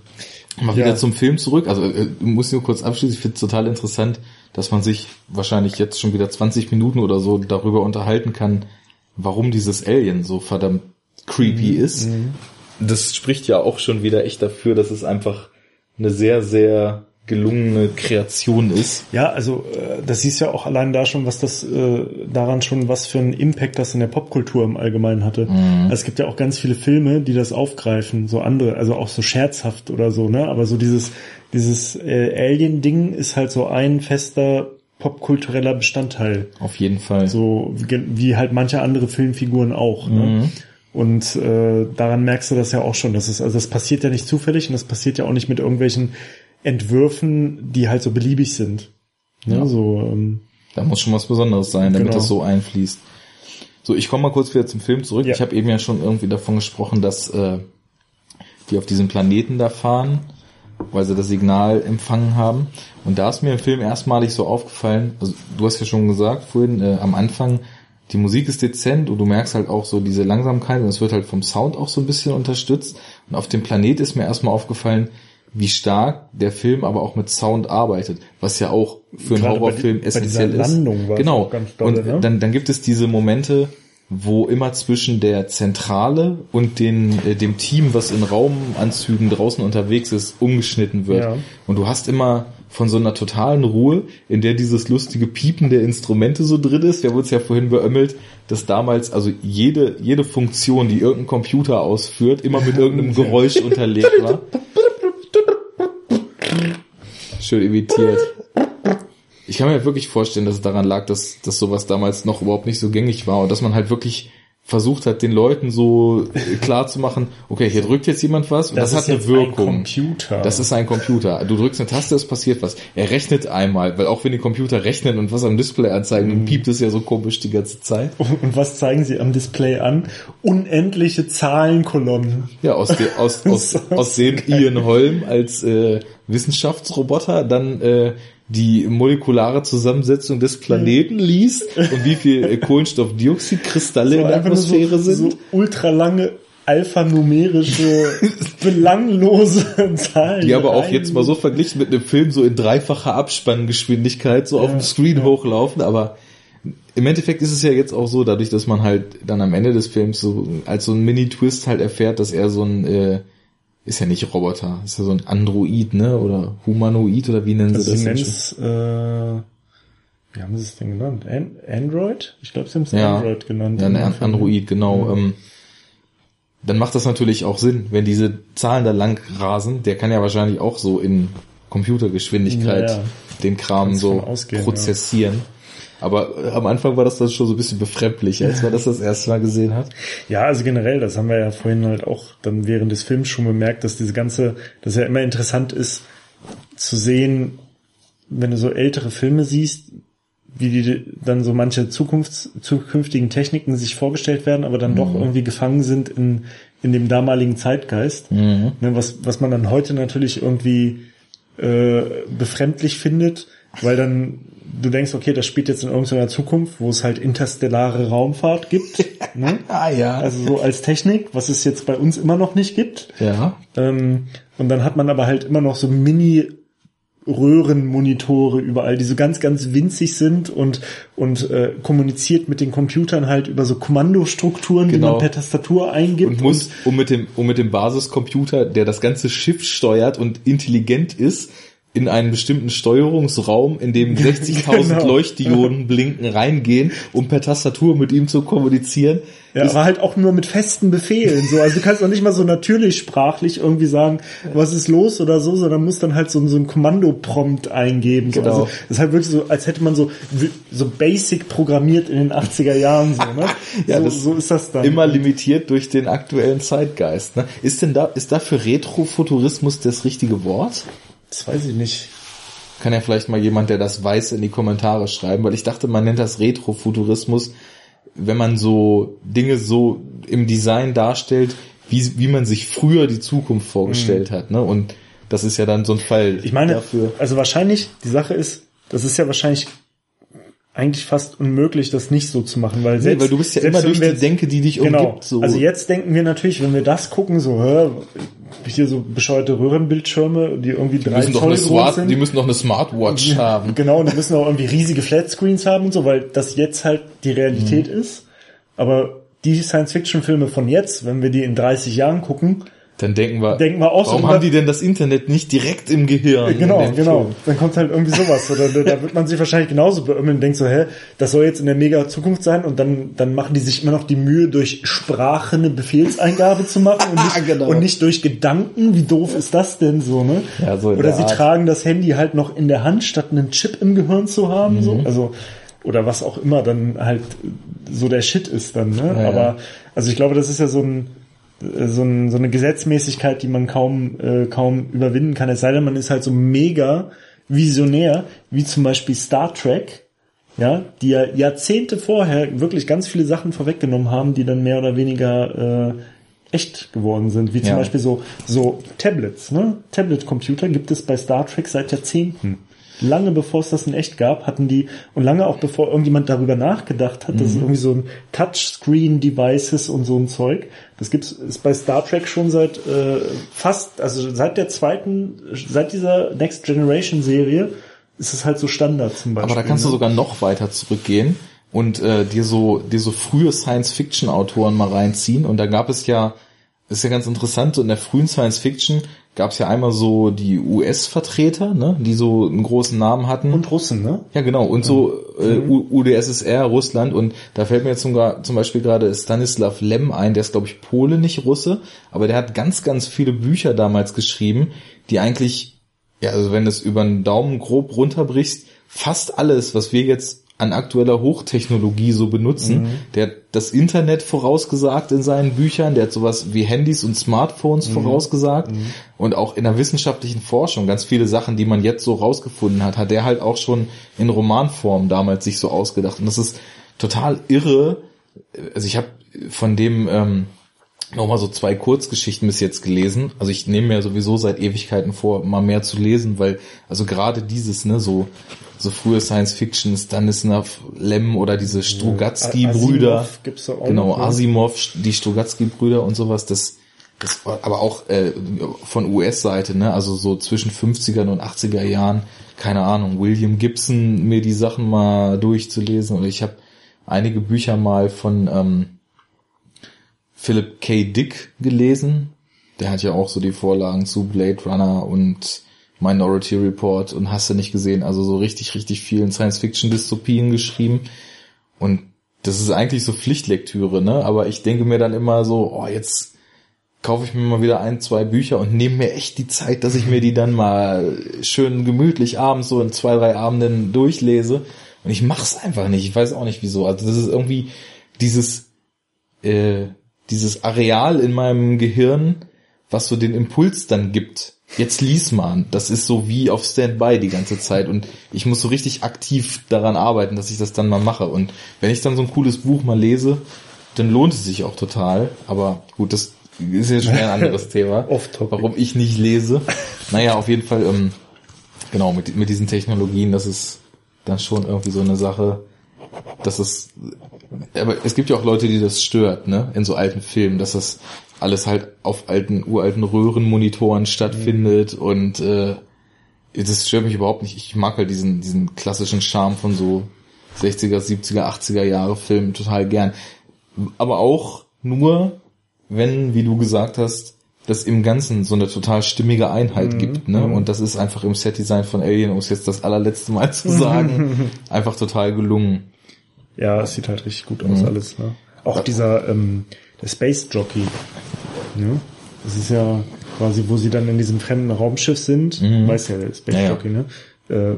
mal Ja. wieder zum Film zurück. Also äh, du musst nur kurz abschließen. Ich finde es total interessant, dass man sich wahrscheinlich jetzt schon wieder 20 Minuten oder so darüber unterhalten kann, warum dieses Alien so verdammt creepy ist. Das spricht ja auch schon wieder echt dafür, dass es einfach eine sehr, sehr gelungene Kreation ist. Ja, also äh, das siehst ja auch allein da schon, was das äh, daran schon, was für einen Impact das in der Popkultur im Allgemeinen hatte. Also es gibt ja auch ganz viele Filme, die das aufgreifen, so andere, also auch so scherzhaft oder so, ne? Aber so dieses dieses äh, Alien-Ding ist halt so ein fester popkultureller Bestandteil, Auf jeden Fall. so wie, wie halt manche andere Filmfiguren auch. Ne? Und äh, daran merkst du das ja auch schon. Das ist, also das passiert ja nicht zufällig und das passiert ja auch nicht mit irgendwelchen Entwürfen, die halt so beliebig sind. Ne? Ja. So, ähm, Da muss schon was Besonderes sein, damit Genau. das so einfließt. So, ich komme mal kurz wieder zum Film zurück. Ja. Ich habe eben ja schon irgendwie davon gesprochen, dass äh, die auf diesem Planeten da fahren, weil sie das Signal empfangen haben. Und da ist mir im Film erstmalig so aufgefallen, also du hast ja schon gesagt vorhin, äh, am Anfang, die Musik ist dezent und du merkst halt auch so diese Langsamkeit und es wird halt vom Sound auch so ein bisschen unterstützt. Und auf dem Planet ist mir erstmal aufgefallen, wie stark der Film aber auch mit Sound arbeitet, was ja auch für einen Gerade bei Horrorfilm bei essentiell ist. Landung es genau. dolle, und ne? dann, dann gibt es diese Momente, wo immer zwischen der Zentrale und den, äh, dem Team, was in Raumanzügen draußen unterwegs ist, umgeschnitten wird. Ja. Und du hast immer von so einer totalen Ruhe, in der dieses lustige Piepen der Instrumente so drin ist. Wir haben uns ja vorhin beömmelt, dass damals also jede, jede Funktion, die irgendein Computer ausführt, immer mit irgendeinem [laughs] Geräusch unterlegt war. Schön imitiert. Ich kann mir wirklich vorstellen, dass es daran lag, dass, dass sowas damals noch überhaupt nicht so gängig war und dass man halt wirklich versucht hat, den Leuten so äh, klar zu machen, okay, hier drückt jetzt jemand was und das, ist hat eine Wirkung. Ein Computer. Das ist ein Computer. Du drückst eine Taste, es passiert was. Er rechnet einmal, weil auch wenn die Computer rechnen und was am Display anzeigen, Mhm. dann piept es ja so komisch die ganze Zeit. und was zeigen sie am Display an? Unendliche Zahlenkolonnen. Ja, aus, de, aus, [laughs] aus, aus dem Ian Holm als äh, Wissenschaftsroboter dann äh, die molekulare Zusammensetzung des Planeten liest und wie viel äh, Kohlenstoffdioxidkristalle So in der Atmosphäre so, sind. So ultralange alphanumerische, [laughs] belanglose Zahlen. Die aber auch jetzt mal so verglichen mit einem Film so in dreifacher Abspanngeschwindigkeit so auf dem Screen hochlaufen, aber im Endeffekt ist es ja jetzt auch so, dadurch, dass man halt dann am Ende des Films so als so ein Mini-Twist halt erfährt, dass er so ein äh, ist ja nicht Roboter, ist ja so ein Android, ne? Oder Humanoid oder wie nennen Also sie das? nennen denn es, äh, wie haben sie es denn genannt? An Android? Ich glaube, sie haben es Ja. Android genannt. Ja, ne. Android, genau. Ähm, dann macht das natürlich auch Sinn, wenn diese Zahlen da lang rasen. Der kann ja wahrscheinlich auch so in Computergeschwindigkeit Ja, ja. den Kram Kannst so ausgehen, prozessieren. Aber äh, am Anfang war das dann schon so ein bisschen befremdlich, als man das das erste Mal gesehen hat. Ja, also generell, das haben wir ja vorhin halt auch dann während des Films schon bemerkt, dass diese ganze, dass ja immer interessant ist zu sehen, wenn du so ältere Filme siehst, wie die dann so manche Zukunfts, zukünftigen Techniken sich vorgestellt werden, aber dann doch irgendwie gefangen sind in, in dem damaligen Zeitgeist. Ne, was, was man dann heute natürlich irgendwie äh, befremdlich findet, weil dann du denkst, okay, das spielt jetzt in irgendeiner Zukunft, wo es halt interstellare Raumfahrt gibt. [laughs] ne? Ah ja. Also so als Technik, was es jetzt bei uns immer noch nicht gibt. ja. Ähm, und dann hat man aber halt immer noch so Mini Röhrenmonitore überall, die so ganz, ganz winzig sind und, und äh, kommuniziert mit den Computern halt über so Kommandostrukturen, die Genau. man per Tastatur eingibt. Und muss, um mit dem, um mit dem Basiscomputer, der das ganze Schiff steuert und intelligent ist, in einen bestimmten Steuerungsraum, in dem [laughs] 60.000 Genau. Leuchtdioden blinken, reingehen, um per Tastatur mit ihm zu kommunizieren. Ja, aber halt auch nur mit festen Befehlen. So, also du kannst auch nicht mal so natürlich sprachlich irgendwie sagen, was ist los oder so, sondern musst dann halt so, so ein Kommandoprompt eingeben. So. Genau. Also das ist halt wirklich so, als hätte man so so basic programmiert in den 80er Jahren so, ne? [laughs] Ja, so, das so ist das dann. Immer limitiert durch den aktuellen Zeitgeist. Ne? Ist denn da, ist dafür Retrofuturismus das richtige Wort? Das weiß ich nicht. Kann ja vielleicht mal jemand, der das weiß, in die Kommentare schreiben, weil ich dachte, man nennt das Retrofuturismus, wenn man so Dinge so im Design darstellt, wie, wie man sich früher die Zukunft vorgestellt hat. Ne? Und das ist ja dann so ein Fall Mhm. Ich meine, dafür. also wahrscheinlich, die Sache ist, das ist ja wahrscheinlich eigentlich fast unmöglich, das nicht so zu machen, weil selbst, weil du bist ja immer durch die jetzt- Denke, die dich Genau. umgibt. So. Also jetzt denken wir natürlich, wenn wir das gucken, so, hä, hier so bescheuerte Röhrenbildschirme, die irgendwie die drei müssen, Zoll groß sind. die müssen doch eine Smartwatch haben. Genau, und die müssen auch irgendwie riesige Flatscreens haben und so, weil das jetzt halt die Realität Mhm. ist. Aber die Science-Fiction-Filme von jetzt, wenn wir die in 30 Jahren gucken, Dann denken wir, Denken wir auch so warum über- haben die denn das Internet nicht direkt im Gehirn? Genau, genau. Film? Dann kommt halt irgendwie sowas. Oder da, da wird man sich wahrscheinlich genauso beömmeln und denkt so, hä, das soll jetzt in der mega Zukunft sein und dann, dann machen die sich immer noch die Mühe, durch Sprache eine Befehlseingabe zu machen und [laughs] nicht, Genau. und nicht durch Gedanken. Wie doof ist das denn so, ne? Ja, so oder der sie Art. tragen das Handy halt noch in der Hand, statt einen Chip im Gehirn zu haben, Mhm. so. Also, oder was auch immer dann halt so der Shit ist dann, ne? Ja. Aber, also ich glaube, das ist ja so ein, so, ein, so eine Gesetzmäßigkeit, die man kaum, äh, kaum überwinden kann. Es sei denn, man ist halt so mega visionär, wie zum Beispiel Star Trek, ja, die ja Jahrzehnte vorher wirklich ganz viele Sachen vorweggenommen haben, die dann mehr oder weniger äh, echt geworden sind. Wie zum Ja. Beispiel so, so Tablets, ne? Tablet-Computer gibt es bei Star Trek seit Jahrzehnten. Lange bevor es das in echt gab, hatten die, und lange auch bevor irgendjemand darüber nachgedacht hat, dass es irgendwie so ein Touchscreen-Devices und so ein Zeug, das gibt's ist bei Star Trek schon seit äh, fast, also seit der zweiten, seit dieser Next Generation Serie ist es halt so Standard zum Beispiel. Aber da kannst du ne? sogar noch weiter zurückgehen und äh, dir so dir so frühe Science-Fiction-Autoren mal reinziehen. Und da gab es ja, ist ja ganz interessant, so in der frühen Science-Fiction gab es ja einmal so die US-Vertreter, ne, die so einen großen Namen hatten. und Russen, ne? Ja, genau. Und so äh, U- UdSSR, Russland. Und da fällt mir jetzt sogar zum Beispiel gerade Stanislav Lem ein, der ist, glaube ich, Pole, nicht Russe. Aber der hat ganz, ganz viele Bücher damals geschrieben, die eigentlich, ja, also wenn du es über den Daumen grob runterbrichst, fast alles, was wir jetzt an aktueller Hochtechnologie so benutzen. Der hat das Internet vorausgesagt in seinen Büchern, der hat sowas wie Handys und Smartphones vorausgesagt. Und auch in der wissenschaftlichen Forschung ganz viele Sachen, die man jetzt so rausgefunden hat, hat der halt auch schon in Romanform damals sich so ausgedacht. Und das ist total irre. Also ich habe von dem ähm, nochmal so zwei Kurzgeschichten bis jetzt gelesen. Also ich nehme mir sowieso seit Ewigkeiten vor, mal mehr zu lesen, weil also gerade dieses, ne, so so frühe Science Fiction, Stanislav Lem oder diese Strugatsky-Brüder, Asimov gibt's auch genau noch, ne? Asimov, die Strugatsky-Brüder und sowas, das das war aber auch äh, von US-Seite, ne, also so zwischen 50er und 80er Jahren, keine Ahnung, William Gibson mir die Sachen mal durchzulesen oder ich habe einige Bücher mal von ähm, Philip K. Dick gelesen. Der hat ja auch so die Vorlagen zu Blade Runner und Minority Report und hast du nicht gesehen, also so richtig, richtig vielen Science-Fiction-Dystopien geschrieben. Und das ist eigentlich so Pflichtlektüre, ne? Aber ich denke mir dann immer so, oh, jetzt kaufe ich mir mal wieder ein, zwei Bücher und nehme mir echt die Zeit, dass ich mir die dann mal schön gemütlich abends so in zwei, drei Abenden durchlese. Und ich mach's einfach nicht. Ich weiß auch nicht wieso. Also das ist irgendwie dieses, äh, dieses Areal in meinem Gehirn, was so den Impuls dann gibt. Jetzt lies mal. Das ist so wie auf Standby die ganze Zeit und ich muss so richtig aktiv daran arbeiten, dass ich das dann mal mache. Und wenn ich dann so ein cooles Buch mal lese, dann lohnt es sich auch total. Aber gut, das ist jetzt schon ein anderes [laughs] Thema. Warum ich nicht lese. Naja, auf jeden Fall, ähm, genau, mit, mit diesen Technologien, das ist dann schon irgendwie so eine Sache, dass es, aber es gibt ja auch Leute, die das stört, ne, in so alten Filmen, dass das alles halt auf alten, uralten Röhrenmonitoren stattfindet und äh, das stört mich überhaupt nicht. Ich mag halt diesen, diesen klassischen Charme von so 60er, 70er, 80er Jahre Filmen total gern. Aber auch nur, wenn, wie du gesagt hast, das im Ganzen so eine total stimmige Einheit gibt, ne? Und das ist einfach im Setdesign von Alien, um es jetzt das allerletzte Mal zu [laughs] sagen, einfach total gelungen. Ja, es sieht halt richtig gut aus alles. Ne? Auch dieser ähm, der Space Jockey. Ne? Das ist ja quasi, wo sie dann in diesem fremden Raumschiff sind. Weiß ja, der Space Ja. Jockey, ne? Äh,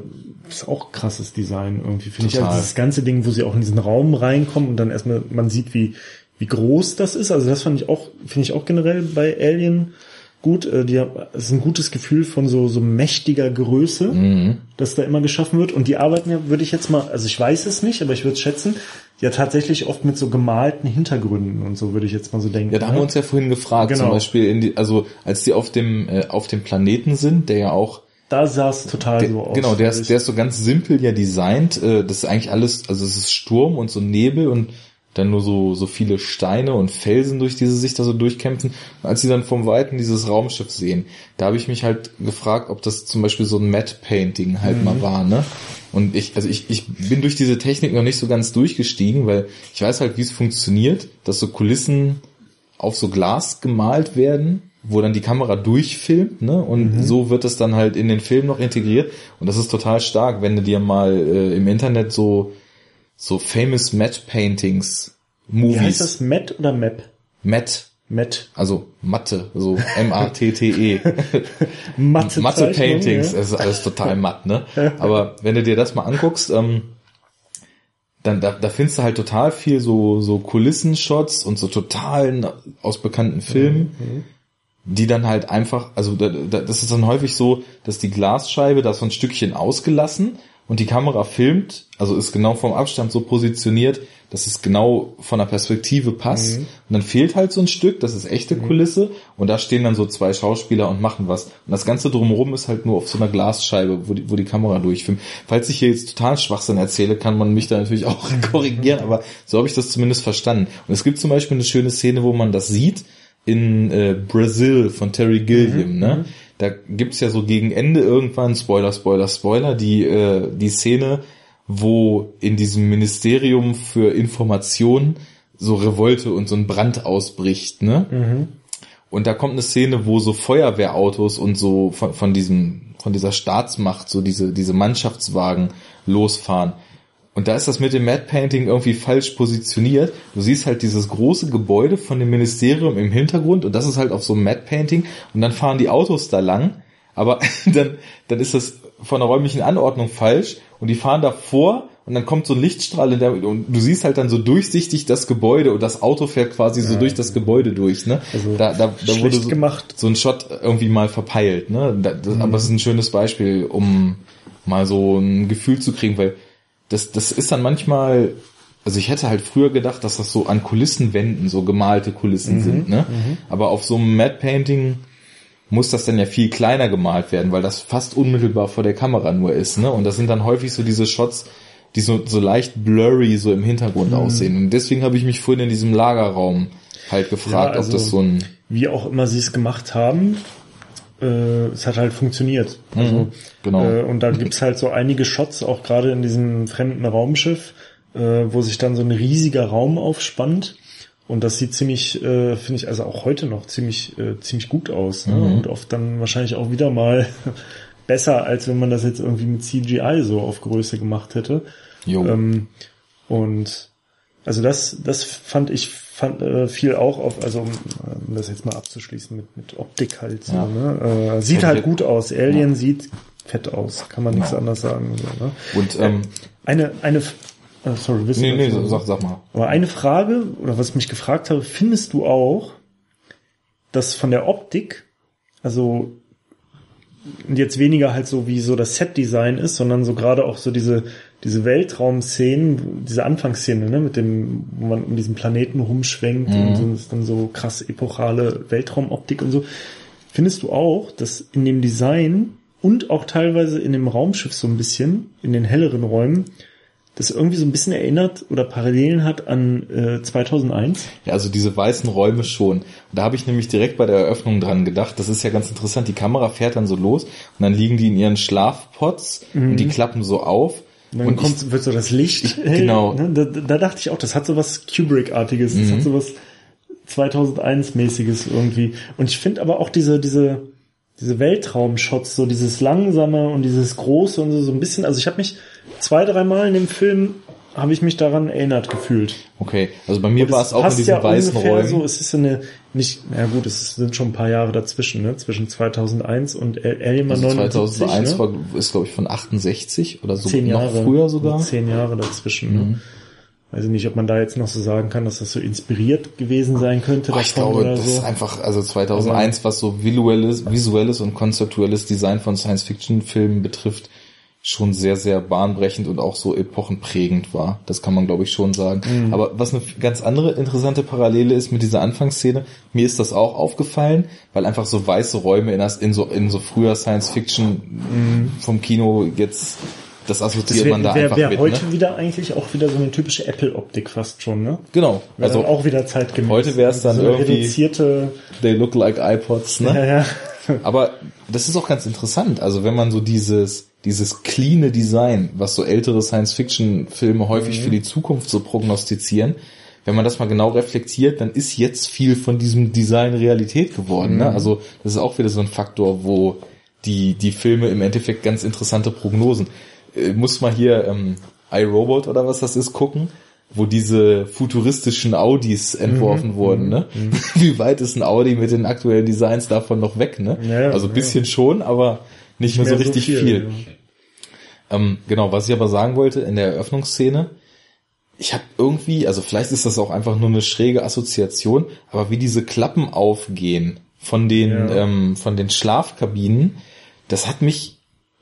ist auch krasses Design irgendwie, finde ich. Also dieses ganze Ding, wo sie auch in diesen Raum reinkommen und dann erstmal man sieht, wie, wie groß das ist. Also das fand ich auch, finde ich auch generell bei Alien gut. Äh, die, haben- es ist ein gutes Gefühl von so, so mächtiger Größe, Mhm. das da immer geschaffen wird. Und die arbeiten ja, würde ich jetzt mal, also ich weiß es nicht, aber ich würde es schätzen, ja tatsächlich oft mit so gemalten Hintergründen und so würde ich jetzt mal so denken. Ja, da haben wir ne? uns ja vorhin gefragt, Genau. zum Beispiel in die, also als die auf dem äh, auf dem Planeten sind, der ja auch da sah es total der, so aus. genau, der ist, der ist so ganz simpel ja designt. Äh, das ist eigentlich alles, also es ist Sturm und so Nebel und dann nur so so viele Steine und Felsen, durch diese sich da so durchkämpfen. Und als sie dann vom Weiten dieses Raumschiff sehen, da habe ich mich halt gefragt, ob das zum Beispiel so ein Matte Painting halt Mhm. mal war, ne? Und ich, also ich, ich bin durch diese Technik noch nicht so ganz durchgestiegen, weil ich weiß halt, wie es funktioniert, dass so Kulissen auf so Glas gemalt werden, wo dann die Kamera durchfilmt, ne? Und so wird es dann halt in den Film noch integriert. Und das ist total stark, wenn du dir mal äh, im Internet so so famous Matte Paintings, Wie Movies, heißt das? Matt oder Map? Matte, Matt. also Matte, so [laughs] M-A-T-T-E. Mathe, Matte Paintings, Ja. es ist alles total matt, ne? Aber wenn du dir das mal anguckst, ähm, dann da, da findest du halt total viel so so Kulissenshots und so totalen aus bekannten Filmen, die dann halt einfach, also da, da, das ist dann häufig so, dass die Glasscheibe da ist so ein Stückchen ausgelassen und die Kamera filmt, also ist genau vom Abstand so positioniert, dass es genau von der Perspektive passt. Und dann fehlt halt so ein Stück, das ist echte Kulisse und da stehen dann so zwei Schauspieler und machen was. Und das Ganze drumherum ist halt nur auf so einer Glasscheibe, wo die, wo die Kamera durchfilmt. Falls ich hier jetzt total Schwachsinn erzähle, kann man mich da natürlich auch [laughs] korrigieren, aber so habe ich das zumindest verstanden. Und es gibt zum Beispiel eine schöne Szene, wo man das sieht in äh, Brazil von Terry Gilliam, ne? Da gibt's ja so gegen Ende irgendwann, Spoiler, Spoiler, Spoiler, die, äh, die Szene, wo in diesem Ministerium für Information so Revolte und so ein Brand ausbricht, ne? Und da kommt eine Szene, wo so Feuerwehrautos und so von, von diesem, von dieser Staatsmacht, so diese, diese Mannschaftswagen losfahren. Und da ist das mit dem Matte Painting irgendwie falsch positioniert. Du siehst halt dieses große Gebäude von dem Ministerium im Hintergrund und das ist halt auf so einem Matte Painting und dann fahren die Autos da lang, aber [laughs] dann, dann ist das von der räumlichen Anordnung falsch und die fahren davor und dann kommt so ein Lichtstrahl in der, und du siehst halt dann so durchsichtig das Gebäude und das Auto fährt quasi so durch das Gebäude durch, ne? Also da, da, da wurde so, gemacht. so ein Shot irgendwie mal verpeilt, ne? Da, das, Aber es ist ein schönes Beispiel, um mal so ein Gefühl zu kriegen, weil das, das ist dann manchmal also ich hätte halt früher gedacht, dass das so an Kulissenwänden so gemalte Kulissen Mhm, sind, ne? Aber auf so einem Matte Painting muss das dann ja viel kleiner gemalt werden, weil das fast unmittelbar vor der Kamera nur ist, ne? Und das sind dann häufig so diese Shots, die so, so leicht blurry so im Mhm. Hintergrund aussehen. Und deswegen habe ich mich vorhin in diesem Lagerraum halt gefragt, Ja, also- ob das so ein Wie auch immer sie es gemacht haben, äh, es hat halt funktioniert. Also, genau. Äh, und da gibt's halt so einige Shots, auch gerade in diesem fremden Raumschiff, äh, wo sich dann so ein riesiger Raum aufspannt. Und das sieht ziemlich, äh, finde ich, also auch heute noch ziemlich, äh, ziemlich gut aus. Ne? Und oft dann wahrscheinlich auch wieder mal [laughs] besser, als wenn man das jetzt irgendwie mit CGI so auf Größe gemacht hätte. Jo. Ähm, und also das, das fand ich fand äh, viel auch auf, also um, um das jetzt mal abzuschließen mit, mit Optik halt. So, Ja. ne? äh, sieht Ja, halt gut aus. Alien sieht fett aus, kann man nichts Genau. anderes sagen. So, ne? Und ähm, Eine, eine, äh, sorry, wisst nee, nee, sag, sag mal. Aber eine Frage, oder was ich mich gefragt habe, findest du auch, dass von der Optik, also jetzt weniger halt so wie so das Set-Design ist, sondern so gerade auch so diese, diese Weltraumszenen, diese Anfangsszene, ne, mit dem, wo man um diesen Planeten rumschwenkt und so, ist dann so krass epochale Weltraumoptik und so. Findest du auch, dass in dem Design und auch teilweise in dem Raumschiff so ein bisschen, in den helleren Räumen, das irgendwie so ein bisschen erinnert oder Parallelen hat an äh, 2001? Ja, also diese weißen Räume schon. Und da habe ich nämlich direkt bei der Eröffnung dran gedacht. Das ist ja ganz interessant. Die Kamera fährt dann so los und dann liegen die in ihren Schlafpots und die klappen so auf. Und dann und kommt, wird so das Licht. hell, genau. Ne? Da, da dachte ich auch, das hat so was Kubrick-artiges, das hat so was 2001-mäßiges irgendwie. Und ich finde aber auch diese, diese, diese Weltraumshots, so dieses langsame und dieses große und so, so ein bisschen, also ich habe mich zwei, dreimal in dem Film habe ich mich daran erinnert gefühlt. ich, okay, also bei mir war es auch in diesen weißen ungefähr Räumen. So, es ist so eine, nicht, na gut, es sind schon ein paar Jahre dazwischen, ne? Zwischen 2001 und Alien also 79, 2001 ne? war, ist glaube ich von 68 oder so zehn noch Jahre. früher sogar. Mhm. Zehn Jahre dazwischen. Ne? Weiß ich nicht, ob man da jetzt noch so sagen kann, dass das so inspiriert gewesen sein könnte Boah, ich glaube, das so. ist einfach, also 2001, was so visuelles, visuelles und konzeptuelles Design von Science-Fiction-Filmen betrifft, schon sehr, sehr bahnbrechend und auch so epochenprägend war. Das kann man, glaube ich, schon sagen. Mhm. Aber was eine ganz andere interessante Parallele ist mit dieser Anfangsszene, mir ist das auch aufgefallen, weil einfach so weiße Räume in, das, in, so, in so früher Science-Fiction vom Kino jetzt, das assoziiert das man da wäre einfach wär mit. heute Ne? wieder eigentlich auch wieder so eine typische Apple-Optik fast schon, ne? Genau. Wäre Also auch wieder zeitgemäß. heute wär's dann so irgendwie- reduzierte, they look like iPods, ne? ja, ja. Aber das ist auch ganz interessant. Also wenn man so dieses, dieses cleane Design, was so ältere Science-Fiction-Filme häufig für die Zukunft so prognostizieren, wenn man das mal genau reflektiert, dann ist jetzt viel von diesem Design Realität geworden. Ne? Also das ist auch wieder so ein Faktor, wo die, die Filme im Endeffekt ganz interessante Prognosen. Äh, muss mal hier ähm, iRobot oder was das ist gucken wo diese futuristischen Audis Mhm. entworfen wurden, ne? [laughs] Wie weit ist ein Audi mit den aktuellen Designs davon noch weg, ne? Ja, also ein ja. bisschen schon, aber nicht mehr so richtig viel. Ähm, genau, was ich aber sagen wollte in der Eröffnungsszene, ich habe irgendwie, also vielleicht ist das auch einfach nur eine schräge Assoziation, aber wie diese Klappen aufgehen von den Ja. ähm, von den Schlafkabinen, das hat mich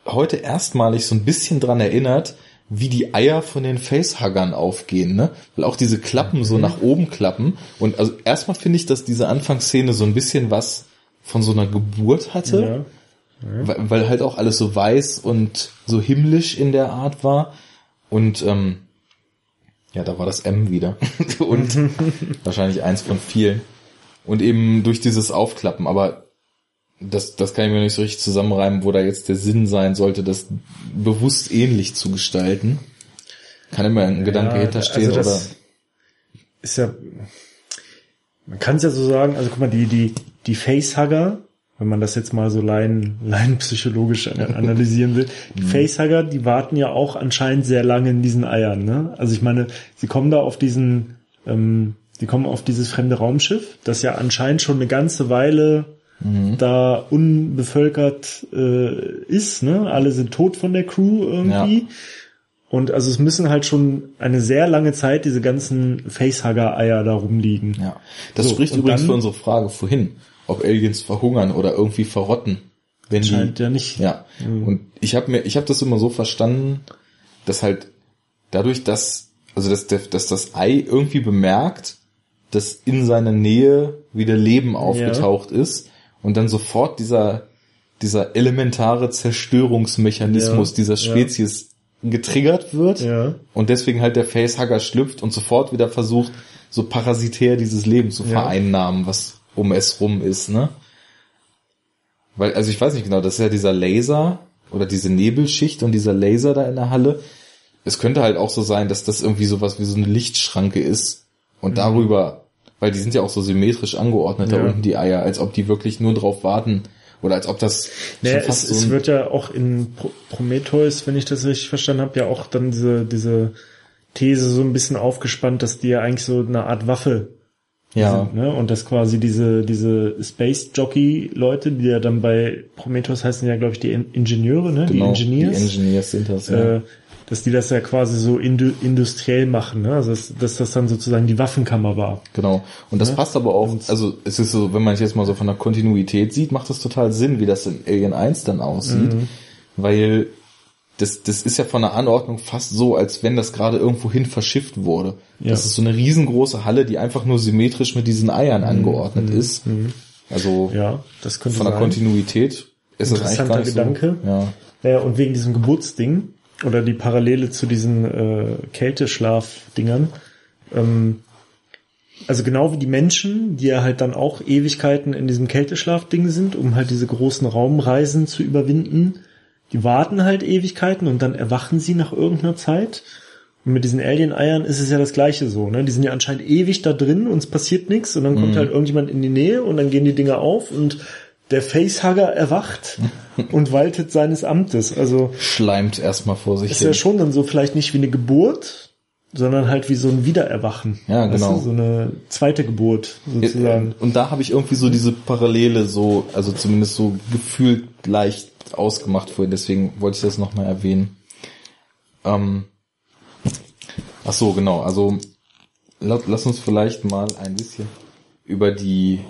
heute erstmalig so ein bisschen dran erinnert, wie die Eier von den Facehuggern aufgehen, ne? Weil auch diese Klappen so nach oben klappen. Und also erstmal finde ich, dass diese Anfangsszene so ein bisschen was von so einer Geburt hatte. Ja. Weil, weil halt auch alles so weiß und so himmlisch in der Art war. Und ähm, ja, da war das M wieder. [laughs] und [laughs] wahrscheinlich eins von vielen. Und eben durch dieses Aufklappen, aber das, das kann ich mir nicht so richtig zusammenreimen, wo da jetzt der Sinn sein sollte, das bewusst ähnlich zu gestalten. Kann immer ein Gedanke Ja, hinterstehen also oder. Ist ja, man kann es ja so sagen, also guck mal, die, die, die Facehugger, wenn man das jetzt mal so lein, laienpsychologisch an- analysieren will, die Mhm. Facehugger, die warten ja auch anscheinend sehr lange in diesen Eiern, ne? Also ich meine, sie kommen da auf diesen, ähm, die kommen auf dieses fremde Raumschiff, das ja anscheinend schon eine ganze Weile Mhm. da unbevölkert äh, ist, ne? Alle sind tot von der Crew irgendwie. Ja. Und also es müssen halt schon eine sehr lange Zeit diese ganzen Facehugger-Eier da rumliegen. Ja. Das So, spricht übrigens dann- für unsere Frage vorhin, ob Aliens verhungern oder irgendwie verrotten. Wenn die, Scheint ja nicht. Ja. Und ich habe mir, ich habe das immer so verstanden, dass halt dadurch, dass also dass, dass das Ei irgendwie bemerkt, dass in seiner Nähe wieder Leben aufgetaucht ist und dann sofort dieser, dieser elementare Zerstörungsmechanismus Ja, dieser ja. Spezies getriggert wird Ja. und deswegen halt der Facehugger schlüpft und sofort wieder versucht, so parasitär dieses Leben zu Ja. vereinnahmen, was um es rum ist, ne? Weil, also ich weiß nicht genau, das ist ja dieser Laser oder diese Nebelschicht und dieser Laser da in der Halle. Es könnte halt auch so sein, dass das irgendwie sowas wie so eine Lichtschranke ist und darüber, weil die sind ja auch so symmetrisch angeordnet da Mhm. Ja. unten die Eier, als ob die wirklich nur drauf warten oder als ob das Naja, es, so es wird ja auch in Pro Prometheus, wenn ich das richtig verstanden habe, ja auch dann diese, diese These so ein bisschen aufgespannt, dass die ja eigentlich so eine Art Waffe ja, sind, ne? Und dass quasi diese, diese Space Jockey Leute, die ja dann bei Prometheus heißen ja, glaube ich, die In Ingenieure, ne? genau, die Engineers. die Engineers sind das, ja. äh, dass die das ja quasi so indu industriell machen, ne? Also dass, dass das dann sozusagen die Waffenkammer war. Genau. Und das Ne? passt aber auch, also es ist so, wenn man es jetzt mal so von der Kontinuität sieht, macht das total Sinn, wie das in Alien 1 dann aussieht. Mhm. Weil das, das ist ja von der Anordnung fast so, als wenn das gerade irgendwo hin verschifft wurde. Ja. Das ist so eine riesengroße Halle, die einfach nur symmetrisch mit diesen Eiern angeordnet ist. Also Mhm. Ja, das könnte von der sein. Kontinuität ist das eigentlich Interessanter gar nicht Gedanke. so. Ja. Ja, und wegen diesem Geburtsding oder die Parallele zu diesen äh, Kälteschlaf-Dingern. Ähm, also genau wie die Menschen, die ja halt dann auch Ewigkeiten in diesem Kälteschlaf-Ding sind, um halt diese großen Raumreisen zu überwinden. Die warten halt Ewigkeiten und dann erwachen sie nach irgendeiner Zeit. Und mit diesen Alien-Eiern ist es ja das gleiche so, ne? Die sind ja anscheinend ewig da drin und es passiert nichts und dann kommt halt irgendjemand in die Nähe und dann gehen die Dinger auf und der Facehugger erwacht [laughs] und waltet seines Amtes. Also Schleimt erstmal vor sich ist hin. ja schon dann so vielleicht nicht wie eine Geburt, sondern halt wie so ein Wiedererwachen. Ja, Weißt genau. Du? So eine zweite Geburt sozusagen. Und da habe ich irgendwie so diese Parallele so, also zumindest so gefühlt leicht ausgemacht vorhin, deswegen wollte ich das nochmal erwähnen. Ähm, ach so, genau, also la, lass uns vielleicht mal ein bisschen über die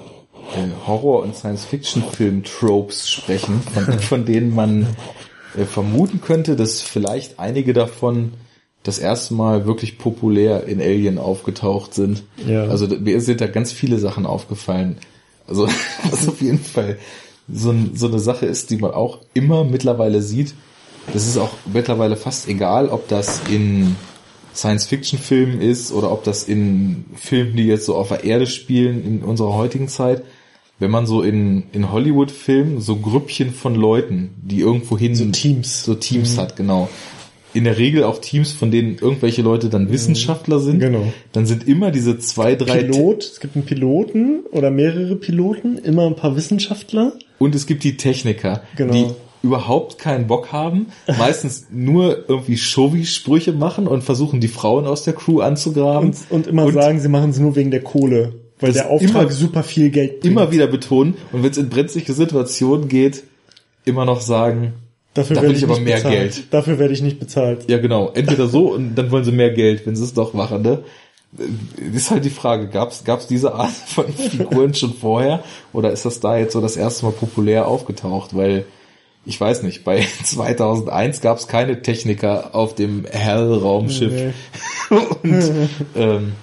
äh, Horror- und Science-Fiction-Film-Tropes sprechen, von, [laughs] von denen man äh, vermuten könnte, dass vielleicht einige davon das erste Mal wirklich populär in Alien aufgetaucht sind. Ja. Also mir sind da ganz viele Sachen aufgefallen. Also [laughs] was auf jeden Fall so, so eine Sache ist, die man auch immer mittlerweile sieht. Das ist auch mittlerweile fast egal, ob das in Science-Fiction-Filmen ist oder ob das in Filmen, die jetzt so auf der Erde spielen in unserer heutigen Zeit. Wenn man so in, in Hollywood-Filmen so Grüppchen von Leuten, die irgendwo hin... So Teams. So Teams hat, genau. In der Regel auch Teams, von denen irgendwelche Leute dann Wissenschaftler sind. Genau. Dann sind immer diese zwei, drei... Pilot, es gibt einen Piloten oder mehrere Piloten, immer ein paar Wissenschaftler. Und es gibt die Techniker, Genau. die überhaupt keinen Bock haben, [laughs] meistens nur irgendwie Showy-Sprüche machen und versuchen, die Frauen aus der Crew anzugraben. Und, und immer sagen, sie machen es nur wegen der Kohle, weil der Auftrag immer- super viel Geld bringt. immer wieder betonen und wenn es in brenzliche Situationen geht, immer noch sagen, Dafür da werde will ich aber nicht mehr bezahlt. Geld. Dafür werde ich nicht bezahlt. ja genau, entweder so und dann wollen sie mehr Geld, wenn sie es doch machen, ne? Ist halt die Frage, gab's gab's diese Art [laughs] von Figuren schon vorher oder ist das da jetzt so das erste Mal populär aufgetaucht? Weil ich weiß nicht, bei [laughs] 2001 gab's keine Techniker auf dem Hell-Raumschiff Nee. [laughs] und ähm,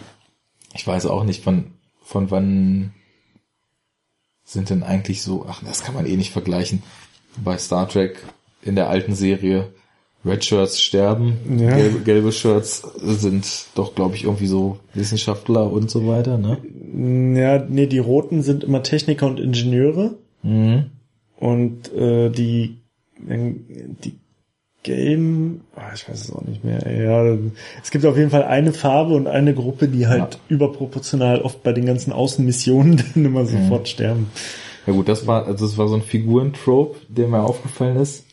ich weiß auch nicht, von von wann sind denn eigentlich so, ach, das kann man eh nicht vergleichen. Bei Star Trek in der alten Serie Red Shirts sterben, Ja. gelbe, gelbe Shirts sind doch, glaube ich, irgendwie so Wissenschaftler und so weiter, ne? Ja, nee, die Roten sind immer Techniker und Ingenieure Mhm. und äh, die die Gelben, ah, ich weiß es auch nicht mehr. Ja, es gibt auf jeden Fall eine Farbe und eine Gruppe, die halt überproportional oft bei den ganzen Außenmissionen [laughs] dann immer sofort sterben. Ja gut, das war, also das war so ein Figurentrope, der mir aufgefallen ist.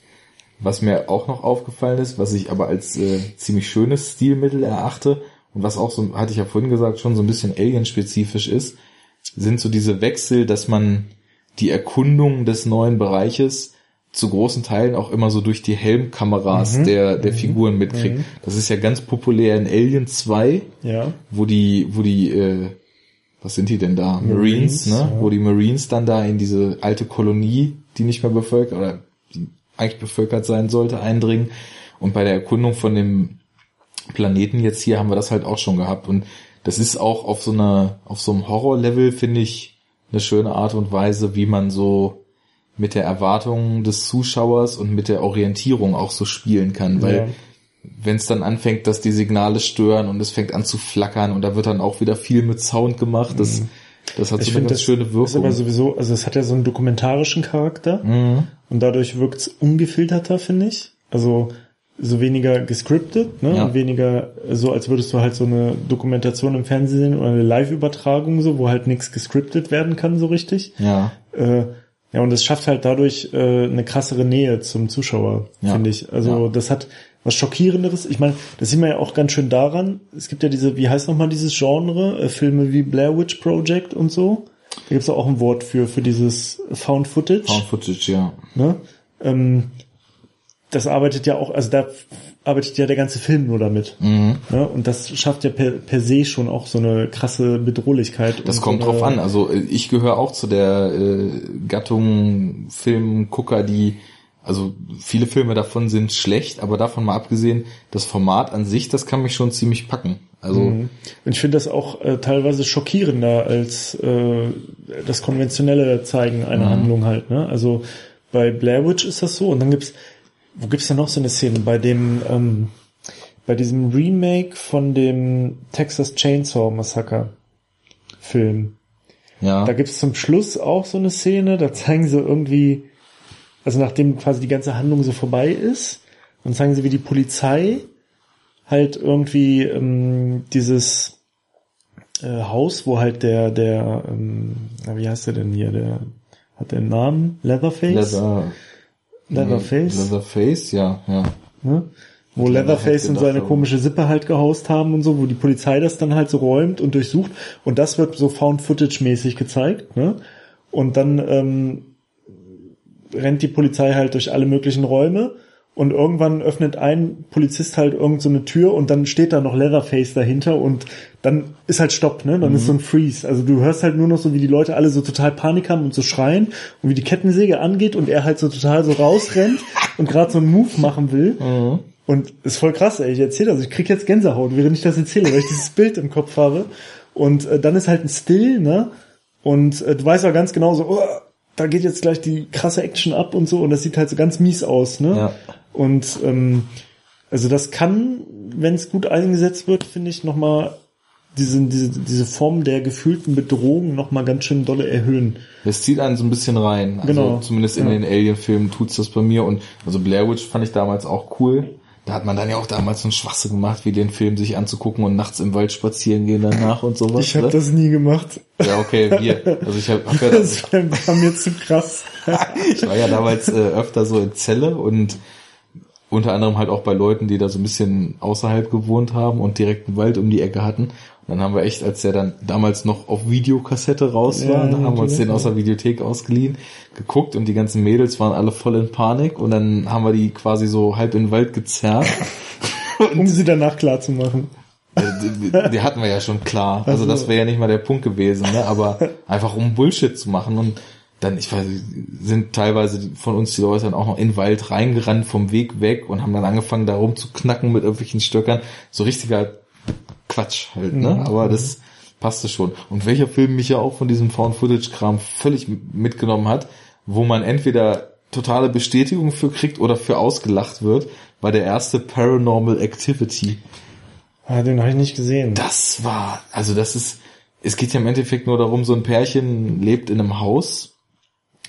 Was mir auch noch aufgefallen ist, was ich aber als äh, ziemlich schönes Stilmittel erachte und was auch so, hatte ich ja vorhin gesagt, schon so ein bisschen alien-spezifisch ist, sind so diese Wechsel, dass man die Erkundung des neuen Bereiches zu großen Teilen auch immer so durch die Helmkameras der, der Figuren mitkriegt. Das ist ja ganz populär in Alien 2, Ja, wo die, wo die, äh, was sind die denn da? Marines, Marines, ne? ja. Wo die Marines dann da in diese alte Kolonie, die nicht mehr bevölkert oder die eigentlich bevölkert sein sollte, eindringen und bei der Erkundung von dem Planeten jetzt hier haben wir das halt auch schon gehabt und das ist auch auf so einer, auf so einem Horror-Level, finde ich, eine schöne Art und Weise, wie man so mit der Erwartung des Zuschauers und mit der Orientierung auch so spielen kann, weil ja. wenn es dann anfängt, dass die Signale stören und es fängt an zu flackern und da wird dann auch wieder viel mit Sound gemacht, das, mhm. Das hat ich so eine ganz das schöne Wirkung. Ist aber sowieso, also es hat ja so einen dokumentarischen Charakter mhm. und dadurch wirkt es ungefilterter, finde ich. Also so weniger gescriptet, ne? Ja. Und weniger so, als würdest du halt so eine Dokumentation im Fernsehen oder eine Live-Übertragung so, wo halt nichts gescriptet werden kann so richtig. Ja. Äh, ja, und es schafft halt dadurch äh, eine krassere Nähe zum Zuschauer, ja. finde ich. Also ja. das hat was Schockierenderes. Ich meine, das sieht man ja auch ganz schön daran. Es gibt ja diese, wie heißt nochmal dieses Genre, äh, Filme wie Blair Witch Project und so. Da gibt's auch ein Wort für, für dieses Found Footage. Found Footage, ja. Ne? Ähm, das arbeitet ja auch, also da arbeitet ja der ganze Film nur damit. Mhm. Ja, und das schafft ja per, per se schon auch so eine krasse Bedrohlichkeit. Das kommt so drauf an. Also äh, ich gehöre auch zu der äh, Gattung Filmgucker, die also viele Filme davon sind schlecht, aber davon mal abgesehen, das Format an sich, das kann mich schon ziemlich packen. Also mhm. und ich finde das auch äh, teilweise schockierender als äh, das konventionelle Zeigen einer mhm. Handlung halt. Ne? Also bei Blair Witch ist das so und dann gibt's wo gibt's denn noch so eine Szene? Bei dem, ähm, bei diesem Remake von dem Texas Chainsaw Massacre Film. Ja. Da gibt's zum Schluss auch so eine Szene, da zeigen sie irgendwie, also nachdem quasi die ganze Handlung so vorbei ist, dann zeigen sie, wie die Polizei halt irgendwie ähm, dieses äh, Haus, wo halt der, der, ähm, wie heißt der denn hier, der hat den Namen Leatherface? Leather. Leatherface. Leatherface, ja, ja. Ne? Wo Leatherface und seine komische Sippe halt gehaust haben und so, wo die Polizei das dann halt so räumt und durchsucht. Und das wird so Found-Footage-mäßig gezeigt. Ne? Und dann ähm, rennt die Polizei halt durch alle möglichen Räume und irgendwann öffnet ein Polizist halt irgend so eine Tür und dann steht da noch Leatherface dahinter und dann ist halt Stopp, ne? Dann mhm. ist so ein Freeze. Also du hörst halt nur noch so, wie die Leute alle so total Panik haben und so schreien und wie die Kettensäge angeht und er halt so total so rausrennt [laughs] und gerade so einen Move machen will. Mhm. Und ist voll krass, ey. Ich erzähle das, ich krieg jetzt Gänsehaut, während ich das erzähle, weil ich dieses [laughs] Bild im Kopf habe. Und äh, dann ist halt ein Still, ne? Und äh, du weißt auch ganz genau so, oh, da geht jetzt gleich die krasse Action ab und so und das sieht halt so ganz mies aus, ne? Ja. Und ähm, also das kann, wenn es gut eingesetzt wird, finde ich, nochmal diese, diese, diese Form der gefühlten Bedrohung nochmal ganz schön dolle erhöhen. Es zieht einen so ein bisschen rein. Also genau. Zumindest in ja. den Alien-Filmen tut's das bei mir. Und also Blair Witch fand ich damals auch cool. Da hat man dann ja auch damals so einen Schwachsinn gemacht, wie den Film sich anzugucken und nachts im Wald spazieren gehen danach und sowas. Ich habe ne? das nie gemacht. Ja, okay, wir. Also ich habe hab ja [laughs] das war mir zu krass. [laughs] ich war ja damals äh, öfter so in Zelle und unter anderem halt auch bei Leuten, die da so ein bisschen außerhalb gewohnt haben und direkt einen Wald um die Ecke hatten. Und dann haben wir echt, als der dann damals noch auf Videokassette raus war, ja, haben wir uns den aus der Videothek ausgeliehen, geguckt und die ganzen Mädels waren alle voll in Panik und dann haben wir die quasi so halb in den Wald gezerrt. [laughs] um sie danach klar zu machen. Die, die, hatten wir ja schon klar. Also das wäre ja nicht mal der Punkt gewesen, ne? aber [laughs] einfach um Bullshit zu machen und dann, ich weiß, sind teilweise von uns die Leute dann auch noch in den Wald reingerannt vom Weg weg und haben dann angefangen, da rumzuknacken mit irgendwelchen Stöckern. So richtiger Quatsch halt, ne? Mhm. Aber das passte schon. Und welcher Film mich ja auch von diesem Found-Footage-Kram völlig mitgenommen hat, wo man entweder totale Bestätigung für kriegt oder für ausgelacht wird, war der erste Paranormal Activity. Ah, den habe ich nicht gesehen. Das war, also das ist, es geht ja im Endeffekt nur darum, so ein Pärchen lebt in einem Haus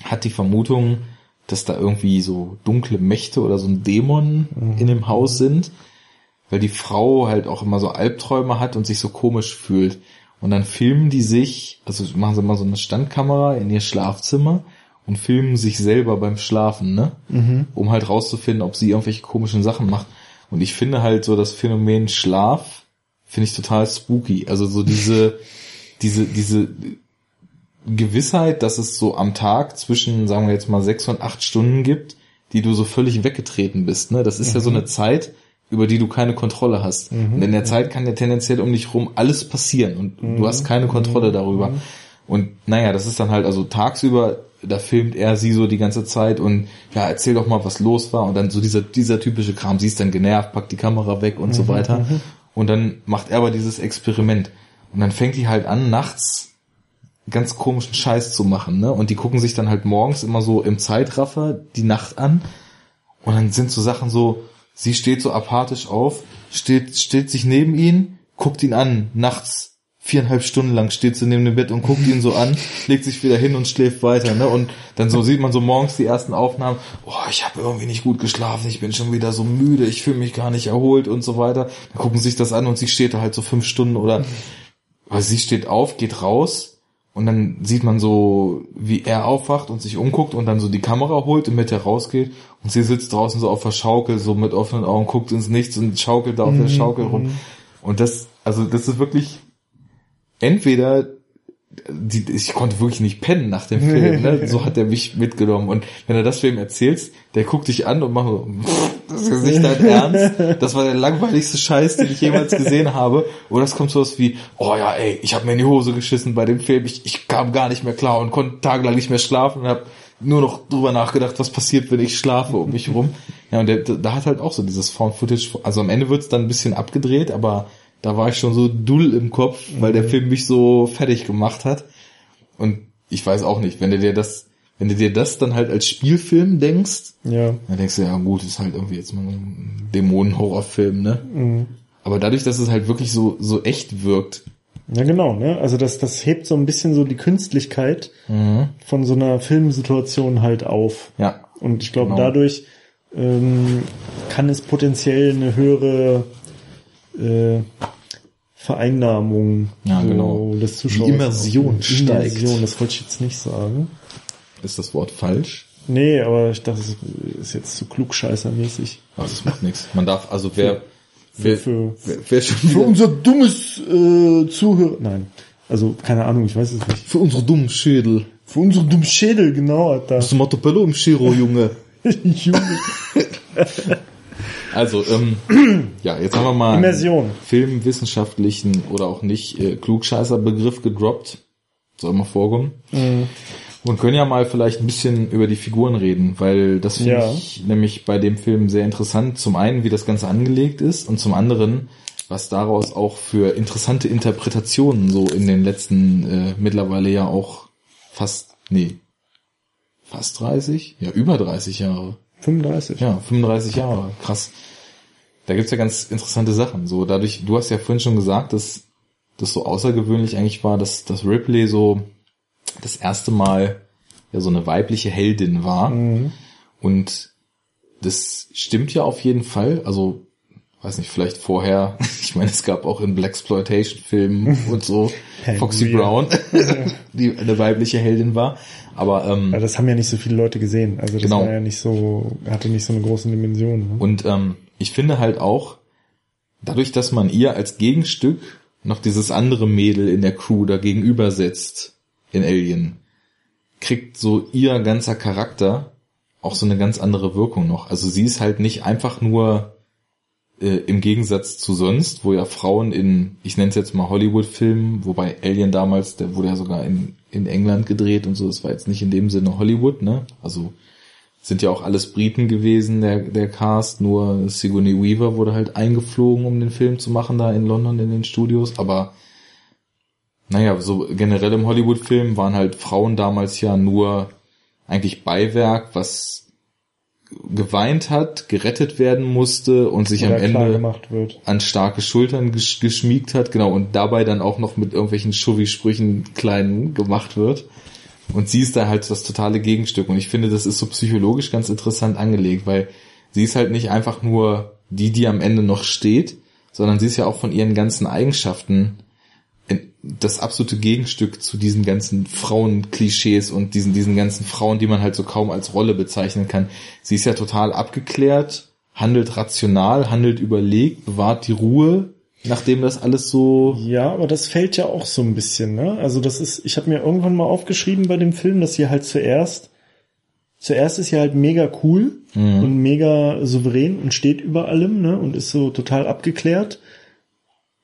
hat die Vermutung, dass da irgendwie so dunkle Mächte oder so ein Dämon mhm. in dem Haus sind, weil die Frau halt auch immer so Albträume hat und sich so komisch fühlt. Und dann filmen die sich, also machen sie mal so eine Standkamera in ihr Schlafzimmer und filmen sich selber beim Schlafen, ne? Mhm. Um halt rauszufinden, ob sie irgendwelche komischen Sachen macht. Und ich finde halt so das Phänomen Schlaf finde ich total spooky. Also so diese, [laughs] diese, diese Gewissheit, dass es so am Tag zwischen, sagen wir jetzt mal, sechs und acht Stunden gibt, die du so völlig weggetreten bist. Ne? Das ist mhm. ja so mhm. eine Zeit, über die du keine Kontrolle hast. Mhm. Und in der Zeit kann ja tendenziell um dich rum alles passieren und mhm. du hast keine Kontrolle mhm. darüber. Und naja, das ist dann halt, also tagsüber da filmt er sie so die ganze Zeit und ja, erzähl doch mal, was los war und dann so dieser, dieser typische Kram, sie ist dann genervt, packt die Kamera weg und so weiter und dann macht er aber dieses Experiment und dann fängt die halt an, nachts ganz komischen Scheiß zu machen, ne? Und die gucken sich dann halt morgens immer so im Zeitraffer die Nacht an und dann sind so Sachen so, sie steht so apathisch auf, steht, steht sich neben ihn, guckt ihn an, nachts viereinhalb Stunden lang steht sie neben dem Bett und guckt ihn so an, [laughs] legt sich wieder hin und schläft weiter, ne? Und dann so sieht man so morgens die ersten Aufnahmen, oh, ich habe irgendwie nicht gut geschlafen, ich bin schon wieder so müde, ich fühle mich gar nicht erholt und so weiter. Dann gucken sie sich das an und sie steht da halt so fünf Stunden oder weil sie steht auf, geht raus und dann sieht man so, wie er aufwacht und sich umguckt und dann so die Kamera holt und mit der rausgeht und sie sitzt draußen so auf der Schaukel, so mit offenen Augen, guckt ins Nichts und schaukelt da auf der Schaukel rum. Und das, also das ist wirklich entweder die, ich konnte wirklich nicht pennen nach dem Film, ne? [laughs] so hat er mich mitgenommen. Und wenn du das für ihn erzählst, der guckt dich an und macht so, "Pff, das ist jetzt nicht dein [laughs] Ernst. Das war der langweiligste Scheiß, den ich jemals gesehen habe. Oder es kommt sowas wie, oh ja, ey, ich habe mir in die Hose geschissen bei dem Film, ich, ich kam gar nicht mehr klar und konnte tagelang nicht mehr schlafen und habe nur noch drüber nachgedacht, was passiert, wenn ich schlafe um mich rum. Ja, und da hat halt auch so dieses Found Footage, also am Ende wird's dann ein bisschen abgedreht, aber da war ich schon so dull im Kopf, weil der Film mich so fertig gemacht hat. Und ich weiß auch nicht, wenn du dir das, wenn du dir das dann halt als Spielfilm denkst, Ja. dann denkst du, ja gut, ist halt irgendwie jetzt mal ein Dämonen-Horrorfilm, ne? Mhm. Aber dadurch, dass es halt wirklich so, so echt wirkt, Ja, genau, ne? Also das, das hebt so ein bisschen so die Künstlichkeit von so einer Filmsituation halt auf. ja, Und ich glaube, Genau. dadurch ähm, kann es potenziell eine höhere äh, Vereinnahmung Ja, so genau. des Zuschauers. Die Immersion Die steigt. Immersion, das wollte ich jetzt nicht sagen. ist das Wort falsch? Nee, aber ich dachte, es ist jetzt zu klugscheißermäßig. Aber das macht nichts. Man darf, also wer, wer, für- wer, wer schon Für unser dummes äh, Zuhörer. Nein. Also, keine Ahnung, ich weiß es nicht. für unsere dummen Schädel. Für unsere dummen Schädel, genau, Alter. Bist du Montepello im Chiro, Junge? [laughs] Junge. [laughs] Also, ähm, ja, jetzt haben wir mal Immersion. einen filmwissenschaftlichen oder auch nicht äh, klugscheißer Begriff gedroppt. Soll mal vorkommen. Und können ja mal vielleicht ein bisschen über die Figuren reden, weil das finde Ja. ich nämlich bei dem Film sehr interessant. Zum einen, wie das Ganze angelegt ist und zum anderen, was daraus auch für interessante Interpretationen so in den letzten äh, mittlerweile ja auch fast, nee, fast 30? Ja, über 30 Jahre. 35. Ja, 35 Jahre, krass. Da gibt's ja ganz interessante Sachen. So dadurch, du hast ja vorhin schon gesagt, dass das so außergewöhnlich eigentlich war, dass, dass Ripley so das erste Mal ja so eine weibliche Heldin war. Und das stimmt ja auf jeden Fall. Also, weiß nicht, vielleicht vorher, [laughs] ich meine, es gab auch in Blaxploitation-Filmen [laughs] und so Foxy. Brown, [laughs] die eine weibliche Heldin war. Aber ähm, Ja, das haben ja nicht so viele Leute gesehen. Also das Genau. war ja nicht so, hatte nicht so eine große Dimension. Ne? Und ähm, ich finde halt auch, dadurch, dass man ihr als Gegenstück noch dieses andere Mädel in der Crew da gegenüber setzt in Alien, kriegt so ihr ganzer Charakter auch so eine ganz andere Wirkung noch. Also sie ist halt nicht einfach nur äh, im Gegensatz zu sonst, wo ja Frauen in, ich nenne es jetzt mal Hollywood-Filmen, wobei Alien damals, der wurde ja sogar in, in England gedreht und so, das war jetzt nicht in dem Sinne Hollywood, ne? Also sind ja auch alles Briten gewesen, der, der Cast, nur Sigourney Weaver wurde halt eingeflogen, um den Film zu machen, da in London in den Studios, aber naja, so generell im Hollywood-Film waren halt Frauen damals ja nur eigentlich Beiwerk, was geweint hat, gerettet werden musste und sich Oder am Ende an starke Schultern gesch geschmiegt hat, genau, und dabei dann auch noch mit irgendwelchen Schuvi-Sprüchen klein gemacht wird. Und sie ist da halt das totale Gegenstück. Und ich finde, das ist so psychologisch ganz interessant angelegt, weil sie ist halt nicht einfach nur die, die am Ende noch steht, sondern sie ist ja auch von ihren ganzen Eigenschaften das absolute Gegenstück zu diesen ganzen Frauenklischees und diesen, diesen ganzen Frauen, die man halt so kaum als Rolle bezeichnen kann. Sie ist ja total abgeklärt, handelt rational, handelt überlegt, bewahrt die Ruhe, nachdem das alles so Ja, aber das fällt ja auch so ein bisschen, ne? Also das ist, ich habe mir irgendwann mal aufgeschrieben bei dem Film, dass sie halt zuerst, zuerst ist sie halt mega cool und mega souverän und steht über allem, ne? Und ist so total abgeklärt.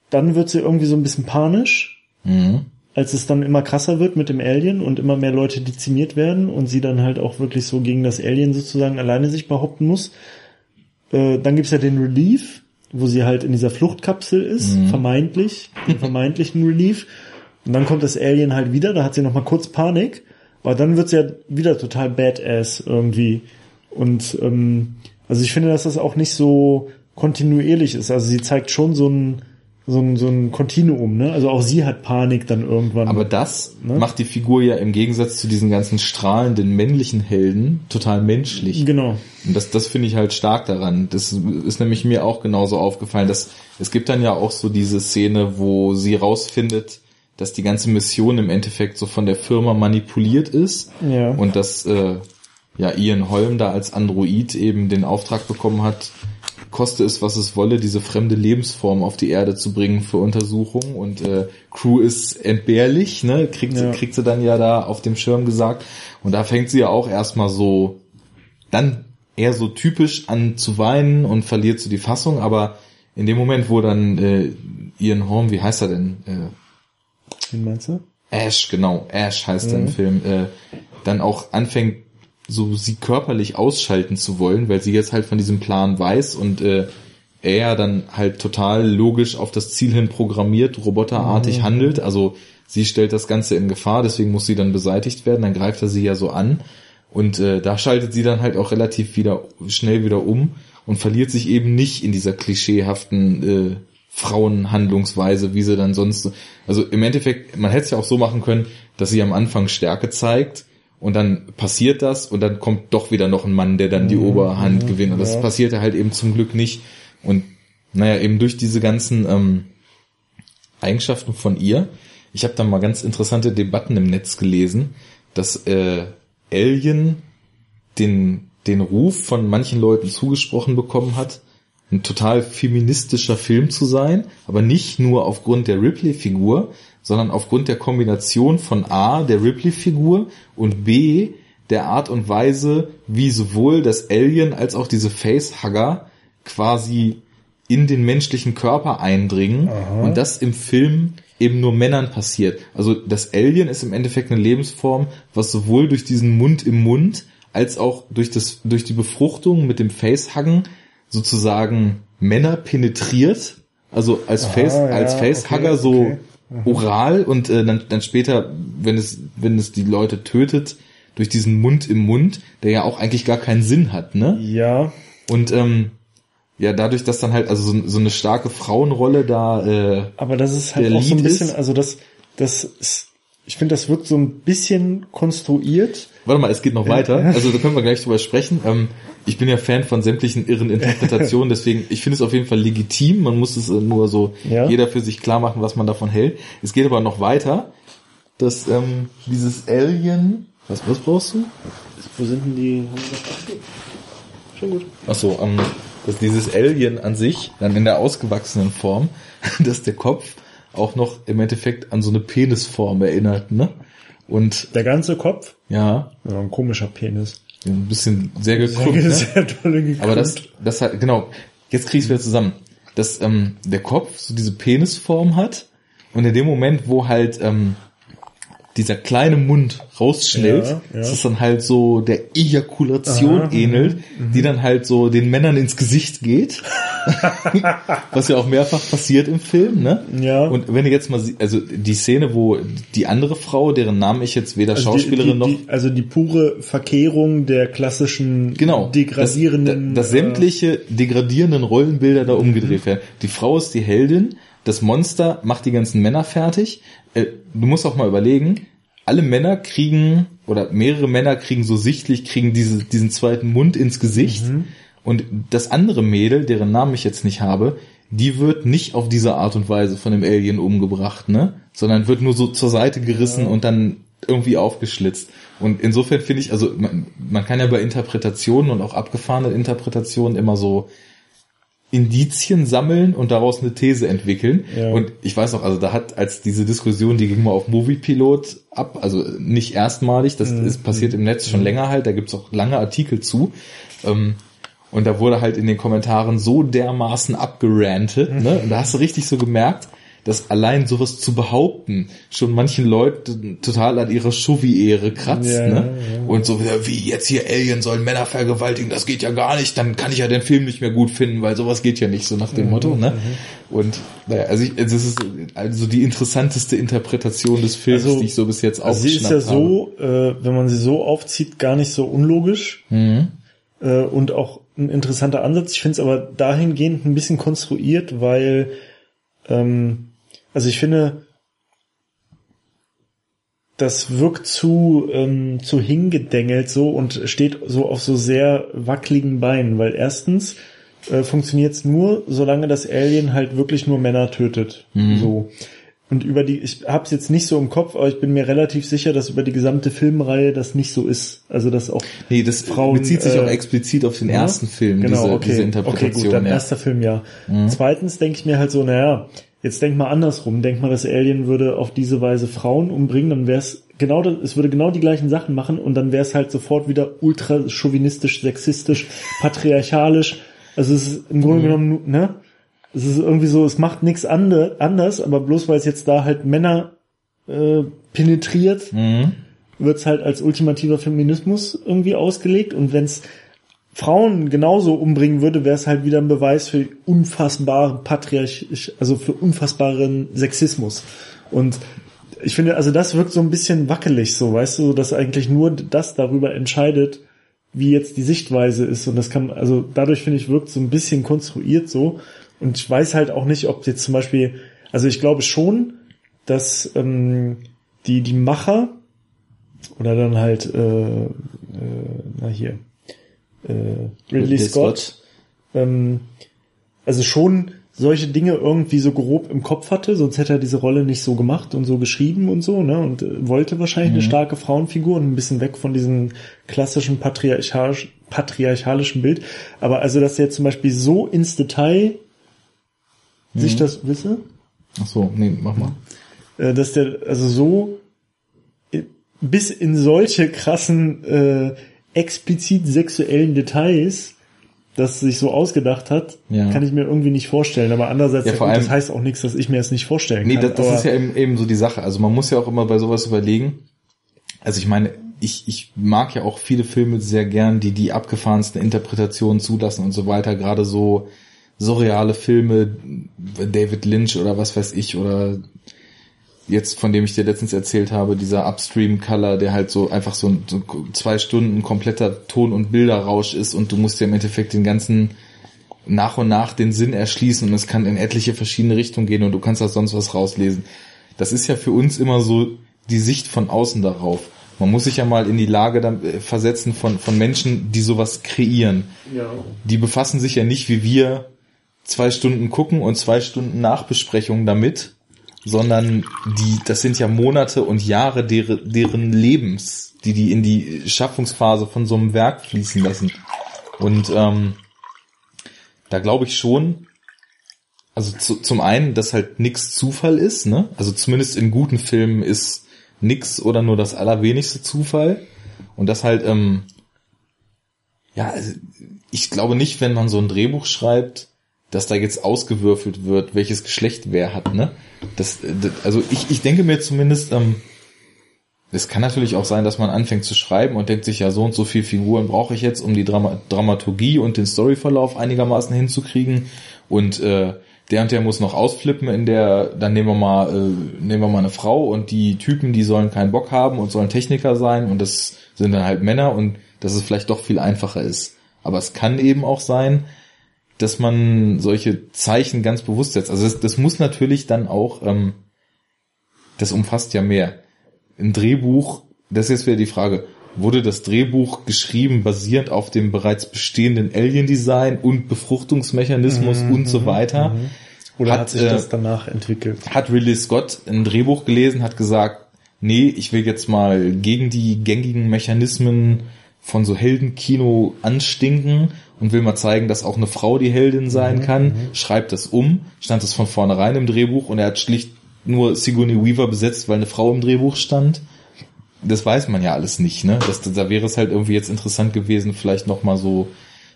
Dann wird sie irgendwie so ein bisschen panisch. Mhm. als es dann immer krasser wird mit dem Alien und immer mehr Leute dezimiert werden und sie dann halt auch wirklich so gegen das Alien sozusagen alleine sich behaupten muss. Äh, dann gibt's ja den Relief, wo sie halt in dieser Fluchtkapsel ist, Mhm. vermeintlich, den [laughs] vermeintlichen Relief. Und dann kommt das Alien halt wieder, da hat sie noch mal kurz Panik, aber dann wird's ja wieder total badass irgendwie. Und ähm, also ich finde, dass das auch nicht so kontinuierlich ist. Also sie zeigt schon so ein so ein, so ein Kontinuum, ne? Also auch sie hat Panik dann irgendwann. Aber das Ne? macht die Figur ja im Gegensatz zu diesen ganzen strahlenden männlichen Helden total menschlich. genau. Und das, das finde ich halt stark daran. Das ist nämlich mir auch genauso aufgefallen, dass es gibt dann ja auch so diese Szene, wo sie rausfindet, dass die ganze Mission im Endeffekt so von der Firma manipuliert ist Ja. und dass äh, ja Ian Holm da als Android eben den Auftrag bekommen hat, koste es, was es wolle, diese fremde Lebensform auf die Erde zu bringen für Untersuchungen und äh, Crew ist entbehrlich, ne, kriegt, Ja. sie, kriegt sie dann ja da auf dem Schirm gesagt und da fängt sie ja auch erstmal so dann eher so typisch an zu weinen und verliert so die Fassung, aber in dem Moment, wo dann äh, Ian Holm, wie heißt er denn? Äh, Wen meinst du? Ash, genau, Ash heißt er im Film, äh, dann auch anfängt, so sie körperlich ausschalten zu wollen, weil sie jetzt halt von diesem Plan weiß und äh, er dann halt total logisch auf das Ziel hin programmiert, roboterartig handelt. Also sie stellt das Ganze in Gefahr, deswegen muss sie dann beseitigt werden, dann greift er sie ja so an. Und äh, da schaltet sie dann halt auch relativ wieder schnell wieder um und verliert sich eben nicht in dieser klischeehaften äh, Frauenhandlungsweise, wie sie dann sonst. Also im Endeffekt, man hätte es ja auch so machen können, dass sie am Anfang Stärke zeigt und dann passiert das und dann kommt doch wieder noch ein Mann, der dann die Oberhand gewinnt. Und das ja. passierte halt eben zum Glück nicht. Und naja, eben durch diese ganzen ähm, Eigenschaften von ihr. Ich habe da mal ganz interessante Debatten im Netz gelesen, dass äh, Alien den, den Ruf von manchen Leuten zugesprochen bekommen hat, ein total feministischer Film zu sein, aber nicht nur aufgrund der Ripley-Figur, sondern aufgrund der Kombination von A, der Ripley-Figur und B, der Art und Weise, wie sowohl das Alien als auch diese Facehugger quasi in den menschlichen Körper eindringen und das im Film eben nur Männern passiert. Also das Alien ist im Endeffekt eine Lebensform, was sowohl durch diesen Mund im Mund als auch durch das durch die Befruchtung mit dem Facehuggen sozusagen Männer penetriert, also als Face ja, als Facehugger okay, so okay. Oral und äh, dann dann später, wenn es wenn es die Leute tötet, durch diesen Mund im Mund, der ja auch eigentlich gar keinen Sinn hat, ne? Ja, Und ähm, ja, dadurch, dass dann halt also so, so eine starke Frauenrolle da äh, aber das ist halt auch so ein bisschen, ist- also das, das ist, ich finde, das wirkt so ein bisschen konstruiert. Warte mal, es geht noch weiter. Also da können wir gleich drüber sprechen. Ähm, ich bin ja Fan von sämtlichen irren Interpretationen, [laughs] deswegen ich finde es auf jeden Fall legitim. Man muss es äh, nur so Ja. jeder für sich klar machen, was man davon hält. Es geht aber noch weiter, dass ähm, dieses Alien. Was, was brauchst du? Wo sind denn die? Schon gut. Achso, ähm, dass dieses Alien an sich dann in der ausgewachsenen Form, [laughs] dass der Kopf auch noch im Endeffekt an so eine Penisform erinnert, ne? Und Der ganze Kopf? ja, Ja, ein komischer Penis. ein bisschen sehr Sehr, gekrümmt, ne? [laughs] sehr tolle gekrümmt. Aber das, das hat, genau, jetzt krieg ich wieder zusammen. Dass ähm, der Kopf so diese Penisform hat und in dem Moment, wo halt ähm, dieser kleine Mund rausschnellt, Ja, ja. dass es dann halt so der Ejakulation Aha, ähnelt, mhm, die dann halt so den Männern ins Gesicht geht. [laughs] Was ja auch mehrfach passiert im Film, ne? Ja. Und wenn ihr jetzt mal, also die Szene, wo die andere Frau, deren Namen ich jetzt weder also Schauspielerin die, noch die, die, also die pure Verkehrung der klassischen Genau. degradierenden Dass, dass äh, sämtliche degradierenden Rollenbilder da umgedreht werden. Die Frau ist die Heldin, das Monster macht die ganzen Männer fertig. Äh, du musst auch mal überlegen, alle Männer kriegen, oder mehrere Männer kriegen so sichtlich, kriegen diese, diesen zweiten Mund ins Gesicht. Und das andere Mädel, deren Namen ich jetzt nicht habe, die wird nicht auf diese Art und Weise von dem Alien umgebracht, ne? Sondern wird nur so zur Seite gerissen und dann irgendwie aufgeschlitzt. Und insofern finde ich, also man, man kann ja bei Interpretationen und auch abgefahrene Interpretationen immer so Indizien sammeln und daraus eine These entwickeln. Ja. Und ich weiß noch, also da hat als diese Diskussion, die ging mal auf Moviepilot ab, also nicht erstmalig, das ist passiert im Netz schon länger halt, da gibt's auch lange Artikel zu. Ähm, und da wurde halt in den Kommentaren so dermaßen abgerantet, ne? Und da hast du richtig so gemerkt, dass allein sowas zu behaupten schon manchen Leuten total an ihrer Chauvi-Ehre kratzt, Ja, ne? ja. Und so wieder, wie jetzt hier Alien sollen Männer vergewaltigen, das geht ja gar nicht, dann kann ich ja den Film nicht mehr gut finden, weil sowas geht ja nicht, so nach dem Mhm, Motto, ne? Und naja, also ich, das ist also die interessanteste Interpretation des Films, Also, die ich so bis jetzt Also sie ist ja aufgeschnappt habe. so, äh, wenn man sie so aufzieht, gar nicht so unlogisch Mhm. äh, und auch ein interessanter Ansatz. Ich finde es aber dahingehend ein bisschen konstruiert, weil ähm, also ich finde, das wirkt zu ähm, zu hingedengelt so und steht so auf so sehr wackeligen Beinen, weil erstens äh, funktioniert es nur, solange das Alien halt wirklich nur Männer tötet. So. Und über die, ich habe es jetzt nicht so im Kopf, aber ich bin mir relativ sicher, dass über die gesamte Filmreihe das nicht so ist. Also dass auch Nee, das Frauen, bezieht sich äh, auch explizit auf den ja? ersten Film, genau, diese, okay. diese Okay, Interpretation. gut, dann ja. Mhm. erster Film ja. Zweitens denke ich mir halt so, naja, jetzt denk mal andersrum. Denk mal, das Alien würde auf diese Weise Frauen umbringen, dann wäre es genau, das, es würde genau die gleichen Sachen machen und dann wäre es halt sofort wieder ultra chauvinistisch, sexistisch, [laughs] patriarchalisch. Also es ist im Mhm. Grunde genommen, ne? Es ist irgendwie so, es macht nichts ande, anders, aber bloß weil es jetzt da halt Männer äh, penetriert, Mhm. wird's halt als ultimativer Feminismus irgendwie ausgelegt und wenn's Frauen genauso umbringen würde, wäre es halt wieder ein Beweis für unfassbaren Patriarch, also für unfassbaren Sexismus. Und ich finde, also das wirkt so ein bisschen wackelig, so, weißt du, dass eigentlich nur das darüber entscheidet, wie jetzt die Sichtweise ist. Und das kann, also dadurch finde ich, wirkt so ein bisschen konstruiert so. Und ich weiß halt auch nicht, ob jetzt zum Beispiel, also ich glaube schon, dass ähm, die, die Macher oder dann halt, äh, äh, na hier, äh, Ridley, Ridley Scott, ähm, also schon solche Dinge irgendwie so grob im Kopf hatte, sonst hätte er diese Rolle nicht so gemacht und so geschrieben und so, ne? Und äh, wollte wahrscheinlich eine starke Frauenfigur und ein bisschen weg von diesem klassischen patriarchalisch, patriarchalischen Bild. Aber also, dass er zum Beispiel so ins Detail sich das wisse, Ach so, nee, mach mal. äh, dass der also so bis in solche krassen äh, explizit sexuellen Details das sich so ausgedacht hat, Ja. kann ich mir irgendwie nicht vorstellen. Aber andererseits, Ja, ja, gut, das allem- heißt auch nichts, dass ich mir das nicht vorstellen Nee, kann. das, das aber, ist ja eben, eben so die Sache. Also man muss ja auch immer bei sowas überlegen. Also ich meine, ich, ich mag ja auch viele Filme sehr gern, die die abgefahrensten Interpretationen zulassen und so weiter. Gerade so surreale Filme, David Lynch oder was weiß ich, oder jetzt, von dem ich dir letztens erzählt habe, dieser Upstream Color, der halt so einfach so, ein, so zwei Stunden kompletter Ton- und Bilderrausch ist und du musst dir im Endeffekt den ganzen nach und nach den Sinn erschließen und es kann in etliche verschiedene Richtungen gehen und du kannst da sonst was rauslesen. Das ist ja für uns immer so die Sicht von außen darauf. Man muss sich ja mal in die Lage dann, äh, versetzen von, von Menschen, die sowas kreieren. ja. Die befassen sich ja nicht wie wir zwei Stunden gucken und zwei Stunden Nachbesprechungen damit, sondern die, das sind ja Monate und Jahre deren, deren Lebens, die die in die Schaffungsphase von so einem Werk fließen lassen. Und ähm, da glaube ich schon, also zu, zum einen, dass halt nix Zufall ist, ne? Also zumindest in guten Filmen ist nix oder nur das allerwenigste Zufall. Und das halt, ähm, ja, also ich glaube nicht, wenn man so ein Drehbuch schreibt, dass da jetzt ausgewürfelt wird, welches Geschlecht wer hat, ne? Das, das also ich, ich denke mir zumindest, ähm, es kann natürlich auch sein, dass man anfängt zu schreiben und denkt sich, ja, so und so viele Figuren brauche ich jetzt, um die Drama Dramaturgie und den Storyverlauf einigermaßen hinzukriegen. Und äh, der und der muss noch ausflippen in der, dann nehmen wir mal, äh, nehmen wir mal eine Frau und die Typen, die sollen keinen Bock haben und sollen Techniker sein und das sind dann halt Männer und dass es vielleicht doch viel einfacher ist. Aber es kann eben auch sein, dass man solche Zeichen ganz bewusst setzt. Also das, das muss natürlich dann auch, ähm, das umfasst ja mehr. Ein Drehbuch, das ist jetzt wieder die Frage, wurde das Drehbuch geschrieben basierend auf dem bereits bestehenden Alien-Design und Befruchtungsmechanismus und so weiter? Oder hat, Hat, sich äh, das danach entwickelt? Hat Ridley Scott ein Drehbuch gelesen, hat gesagt, nee, ich will jetzt mal gegen die gängigen Mechanismen von so Heldenkino anstinken und will mal zeigen, dass auch eine Frau die Heldin sein kann, schreibt das um, stand das von vornherein im Drehbuch und er hat schlicht nur Sigourney Weaver besetzt, weil eine Frau im Drehbuch stand. Das weiß man ja alles nicht, ne? Das, da wäre es halt irgendwie jetzt interessant gewesen, vielleicht noch mal so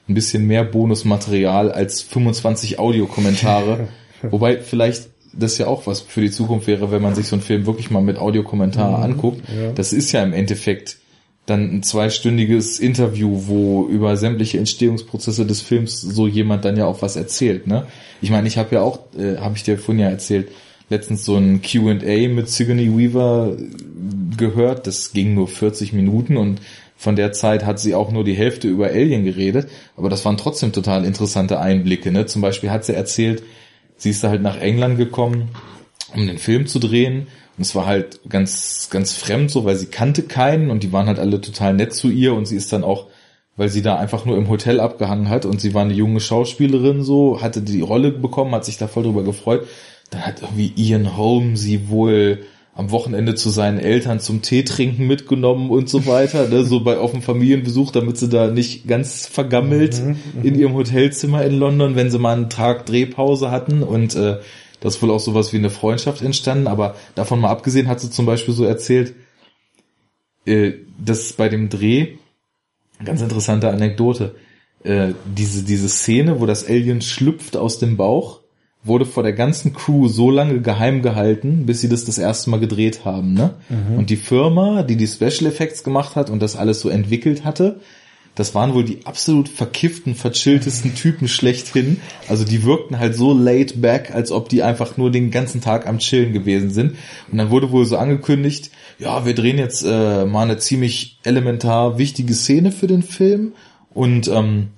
ein bisschen mehr Bonusmaterial als 25 Audiokommentare. [laughs] Wobei vielleicht das ja auch was für die Zukunft wäre, wenn man sich so einen Film wirklich mal mit Audiokommentar Mhm, anguckt. ja. Das ist ja im Endeffekt dann ein zweistündiges Interview, wo über sämtliche Entstehungsprozesse des Films so jemand dann ja auch was erzählt. Ne? Ich meine, ich habe ja auch, äh, habe ich dir vorhin ja erzählt, letztens so ein Q&A mit Sigourney Weaver gehört. Das ging nur 40 Minuten und von der Zeit hat sie auch nur die Hälfte über Alien geredet. Aber das waren trotzdem total interessante Einblicke. Ne? Zum Beispiel hat sie erzählt, sie ist da halt nach England gekommen, um den Film zu drehen. Und es war halt ganz, ganz fremd so, weil sie kannte keinen und die waren halt alle total nett zu ihr und sie ist dann auch, weil sie da einfach nur im Hotel abgehangen hat und sie war eine junge Schauspielerin so, hatte die Rolle bekommen, hat sich da voll drüber gefreut. Dann hat irgendwie Ian Holm sie wohl am Wochenende zu seinen Eltern zum Tee trinken mitgenommen und so weiter, ne, so bei auf dem Familienbesuch, damit sie da nicht ganz vergammelt in ihrem Hotelzimmer in London, wenn sie mal einen Tag Drehpause hatten und äh, das ist wohl auch sowas wie eine Freundschaft entstanden, aber davon mal abgesehen hat sie zum Beispiel so erzählt, äh, dass bei dem Dreh, ganz interessante Anekdote, äh, diese, diese Szene, wo das Alien schlüpft aus dem Bauch, wurde vor der ganzen Crew so lange geheim gehalten, bis sie das das erste Mal gedreht haben. Ne? Und die Firma, die die Special Effects gemacht hat und das alles so entwickelt hatte, das waren wohl die absolut verkifften, verchilltesten Typen schlechthin. Also die wirkten halt so laid back, als ob die einfach nur den ganzen Tag am Chillen gewesen sind. Und dann wurde wohl so angekündigt, ja, wir drehen jetzt äh, mal eine ziemlich elementar wichtige Szene für den Film und ähm,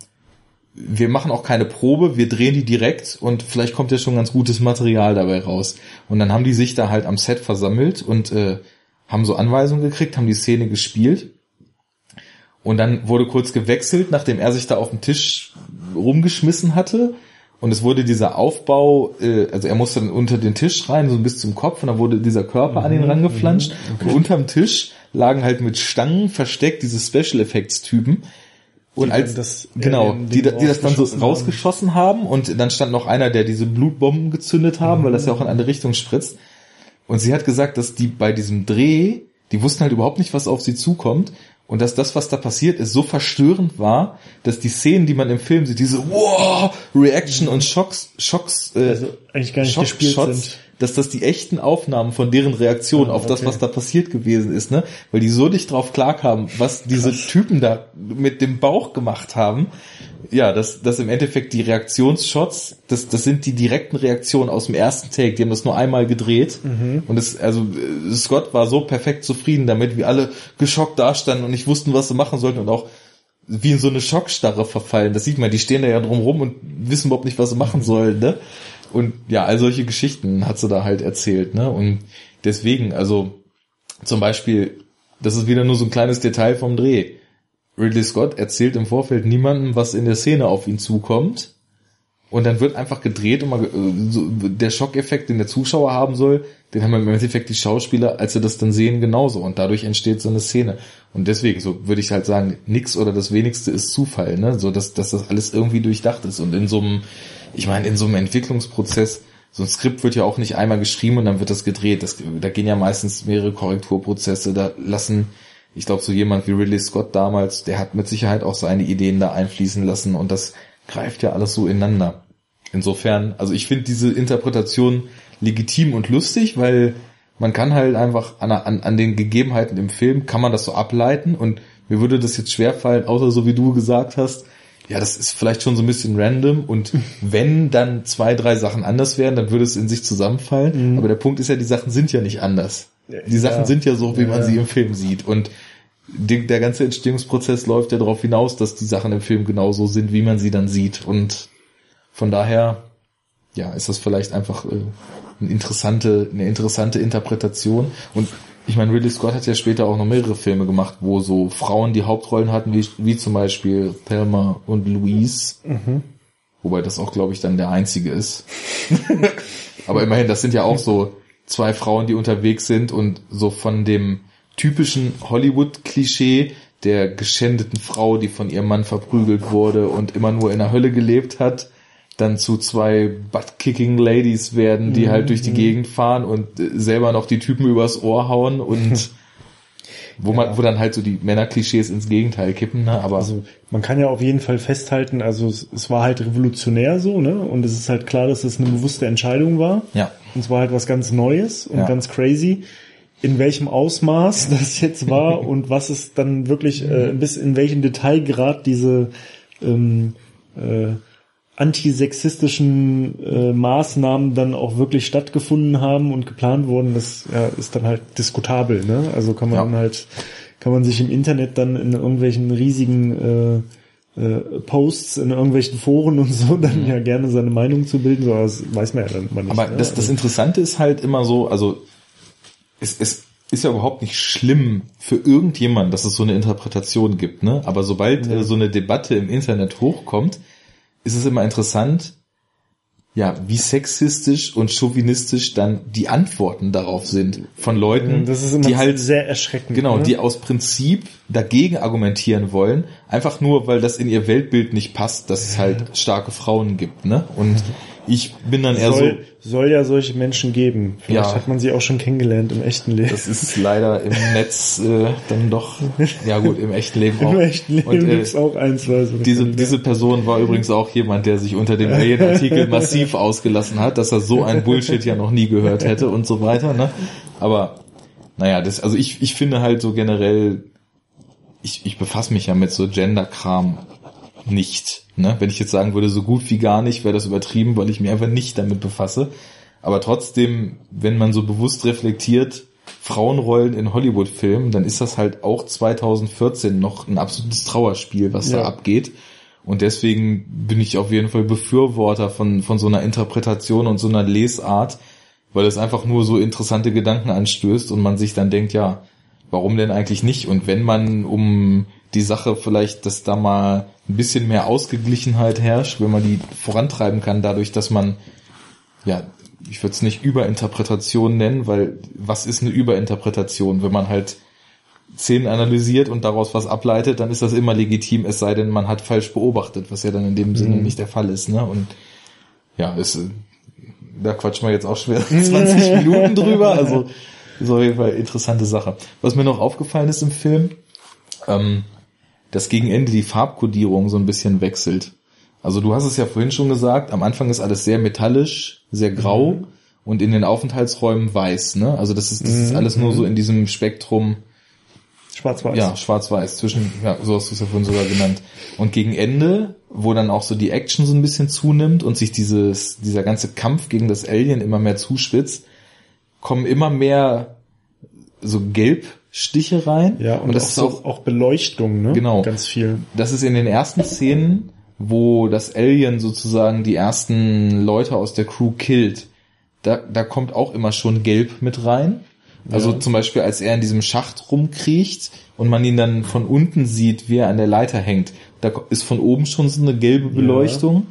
wir machen auch keine Probe, wir drehen die direkt und vielleicht kommt ja schon ganz gutes Material dabei raus. Und dann haben die sich da halt am Set versammelt und äh, haben so Anweisungen gekriegt, haben die Szene gespielt. Und dann wurde kurz gewechselt, nachdem er sich da auf den Tisch rumgeschmissen hatte. Und es wurde dieser Aufbau, äh, also er musste dann unter den Tisch rein, so bis zum Kopf, und dann wurde dieser Körper an ihn rangeflanscht. Und unterm Tisch lagen halt mit Stangen versteckt diese Special Effects Typen. Und Die als das genau, Alien die, die das dann so rausgeschossen rausgeschossen haben. und dann stand noch einer, der diese Blutbomben gezündet haben, weil das ja auch in eine Richtung spritzt. Und sie hat gesagt, dass die bei diesem Dreh, die wussten halt überhaupt nicht, was auf sie zukommt. Und dass das, was da passiert ist, so verstörend war, dass die Szenen, die man im Film sieht, diese wow, Reaction und Schocks, Schocks, äh, Also eigentlich gar nicht Schock- gespielt Shots, sind. Dass das die echten Aufnahmen von deren Reaktion Ah, auf das, okay. was da passiert gewesen ist, ne? Weil die so nicht drauf klarkamen, was diese Typen da mit dem Bauch gemacht haben. Ja, das, das im Endeffekt die Reaktionsshots, das, das sind die direkten Reaktionen aus dem ersten Take. Die haben das nur einmal gedreht. Mhm. Und es, also, Scott war so perfekt zufrieden damit, wie alle geschockt dastanden und nicht wussten, was sie machen sollten und auch wie in so eine Schockstarre verfallen. Das sieht man, die stehen da ja drum rum und wissen überhaupt nicht, was sie machen sollen, ne? Und ja, all solche Geschichten hat sie da halt erzählt, ne? Und deswegen, also zum Beispiel, das ist wieder nur so ein kleines Detail vom Dreh. Ridley Scott erzählt im Vorfeld niemandem, was in der Szene auf ihn zukommt. Und dann wird einfach gedreht und mal, äh, der Schockeffekt, den der Zuschauer haben soll, den haben im Endeffekt die Schauspieler, als sie das dann sehen, genauso. Und dadurch entsteht so eine Szene. Und deswegen, so würde ich halt sagen, nix oder das wenigste ist Zufall, ne? So, dass, dass das alles irgendwie durchdacht ist. Und in so einem, ich meine, in so einem Entwicklungsprozess, so ein Skript wird ja auch nicht einmal geschrieben und dann wird das gedreht. Das, da gehen ja meistens mehrere Korrekturprozesse. Da lassen, ich glaube, so jemand wie Ridley Scott damals, der hat mit Sicherheit auch seine Ideen da einfließen lassen und das greift ja alles so ineinander. Insofern, also ich finde diese Interpretation legitim und lustig, weil man kann halt einfach an, an, an den Gegebenheiten im Film, kann man das so ableiten und mir würde das jetzt schwerfallen, außer so wie du gesagt hast, ja, das ist vielleicht schon so ein bisschen random und [laughs] wenn dann zwei, drei Sachen anders wären, dann würde es in sich zusammenfallen. Aber der Punkt ist ja, die Sachen sind ja nicht anders. Die Sachen Ja. sind ja so, wie man Ja. sie im Film sieht und die, der ganze Entstehungsprozess läuft ja darauf hinaus, dass die Sachen im Film genauso sind, wie man sie dann sieht und von daher, ja, ist das vielleicht einfach äh, eine interessante, eine interessante Interpretation. Und ich meine, Ridley Scott hat ja später auch noch mehrere Filme gemacht, wo so Frauen die Hauptrollen hatten, wie, wie zum Beispiel Thelma und Louise. Wobei das auch, glaube ich, dann der einzige ist. [laughs] Aber immerhin, das sind ja auch so zwei Frauen, die unterwegs sind und so von dem typischen Hollywood-Klischee der geschändeten Frau, die von ihrem Mann verprügelt wurde und immer nur in der Hölle gelebt hat, dann zu zwei Butt-Kicking Ladies werden, die halt durch die Gegend fahren und äh, selber noch die Typen übers Ohr hauen und [laughs] wo man, wo dann halt so die Männerklischees ins Gegenteil kippen, ne? Aber Also man kann ja auf jeden Fall festhalten, also es, es war halt revolutionär so, ne? Und es ist halt klar, dass es eine bewusste Entscheidung war. ja, Und es war halt was ganz Neues und Ja. ganz crazy. In welchem Ausmaß [laughs] das jetzt war [laughs] und was es dann wirklich, äh, bis in welchem Detailgrad diese ähm, äh, antisexistischen äh, Maßnahmen dann auch wirklich stattgefunden haben und geplant wurden, das ja, ist dann halt diskutabel. Ne? Also kann man Ja. halt, kann man sich im Internet dann in irgendwelchen riesigen äh, äh, Posts in irgendwelchen Foren und so [laughs] dann ja gerne seine Meinung zu bilden, so aber das weiß man ja dann immer nicht. aber ne? das, das Also- Interessante ist halt immer so, also es, es ist ja überhaupt nicht schlimm für irgendjemand, dass es so eine Interpretation gibt, ne? Aber sobald äh, so eine Debatte im Internet hochkommt, ist es immer interessant, ja, wie sexistisch und chauvinistisch dann die Antworten darauf sind von Leuten, die halt sehr erschreckend. Genau, ne? die aus Prinzip dagegen argumentieren wollen, einfach nur, weil das in ihr Weltbild nicht passt, dass es halt starke Frauen gibt, ne? Und ich bin dann eher soll, so, soll ja solche Menschen geben. Vielleicht Ja. hat man sie auch schon kennengelernt im echten Leben. das ist leider im Netz äh, dann doch, [laughs] ja gut, im echten Leben auch. Im echten Leben Und, äh, gibt's auch ein, zwei so diese, diese Person war übrigens auch jemand, der sich unter dem Alien-Artikel [laughs] massiv ausgelassen hat, dass er so ein Bullshit ja noch nie gehört hätte und so weiter. Ne? Aber naja, das, also ich, ich finde halt so generell, ich, ich befasse mich ja mit so Gender-Kram nicht. Ne? Wenn ich jetzt sagen würde, so gut wie gar nicht, wäre das übertrieben, weil ich mich einfach nicht damit befasse. Aber trotzdem, wenn man so bewusst reflektiert, Frauenrollen in Hollywood-Filmen, dann ist das halt auch 2014 noch ein absolutes Trauerspiel, was da Ja. abgeht. Und deswegen bin ich auf jeden Fall Befürworter von, von so einer Interpretation und so einer Lesart, weil es einfach nur so interessante Gedanken anstößt und man sich dann denkt, ja, warum denn eigentlich nicht? Und wenn man um die Sache vielleicht, dass da mal ein bisschen mehr Ausgeglichenheit herrscht, wenn man die vorantreiben kann, dadurch, dass man, ja, ich würde es nicht Überinterpretation nennen, weil was ist eine Überinterpretation? Wenn man halt Szenen analysiert und daraus was ableitet, dann ist das immer legitim, es sei denn, man hat falsch beobachtet, was ja dann in dem Sinne nicht der Fall ist. Ne? Und ja, ist, äh, da quatschen wir jetzt auch schwer [laughs] 20 [laughs] Minuten drüber. Also ist auf jeden Fall interessante Sache. Was mir noch aufgefallen ist im Film, ähm, dass gegen Ende die Farbkodierung so ein bisschen wechselt. Also du hast es ja vorhin schon gesagt, am Anfang ist alles sehr metallisch, sehr grau und in den Aufenthaltsräumen weiß. Ne? Also das ist, das ist alles nur so in diesem Spektrum Schwarz-Weiß. ja, schwarz-weiß zwischen, ja, so hast du es ja vorhin sogar genannt. Und gegen Ende, wo dann auch so die Action so ein bisschen zunimmt und sich dieses, dieser ganze Kampf gegen das Alien immer mehr zuspitzt, kommen immer mehr so Gelbstiche rein. Ja, und, das auch, ist auch, auch Beleuchtung, ne? Genau. Ganz viel. das ist in den ersten Szenen, wo das Alien sozusagen die ersten Leute aus der Crew killt. Da, da kommt auch immer schon Gelb mit rein. Also Ja. zum Beispiel, als er in diesem Schacht rumkriecht und man ihn dann von unten sieht, wie er an der Leiter hängt. Da ist von oben schon so eine gelbe Beleuchtung.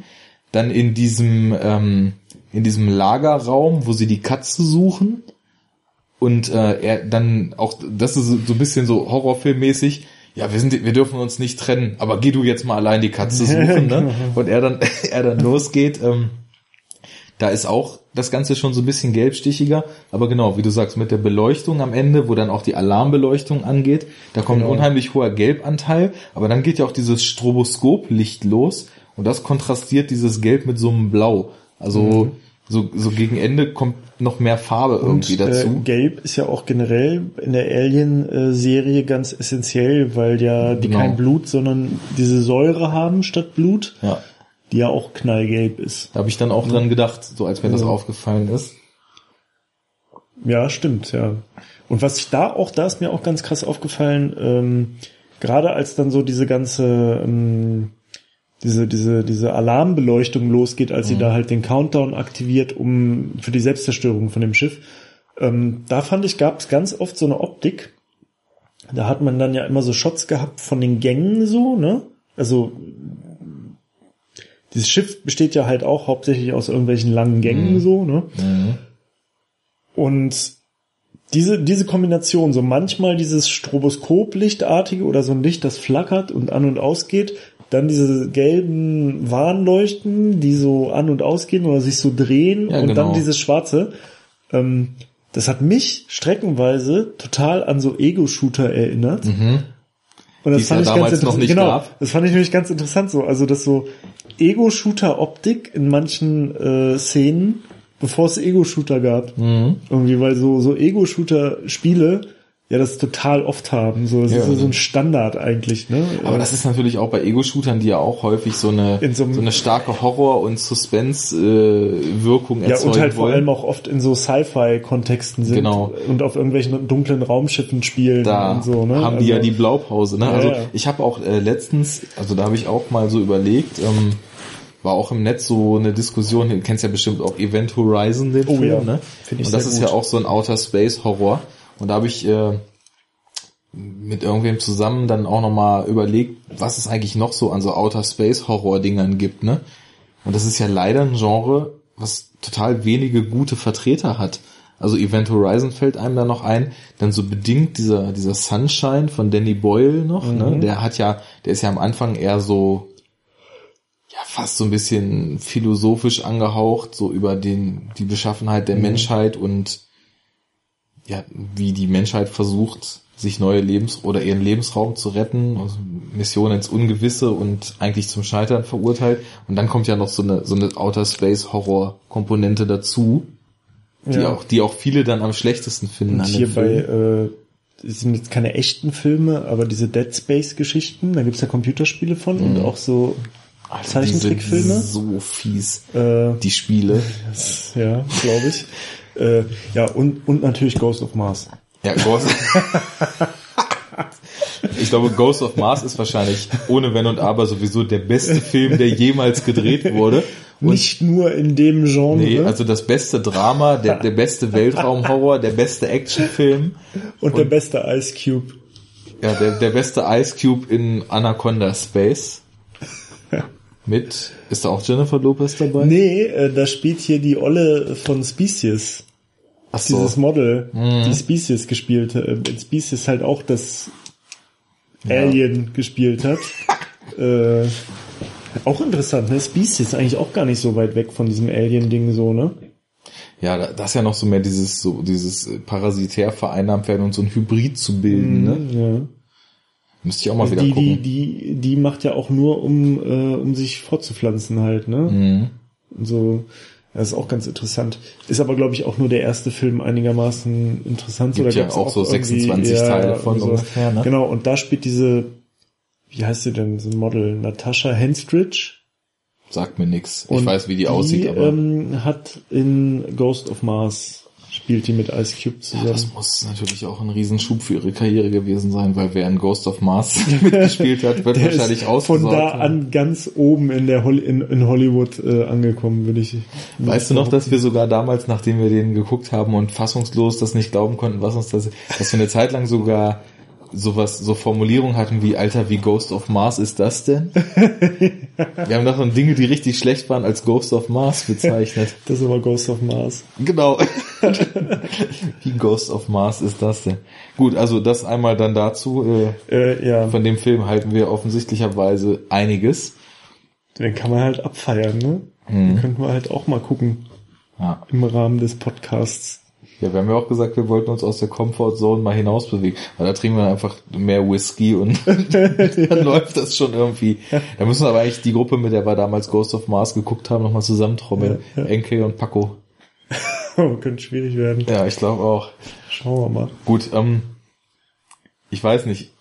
Dann in diesem, ähm, in diesem Lagerraum, wo sie die Katze suchen. Und äh, er dann auch, das ist so ein bisschen so Horrorfilmmäßig. Ja, wir sind, wir dürfen uns nicht trennen, aber geh du jetzt mal allein die Katze [laughs] suchen, ne? Und er dann, [laughs] er dann losgeht. Ähm, da ist auch das Ganze schon so ein bisschen gelbstichiger, aber genau, wie du sagst, mit der Beleuchtung am Ende, wo dann auch die Alarmbeleuchtung angeht, da kommt Genau. ein unheimlich hoher Gelbanteil, aber dann geht ja auch dieses Stroboskoplicht los und das kontrastiert dieses Gelb mit so einem Blau. Also Mhm. So, so gegen Ende kommt noch mehr Farbe irgendwie Und dazu. äh, Gelb ist ja auch generell in der Alien-Serie ganz essentiell, weil ja die Genau. kein Blut, sondern diese Säure haben statt Blut, ja, die ja auch knallgelb ist. da habe ich dann auch dran gedacht, so als mir das Ja. aufgefallen ist. Ja, stimmt, ja. Und was ich da auch, da ist mir auch ganz krass aufgefallen, ähm, gerade als dann so diese ganze, ähm, diese, diese, diese Alarmbeleuchtung losgeht, als sie da halt den Countdown aktiviert, um für die Selbstzerstörung von dem Schiff, ähm, da fand ich, gab es ganz oft so eine Optik. Da hat man dann ja immer so Shots gehabt von den Gängen so, ne? Also dieses Schiff besteht ja halt auch hauptsächlich aus irgendwelchen langen Gängen so, ne? Und diese, diese Kombination, so manchmal dieses Stroboskoplichtartige oder so ein Licht, das flackert und an und ausgeht, dann diese gelben Warnleuchten, die so an und ausgehen oder sich so drehen Ja, und genau. dann dieses schwarze, ähm, das hat mich streckenweise total an so Ego-Shooter erinnert. Mhm. Und das Die es ja damals interessant. noch nicht genau, gab. das fand ich nämlich ganz interessant so. Also das so Ego-Shooter-Optik in manchen äh, Szenen, bevor es Ego-Shooter gab. Mhm. Irgendwie, weil so, so Ego-Shooter-Spiele ja das total oft haben. So, das Ja, ist so, so ja. ein Standard eigentlich, ne? Aber das ist natürlich auch bei Ego-Shootern, die ja auch häufig so eine, In so so, einem- eine starke Horror- und Suspense-Wirkung ja, erzeugen und halt vor wollen. allem auch oft in so Sci-Fi-Kontexten sind Genau. und auf irgendwelchen dunklen Raumschiffen spielen da und so, ne? haben die ja Also- die Blaupause. Ne? Ja, also ja. ich habe auch äh, letztens, also da habe ich auch mal so überlegt, ähm, war auch im Netz so eine Diskussion, du kennst ja bestimmt auch Event Horizon, den Oh Film, ja, ne? find ich Und das ist gut. ja auch so ein Outer Space Horror. Und da habe ich äh, mit irgendwem zusammen dann auch nochmal überlegt, was es eigentlich noch so an so Outer Space Horror Dingern gibt, ne? Und das ist ja leider ein Genre, was total wenige gute Vertreter hat. Also Event Horizon fällt einem da noch ein, dann so bedingt dieser dieser Sunshine von Danny Boyle noch, Mhm. ne? Der hat ja, der ist ja am Anfang eher so ja fast so ein bisschen philosophisch angehaucht, so über den die Beschaffenheit Mhm. der Menschheit und ja, wie die Menschheit versucht, sich neue Lebens- oder ihren Lebensraum zu retten, also Mission ins Ungewisse und eigentlich zum Scheitern verurteilt. Und dann kommt ja noch so eine, so eine Outer Space Horror Komponente dazu, die Ja. auch, die auch viele dann am schlechtesten finden Und an hier dem bei, Film. äh, sind jetzt keine echten Filme, aber diese Dead Space Geschichten, da gibt's ja Computerspiele von und auch so Zeichentrickfilme. die sind So fies, Äh, die Spiele. [laughs] ja, glaube ich. Äh, ja, und, und natürlich Ghost of Mars. Ja, Ghost. [laughs] ich glaube, Ghost of Mars ist wahrscheinlich ohne Wenn und Aber sowieso der beste Film, der jemals gedreht wurde. Und Nicht nur in dem Genre. nee, also das beste Drama, der, der beste Weltraumhorror, der beste Actionfilm, und, der beste Ice Cube. ja, der, der beste Ice Cube in Anaconda Space. [laughs] Mit, ist da auch Jennifer Lopez dabei? Nee, äh, da spielt hier die Olle von Species. Ach so. Dieses Model, Mhm. die Species gespielt hat. Äh, Species halt auch das Alien gespielt hat. [laughs] äh, auch interessant, ne? Species ist eigentlich auch gar nicht so weit weg von diesem Alien-Ding so, ne? Ja, da- das ist ja noch so mehr dieses, so, dieses äh, parasitär vereinnahmt werden und so ein Hybrid zu bilden, ne? Ja. Müsste ich auch mal Also wieder die, gucken. die, die, die macht ja auch nur, um, äh, um sich fortzupflanzen halt, ne? Mhm. So, das ist auch ganz interessant. Ist aber, glaube ich, auch nur der erste Film einigermaßen interessant. Gibt Oder ja gab's auch so irgendwie- 26 Teile von so. ungefähr, ne? Genau, und da spielt diese, wie heißt sie denn, so ein Model, Natascha Henstridge. Sagt mir nix. Ich Und weiß, wie die, aussieht, aber ähm, hat in Ghost of Mars spielt die mit Ice Cube zusammen. das muss natürlich auch ein Riesenschub für ihre Karriere gewesen sein, weil wer in Ghost of Mars [laughs] mitgespielt hat, wird [laughs] wahrscheinlich ist ausgesorgt. von da an ganz oben in der Hol in, in Hollywood äh, angekommen, würde ich. Weißt du noch, dass wir sogar damals, nachdem wir den geguckt haben und fassungslos das nicht glauben konnten, was uns das, dass wir eine Zeit lang sogar sowas, so Formulierungen hatten wie, Alter, wie Ghost of Mars ist das denn? [laughs] wir haben so Dinge, die richtig schlecht waren, als Ghost of Mars bezeichnet. [laughs] Das ist aber Ghost of Mars. Genau. [laughs] Wie Ghost of Mars ist das denn? Gut, also das einmal dann dazu. Äh, Äh, ja, von dem Film halten wir offensichtlicherweise einiges. den kann man halt abfeiern, ne? Den könnten wir halt auch mal gucken Ja. im Rahmen des Podcasts. Ja, wir haben ja auch gesagt, wir wollten uns aus der Comfortzone mal hinausbewegen. Weil da trinken wir einfach mehr Whisky und [laughs] dann läuft das schon irgendwie. Da müssen wir aber eigentlich die Gruppe, mit der wir damals Ghost of Mars geguckt haben, nochmal zusammentrommeln. Ja, ja. Enke und Paco. [laughs] Oh, könnte schwierig werden. Ja, ich glaube auch. Schauen wir mal. Gut, ähm, ich weiß nicht.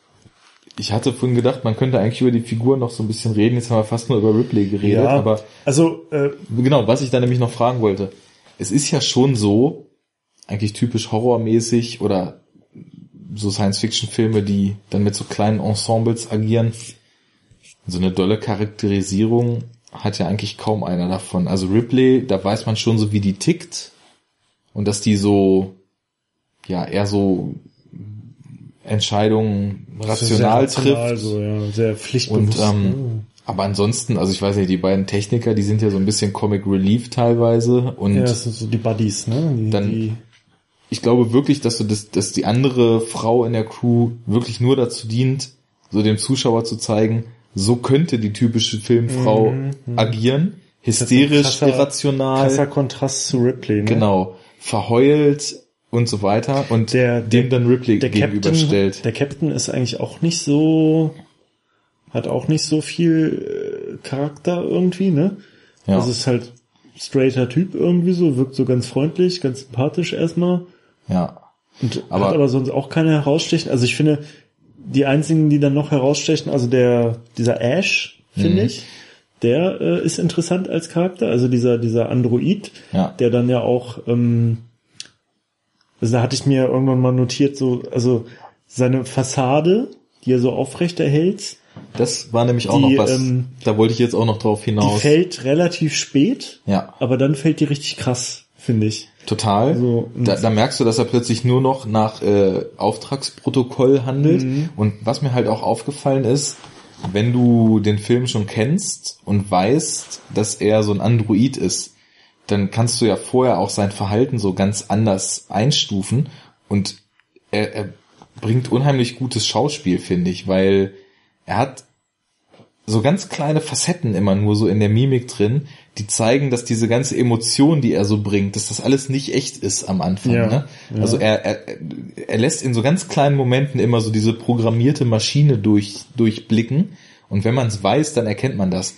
Ich hatte vorhin gedacht, man könnte eigentlich über die Figur noch so ein bisschen reden. Jetzt haben wir fast nur über Ripley geredet, aber also äh, genau, was ich da nämlich noch fragen wollte. Es ist ja schon so, eigentlich typisch horrormäßig oder so Science-Fiction-Filme, die dann mit so kleinen Ensembles agieren. So eine dolle Charakterisierung hat ja eigentlich kaum einer davon. Also Ripley, da weiß man schon so, wie die tickt und dass die so, ja, eher so Entscheidungen rational sehr rational, trifft. so, ja, sehr Und pflichtbewusst. ähm, ne? aber ansonsten, also ich weiß nicht, die beiden Techniker, die sind ja so ein bisschen Comic Relief teilweise und ja, das sind so die Buddies, ne? Die, dann- die, ich glaube wirklich, dass du das, dass die andere Frau in der Crew wirklich nur dazu dient, so dem Zuschauer zu zeigen, so könnte die typische Filmfrau Mhm, agieren, hysterisch, krasser- irrational, krasser Kontrast zu Ripley, ne? genau, verheult und so weiter und Der- dem dann Ripley der Captain, gegenüberstellt. der Captain ist eigentlich auch nicht so, hat auch nicht so viel äh, Charakter irgendwie, ne? Ja. Also ist halt straighter Typ irgendwie so, wirkt so ganz freundlich, ganz sympathisch erstmal. Ja. Und Aber- hat aber sonst auch keine herausstechen. Also ich finde, die einzigen, die dann noch herausstechen, also der, dieser Ash, finde Mhm. ich, der äh, ist interessant als Charakter. Also dieser, dieser Android, Ja. der dann ja auch, ähm, also da hatte ich mir irgendwann mal notiert, so, also seine Fassade, die er so aufrecht erhält, Das war nämlich auch Die, noch was, ähm, da wollte ich jetzt auch noch drauf die hinaus. fällt relativ spät, ja, aber dann fällt die richtig krass, finde ich. total. So, und- da, da merkst du, dass er plötzlich nur noch nach äh, Auftragsprotokoll handelt. Mhm. Und was mir halt auch aufgefallen ist, wenn du den Film schon kennst und weißt, dass er so ein Android ist, dann kannst du ja vorher auch sein Verhalten so ganz anders einstufen und er, er bringt unheimlich gutes Schauspiel, finde ich, weil er hat so ganz kleine Facetten immer nur so in der Mimik drin, die zeigen, dass diese ganze Emotion, die er so bringt, dass das alles nicht echt ist am Anfang. Ja, ne? ja. Also er, er, er lässt in so ganz kleinen Momenten immer so diese programmierte Maschine durch, durchblicken. Und wenn man es weiß, dann erkennt man das.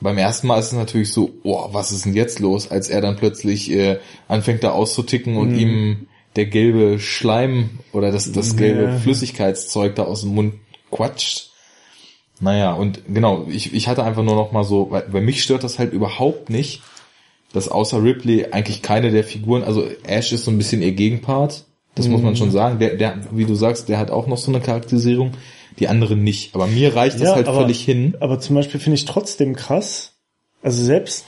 Beim ersten Mal ist es natürlich so, oh, was ist denn jetzt los, als er dann plötzlich äh, anfängt da auszuticken und Mhm. ihm der gelbe Schleim oder das, das gelbe Ja. Flüssigkeitszeug da aus dem Mund quatscht. Naja, und genau, ich, ich hatte einfach nur noch mal so, weil, weil mich stört das halt überhaupt nicht, dass außer Ripley eigentlich keine der Figuren, also Ash ist so ein bisschen ihr Gegenpart, das muss man schon sagen, der, der, wie du sagst, der hat auch noch so eine Charakterisierung, die anderen nicht. Aber mir reicht das Ja, halt aber- völlig hin. Aber zum Beispiel finde ich trotzdem krass, also selbst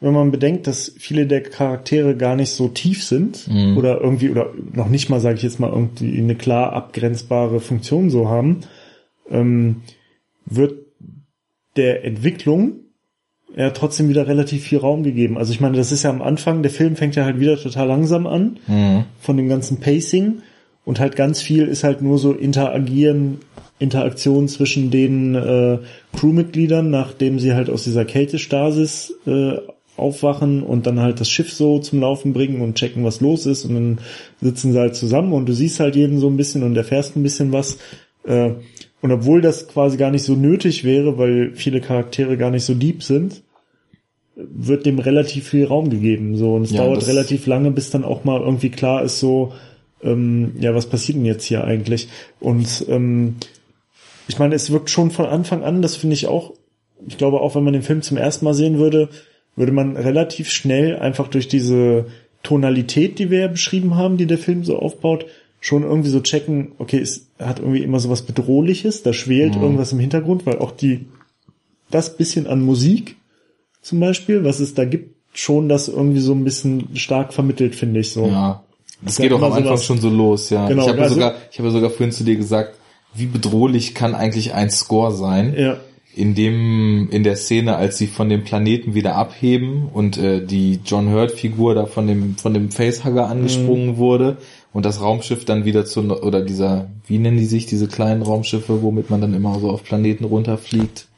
wenn man bedenkt, dass viele der Charaktere gar nicht so tief sind Mhm. oder irgendwie, oder noch nicht mal, sage ich jetzt mal, irgendwie eine klar abgrenzbare Funktion so haben, ähm, wird der Entwicklung ja trotzdem wieder relativ viel Raum gegeben. Also ich meine, das ist ja am Anfang, der Film fängt ja halt wieder total langsam an Mhm. von dem ganzen Pacing und halt ganz viel ist halt nur so interagieren, Interaktion zwischen den äh, Crewmitgliedern, nachdem sie halt aus dieser Kältestasis äh, aufwachen und dann halt das Schiff so zum Laufen bringen und checken, was los ist und dann sitzen sie halt zusammen und du siehst halt jeden so ein bisschen und erfährst ein bisschen was. Äh, und obwohl das quasi gar nicht so nötig wäre, weil viele Charaktere gar nicht so deep sind, wird dem relativ viel Raum gegeben. So und es Ja, dauert relativ lange, bis dann auch mal irgendwie klar ist, so ähm, ja, was passiert denn jetzt hier eigentlich? Und ähm, ich meine, es wirkt schon von Anfang an, das finde ich auch, ich glaube auch, wenn man den Film zum ersten Mal sehen würde, würde man relativ schnell einfach durch diese Tonalität, die wir ja beschrieben haben, die der Film so aufbaut, schon irgendwie so checken, okay, es hat irgendwie immer so was Bedrohliches, da schwelt irgendwas im Hintergrund, weil auch die, das bisschen an Musik zum Beispiel, was es da gibt, schon das irgendwie so ein bisschen stark vermittelt, finde ich so. Ja. Das Ja, geht auch am Anfang sowas- schon so los, ja. Genau, ich habe ja also- sogar, ich habe ja sogar vorhin zu dir gesagt, wie bedrohlich kann eigentlich ein Score sein? Ja. in dem in der Szene, als sie von dem Planeten wieder abheben und äh, die John Hurt Figur da von dem von dem Facehugger angesprungen Mhm. wurde und das Raumschiff dann wieder zu oder dieser wie nennen die sich diese kleinen Raumschiffe, womit man dann immer so auf Planeten runterfliegt?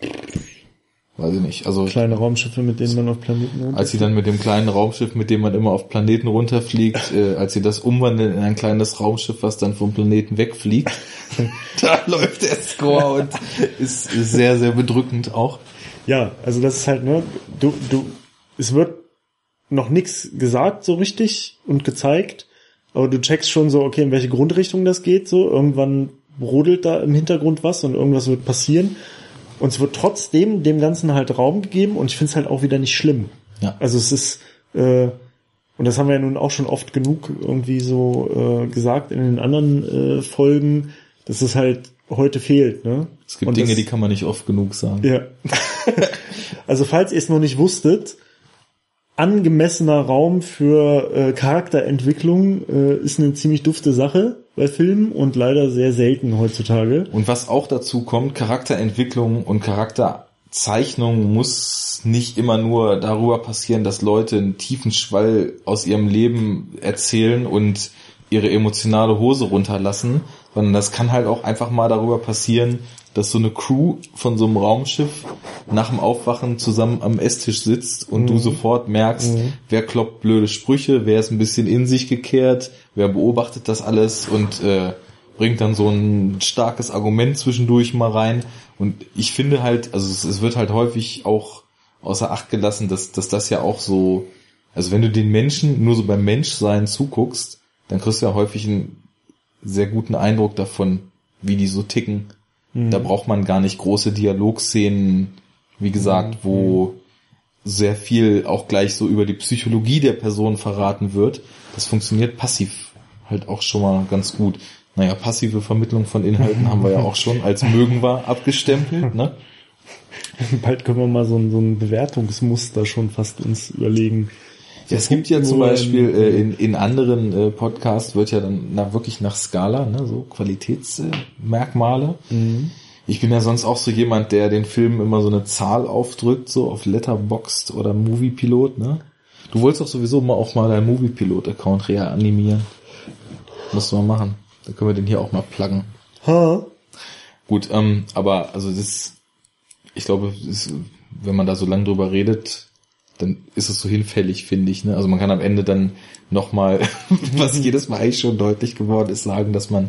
Weiß ich nicht. Also Kleine Raumschiffe, mit denen man auf Planeten runter- als sie dann mit dem kleinen Raumschiff, mit dem man immer auf Planeten runterfliegt, äh, als sie das umwandeln in ein kleines Raumschiff, was dann vom Planeten wegfliegt, [laughs] da läuft der Score und ist, ist sehr, sehr bedrückend auch. Ja, also das ist halt, ne, du, du, es wird noch nichts gesagt so richtig und gezeigt, aber du checkst schon so, okay, in welche Grundrichtung das geht, so, irgendwann brodelt da im Hintergrund was und irgendwas wird passieren und es wird trotzdem dem Ganzen halt Raum gegeben und ich finde es halt auch wieder nicht schlimm. Ja. Also es ist, äh, und das haben wir ja nun auch schon oft genug irgendwie so äh, gesagt in den anderen äh, Folgen, dass es halt heute fehlt, ne? Es gibt und Dinge, das, die kann man nicht oft genug sagen. ja. [laughs] also falls ihr es noch nicht wusstet, angemessener Raum für äh, Charakterentwicklung äh, ist eine ziemlich dufte Sache bei Filmen und leider sehr selten heutzutage. Und was auch dazu kommt, Charakterentwicklung und Charakterzeichnung muss nicht immer nur darüber passieren, dass Leute einen tiefen Schwall aus ihrem Leben erzählen und ihre emotionale Hose runterlassen, sondern das kann halt auch einfach mal darüber passieren, dass so eine Crew von so einem Raumschiff nach dem Aufwachen zusammen am Esstisch sitzt und du sofort merkst, wer kloppt blöde Sprüche, wer ist ein bisschen in sich gekehrt, wer beobachtet das alles und äh, bringt dann so ein starkes Argument zwischendurch mal rein. Und ich finde halt, also es, es wird halt häufig auch außer Acht gelassen, dass, dass das ja auch so, also wenn du den Menschen nur so beim Menschsein zuguckst, dann kriegst du ja häufig einen sehr guten Eindruck davon, wie die so ticken. Da braucht man gar nicht große Dialogszenen, wie gesagt, wo sehr viel auch gleich so über die Psychologie der Person verraten wird. Das funktioniert passiv halt auch schon mal ganz gut. Naja, passive Vermittlung von Inhalten haben wir ja auch schon als mögen wir abgestempelt, ne? [laughs] Bald können wir mal so ein, so ein Bewertungsmuster schon fast uns überlegen. Ja, es gibt ja zum Beispiel äh, in, in anderen äh, Podcasts wird ja dann na, wirklich nach Skala, ne, so Qualitätsmerkmale. Mhm. Ich bin ja sonst auch so jemand, der den Film immer so eine Zahl aufdrückt, so auf Letterboxd oder Moviepilot, ne? Du wolltest doch sowieso mal auch mal deinen Moviepilot-Account reanimieren. Musst du mal machen. Dann können wir den hier auch mal pluggen. Ha? Gut, ähm, aber also das, ich glaube, das, wenn man da so lange drüber redet, dann ist es so hinfällig, finde ich. Ne? Also man kann am Ende dann nochmal, [laughs] was jedes Mal eigentlich schon deutlich geworden ist, sagen, dass man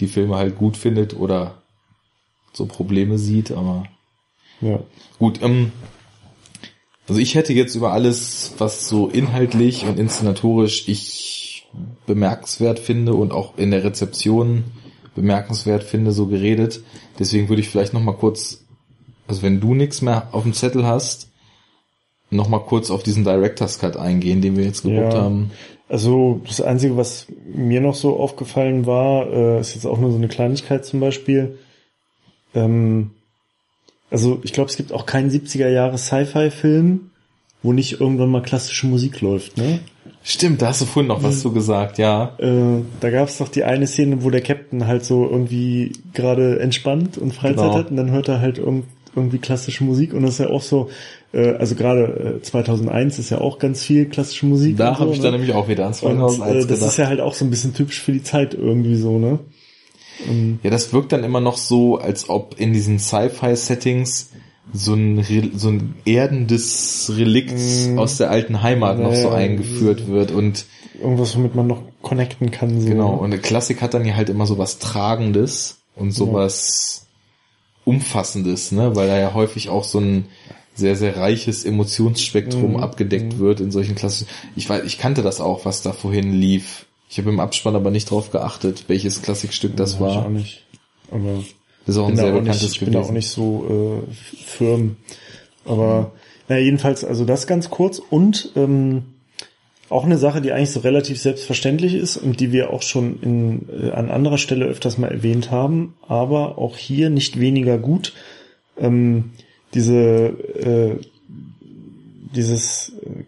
die Filme halt gut findet oder so Probleme sieht, aber Ja. gut. Ähm, also ich hätte jetzt über alles, was so inhaltlich und inszenatorisch ich bemerkenswert finde und auch in der Rezeption bemerkenswert finde, so geredet. Deswegen würde ich vielleicht noch mal kurz, also wenn du nichts mehr auf dem Zettel hast, noch mal kurz auf diesen Director's Cut eingehen, den wir jetzt geguckt Ja. haben. Also das Einzige, was mir noch so aufgefallen war, äh, ist jetzt auch nur so eine Kleinigkeit zum Beispiel. Ähm, also ich glaube, es gibt auch keinen 70er Jahre Sci-Fi-Film, wo nicht irgendwann mal klassische Musik läuft. Ne? Stimmt, da hast du vorhin noch was zu gesagt, ja. Äh, da gab es doch die eine Szene, wo der Captain halt so irgendwie gerade entspannt und Freizeit Genau. hat und dann hört er halt irgend, irgendwie klassische Musik und das ist ja auch so, äh, also gerade äh, 2001 ist ja auch ganz viel klassische Musik. Da und habe so, ich ne? dann nämlich auch wieder an Und 2001 äh, das gedacht. ist ja halt auch so ein bisschen typisch für die Zeit irgendwie so, ne? Ja, das wirkt dann immer noch so, als ob in diesen Sci-Fi-Settings so ein, Re so ein erdendes Relikt aus der alten Heimat noch so Mm. Ja, eingeführt wird und Irgendwas, womit man noch connecten kann. So. genau, und eine Klassik hat dann ja halt immer so was Tragendes und so was Umfassendes, ne, weil da ja häufig auch so ein sehr, sehr reiches Emotionsspektrum Mhm. abgedeckt wird in solchen Klassen. Ich weiß, ich kannte das auch, was da vorhin lief. Ich habe im Abspann aber nicht drauf geachtet, welches Klassikstück das Ja, Ich war. auch nicht. Aber Das ist auch ein sehr auch nicht, bekanntes ich bin da auch gewesen. nicht so äh, firm. Aber naja, jedenfalls, also das ganz kurz und ähm, auch eine Sache, die eigentlich so relativ selbstverständlich ist und die wir auch schon in, äh, an anderer Stelle öfters mal erwähnt haben, aber auch hier nicht weniger gut. Ähm, diese äh, dieses äh,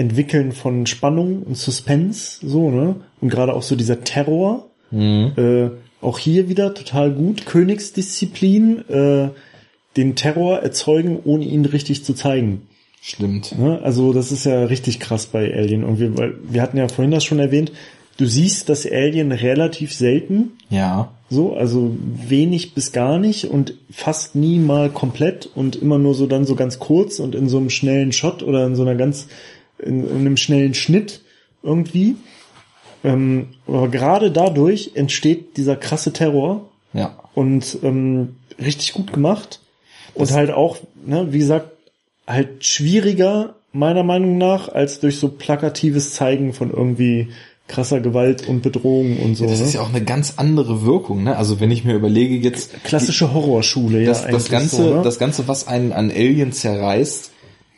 Entwickeln von Spannung und Suspense, so, ne? Und gerade auch so dieser Terror, Mhm. äh, auch hier wieder total gut. Königsdisziplin, äh, den Terror erzeugen, ohne ihn richtig zu zeigen. Stimmt. Ne? Also das ist ja richtig krass bei Alien. Und wir, weil wir hatten ja vorhin das schon erwähnt, du siehst das Alien relativ selten, Ja. so, also wenig bis gar nicht und fast nie mal komplett und immer nur so dann so ganz kurz und in so einem schnellen Shot oder in so einer ganz, in, in einem schnellen Schnitt irgendwie. Ähm, aber gerade dadurch entsteht dieser krasse Terror Ja. und ähm, richtig gut gemacht und halt auch, ne, wie gesagt, halt schwieriger meiner Meinung nach als durch so plakatives Zeigen von irgendwie krasser Gewalt und Bedrohung und so. Das ne? ist ja auch eine ganz andere Wirkung, ne? Also wenn ich mir überlege jetzt Klassische Horrorschule, das, ja. das ganze, so, ne? das ganze, was einen an Alien zerreißt,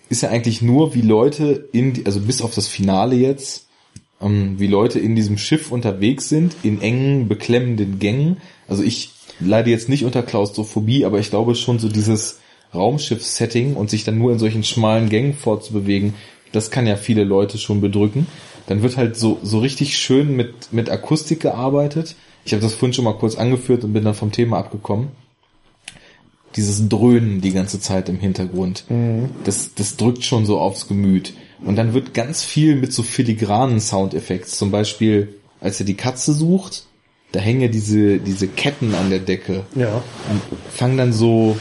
ist ja eigentlich nur, wie Leute in, die, also bis auf das Finale jetzt, ähm, wie Leute in diesem Schiff unterwegs sind, in engen, beklemmenden Gängen. Also ich leide jetzt nicht unter Klaustrophobie, aber ich glaube schon so dieses Raumschiff-Setting und sich dann nur in solchen schmalen Gängen fortzubewegen, das kann ja viele Leute schon bedrücken. Dann wird halt so, so richtig schön mit, mit Akustik gearbeitet. Ich habe das vorhin schon mal kurz angeführt und bin dann vom Thema abgekommen dieses Dröhnen die ganze Zeit im Hintergrund. Das, das drückt schon so aufs Gemüt. Und dann wird ganz viel mit so filigranen Soundeffekts, zum Beispiel, als er die Katze sucht, da hängen ja diese, diese Ketten an der Decke Ja. und fangen dann so,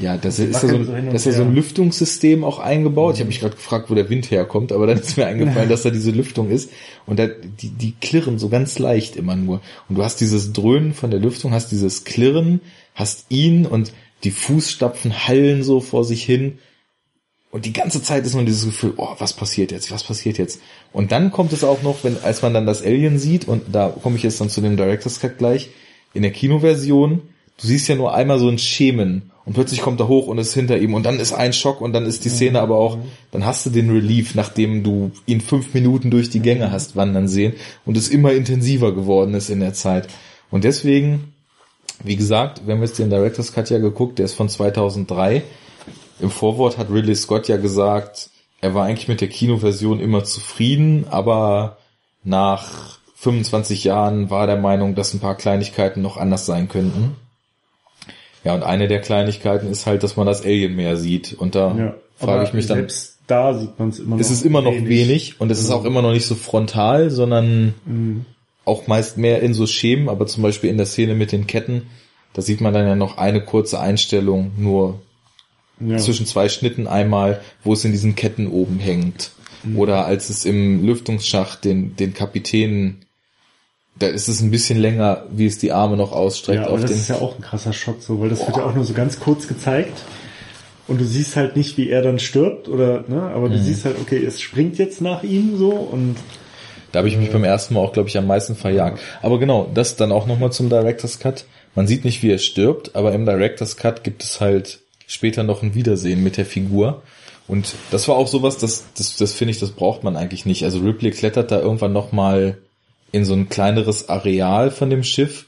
ja, das ist ja so, wackeln so ein, und das ist so ein. Lüftungssystem auch eingebaut. Ich habe mich gerade gefragt, wo der Wind herkommt, aber dann ist mir eingefallen, dass da diese Lüftung ist und da, die, die klirren so ganz leicht immer nur. Und du hast dieses Dröhnen von der Lüftung, hast dieses Klirren, hast ihn und die Fußstapfen hallen so vor sich hin. Und die ganze Zeit ist nur dieses Gefühl, oh, was passiert jetzt, was passiert jetzt? Und dann kommt es auch noch, wenn, als man dann das Alien sieht, und da komme ich jetzt dann zu dem Director's Cut gleich, in der Kinoversion, du siehst ja nur einmal so ein Schemen und plötzlich kommt er hoch und ist hinter ihm und dann ist ein Schock und dann ist die Szene aber auch, dann hast du den Relief, nachdem du ihn fünf Minuten durch die Gänge hast wandern sehen und es immer intensiver geworden ist in der Zeit. Und deswegen, wie gesagt, wir haben jetzt den Director's Cut ja geguckt, der ist von 2003. Im Vorwort hat Ridley Scott ja gesagt, er war eigentlich mit der Kinoversion immer zufrieden, aber nach 25 Jahren war er der Meinung, dass ein paar Kleinigkeiten noch anders sein könnten. Ja, und eine der Kleinigkeiten ist halt, dass man das Alien mehr sieht. Und da ja. frage ich mich dann, Selbst da sieht man es immer noch. es ist immer noch wenig, und es ist auch immer noch nicht so frontal, sondern Mhm. auch meist mehr in so Schemen, aber zum Beispiel in der Szene mit den Ketten, da sieht man dann ja noch eine kurze Einstellung nur Ja. zwischen zwei Schnitten einmal, wo es in diesen Ketten oben hängt. Oder als es im Lüftungsschacht den, den Kapitän, da ist es ein bisschen länger, wie es die Arme noch ausstreckt Ja, aber auf das den. ist ja auch ein krasser Shot so, weil das wird ja auch nur so ganz kurz gezeigt. Und du siehst halt nicht, wie er dann stirbt oder, ne, aber du Mhm. siehst halt, okay, es springt jetzt nach ihm so und Da habe ich mich beim ersten Mal auch, glaube ich, am meisten verjagt. Aber genau, das dann auch nochmal zum Director's Cut. Man sieht nicht, wie er stirbt, aber im Director's Cut gibt es halt später noch ein Wiedersehen mit der Figur. Und das war auch sowas, das, das, das finde ich, das braucht man eigentlich nicht. Also Ripley klettert da irgendwann nochmal in so ein kleineres Areal von dem Schiff.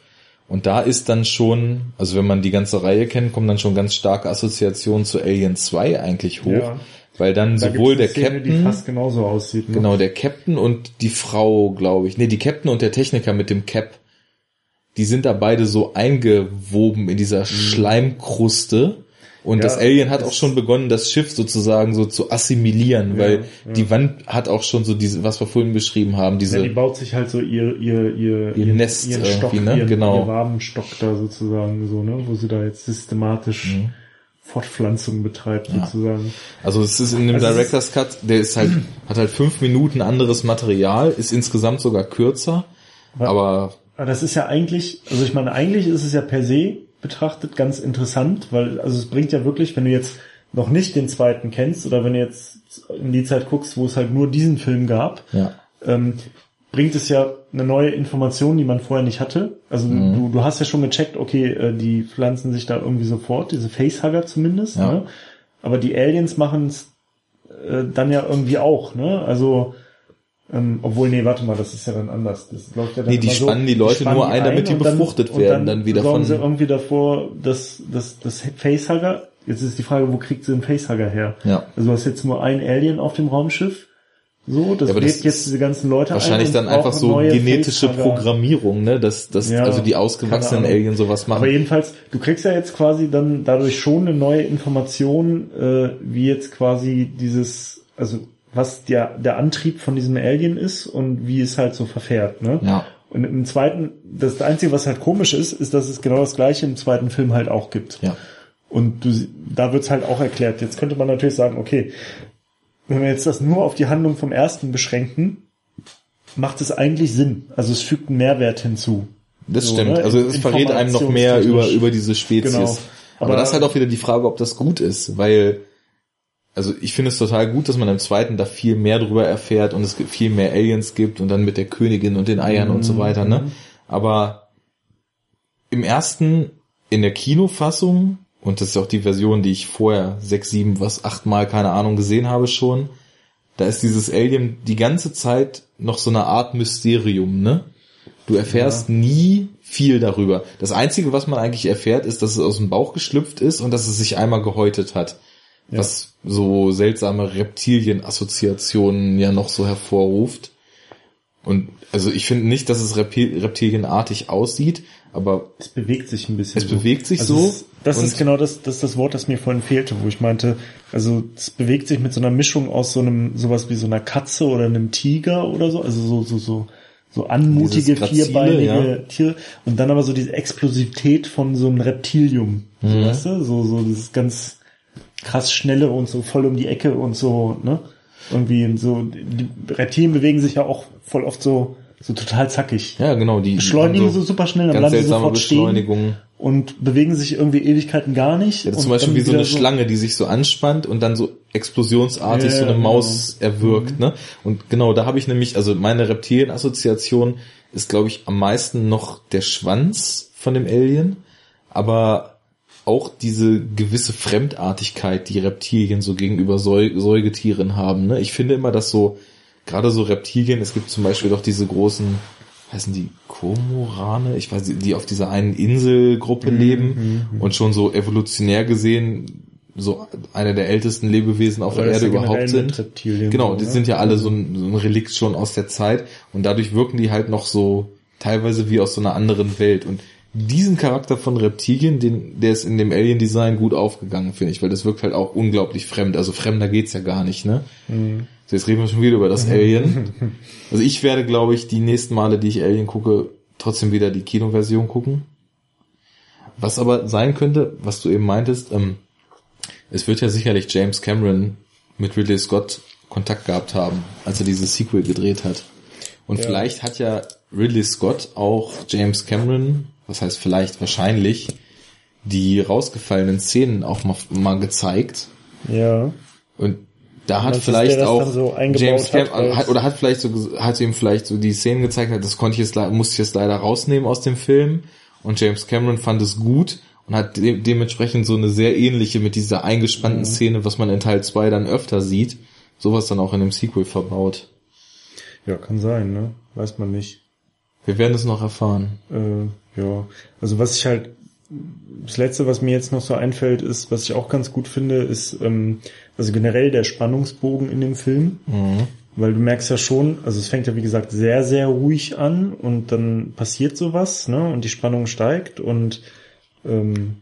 Und da ist dann schon, also wenn man die ganze Reihe kennt, kommen dann schon ganz starke Assoziationen zu Alien 2 eigentlich hoch. Ja. Weil dann da sowohl der Szene, Captain. die fast genauso aussieht. Ne? Genau, der Captain und die Frau, glaube ich. Nee, die Captain und der Techniker mit dem Cap. Die sind da beide so eingewoben in dieser Schleimkruste. Und Ja, das Alien hat auch schon begonnen, das Schiff sozusagen so zu assimilieren, weil ja. die Wand hat auch schon so diese, was wir vorhin beschrieben haben, diese, Ja, die baut sich halt so ihr, ihr, ihr, Ihr Nest ihren irgendwie, Stock, ne? ihren, Genau. ihr Wabenstock da sozusagen so, ne, wo sie da jetzt systematisch Mhm. Fortpflanzung betreibt sozusagen. also es ist in dem Also Director's Cut, der ist halt, [clears throat] hat halt fünf Minuten anderes Material, ist insgesamt sogar kürzer, aber Aber das ist ja eigentlich, also ich meine, eigentlich ist es ja per se betrachtet ganz interessant, weil, also es bringt ja wirklich, wenn du jetzt noch nicht den zweiten kennst oder wenn du jetzt in die Zeit guckst, wo es halt nur diesen Film gab, ja. ähm, bringt es ja eine neue Information, die man vorher nicht hatte. Also Mhm. du, du hast ja schon gecheckt, okay, äh, die pflanzen sich da irgendwie sofort, diese Facehugger zumindest, Ja. ne? aber die Aliens machen es äh, dann ja irgendwie auch, ne? Also ähm, obwohl, nee, warte mal, das ist ja dann anders. Das läuft ja dann Nee, die immer so, spannen die Leute nur ein, damit die dann- befruchtet und werden, dann wieder sorgen von- sie irgendwie davor, dass, dass das Facehugger, jetzt ist die Frage, wo kriegt sie den Facehugger her? Ja. Also du hast jetzt nur ein Alien auf dem Raumschiff, so, das Ja, lädt jetzt diese ganzen Leute Wahrscheinlich ein dann einfach so genetische Facehugger. Programmierung, ne, dass, dass Ja, also die ausgewachsenen. Aliens sowas machen. Aber jedenfalls, du kriegst ja jetzt quasi dann dadurch schon eine neue Information, äh, wie jetzt quasi dieses, also was der, der Antrieb von diesem Alien ist und wie es halt so verfährt, ne? Ja. Und im zweiten, das Einzige, was halt komisch ist, ist, dass es genau das gleiche im zweiten Film halt auch gibt. ja. Und du, da wird's halt auch erklärt. Jetzt könnte man natürlich sagen, okay, wenn wir jetzt das nur auf die Handlung vom ersten beschränken, macht es eigentlich Sinn. Also es fügt einen Mehrwert hinzu. Das So, stimmt. ne? Also es verrät einem noch mehr über, über diese Spezies. Genau. Aber, Aber- das ist halt auch wieder die Frage, ob das gut ist, weil, also ich finde es total gut, dass man im zweiten da viel mehr drüber erfährt und es gibt viel mehr Aliens gibt und dann mit der Königin und den Eiern und Mhm. so weiter, ne? Aber im ersten, in der Kinofassung, und das ist auch die Version, die ich vorher sechs, sieben, was achtmal, keine Ahnung, gesehen habe schon, da ist dieses Alien die ganze Zeit noch so eine Art Mysterium, ne? Du erfährst nie viel darüber. Das Einzige, was man eigentlich erfährt, ist, dass es aus dem Bauch geschlüpft ist und dass es sich einmal gehäutet hat. Was so seltsame Reptilien-Assoziationen ja noch so hervorruft. Und also ich finde nicht, dass es Reptil reptilienartig aussieht, aber Es bewegt sich ein bisschen. Es bewegt sich also so Es, das ist genau das, das ist das Wort, das mir vorhin fehlte, wo ich meinte, also es bewegt sich mit so einer Mischung aus so einem, sowas wie so einer Katze oder einem Tiger oder so, also so, so, so, so anmutige Grazile, vierbeinige ja. Tiere und dann aber so diese Explosivität von so einem Reptilium, so, Mhm. weißt du, so so dieses ganz krass schnelle und so voll um die Ecke und so, ne? Irgendwie so die Reptilien bewegen sich ja auch voll oft so so total zackig. Ja, genau, die Beschleunigen haben so super schnell, dann bleiben sie sofort stehen und bewegen sich irgendwie Ewigkeiten gar nicht. Ja, zum Beispiel wie so eine wieder Schlange, die sich so anspannt und dann so explosionsartig Ja, so eine genau. Maus erwürgt, ne? Und genau, da habe ich nämlich, also meine Reptilien-Assoziation ist, glaube ich, am meisten noch der Schwanz von dem Alien, aber auch diese gewisse Fremdartigkeit, die Reptilien so gegenüber Säu Säugetieren haben. Ne? Ich finde immer, dass so, gerade so Reptilien, es gibt zum Beispiel doch diese großen, heißen die Komorane, ich weiß nicht, die auf dieser einen Inselgruppe leben und schon so evolutionär gesehen so eine der ältesten Lebewesen auf Aber der Erde überhaupt sind. Reptilien Genau, die ne? sind ja alle so ein, so ein Relikt schon aus der Zeit und dadurch wirken die halt noch so teilweise wie aus so einer anderen Welt und diesen Charakter von Reptilien, den, der ist in dem Alien-Design gut aufgegangen, finde ich, weil das wirkt halt auch unglaublich fremd. Also fremder geht's ja gar nicht, ne? Mhm. So, jetzt reden wir schon wieder über das Alien. [laughs] Also ich werde, glaube ich, die nächsten Male, die ich Alien gucke, trotzdem wieder die Kinoversion gucken. Was aber sein könnte, was du eben meintest, ähm, es wird ja sicherlich James Cameron mit Ridley Scott Kontakt gehabt haben, als er dieses Sequel gedreht hat. Und Ja. vielleicht hat ja Ridley Scott auch James Cameron, was heißt vielleicht wahrscheinlich, die rausgefallenen Szenen auch mal, mal gezeigt. Ja. Und da hat vielleicht auch so James Cameron hat, oder hat vielleicht so hat ihm vielleicht so die Szenen gezeigt, das konnte ich jetzt musste ich jetzt leider rausnehmen aus dem Film und James Cameron fand es gut und hat de dementsprechend so eine sehr ähnliche mit dieser eingespannten Mhm. Szene, was man in Teil 2 dann öfter sieht, sowas dann auch in dem Sequel verbaut. Ja, kann sein, ne? Weiß man nicht. Wir werden es noch erfahren. Äh, ja. Also was ich halt, das letzte, was mir jetzt noch so einfällt, ist, was ich auch ganz gut finde, ist, ähm, also generell der Spannungsbogen in dem Film. Mhm. Weil du merkst ja schon, also es fängt ja wie gesagt sehr, sehr ruhig an und dann passiert sowas, ne? Und die Spannung steigt und, ähm,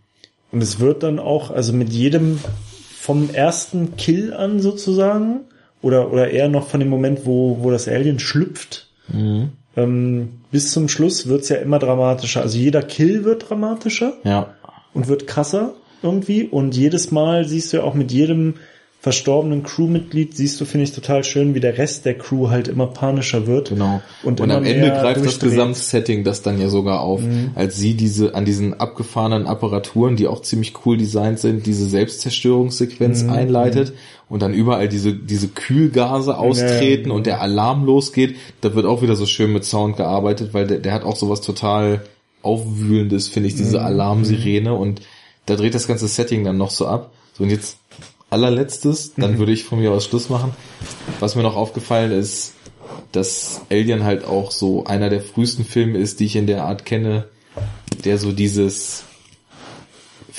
und es wird dann auch, also mit jedem vom ersten Kill an sozusagen, oder, oder eher noch von dem Moment, wo, wo das Alien schlüpft, Mhm. Ähm, bis zum Schluss wird's ja immer dramatischer. Also jeder Kill wird dramatischer Ja. und wird krasser irgendwie. Und jedes Mal siehst du ja auch mit jedem verstorbenen Crewmitglied, siehst du, finde ich, total schön, wie der Rest der Crew halt immer panischer wird. Genau. Und Und, am Ende greift das. Gesamtsetting das dann ja sogar auf, als sie diese an diesen abgefahrenen Apparaturen, die auch ziemlich cool designt sind, diese Selbstzerstörungssequenz einleitet und dann überall diese diese Kühlgase austreten ja. und der Alarm losgeht. Da wird auch wieder so schön mit Sound gearbeitet, weil der, der hat auch sowas total aufwühlendes, finde ich, diese Alarmsirene und da dreht das ganze Setting dann noch so ab. So und jetzt allerletztes, dann würde ich von mir aus Schluss machen. Was mir noch aufgefallen ist, dass Alien halt auch so einer der frühesten Filme ist, die ich in der Art kenne, der so dieses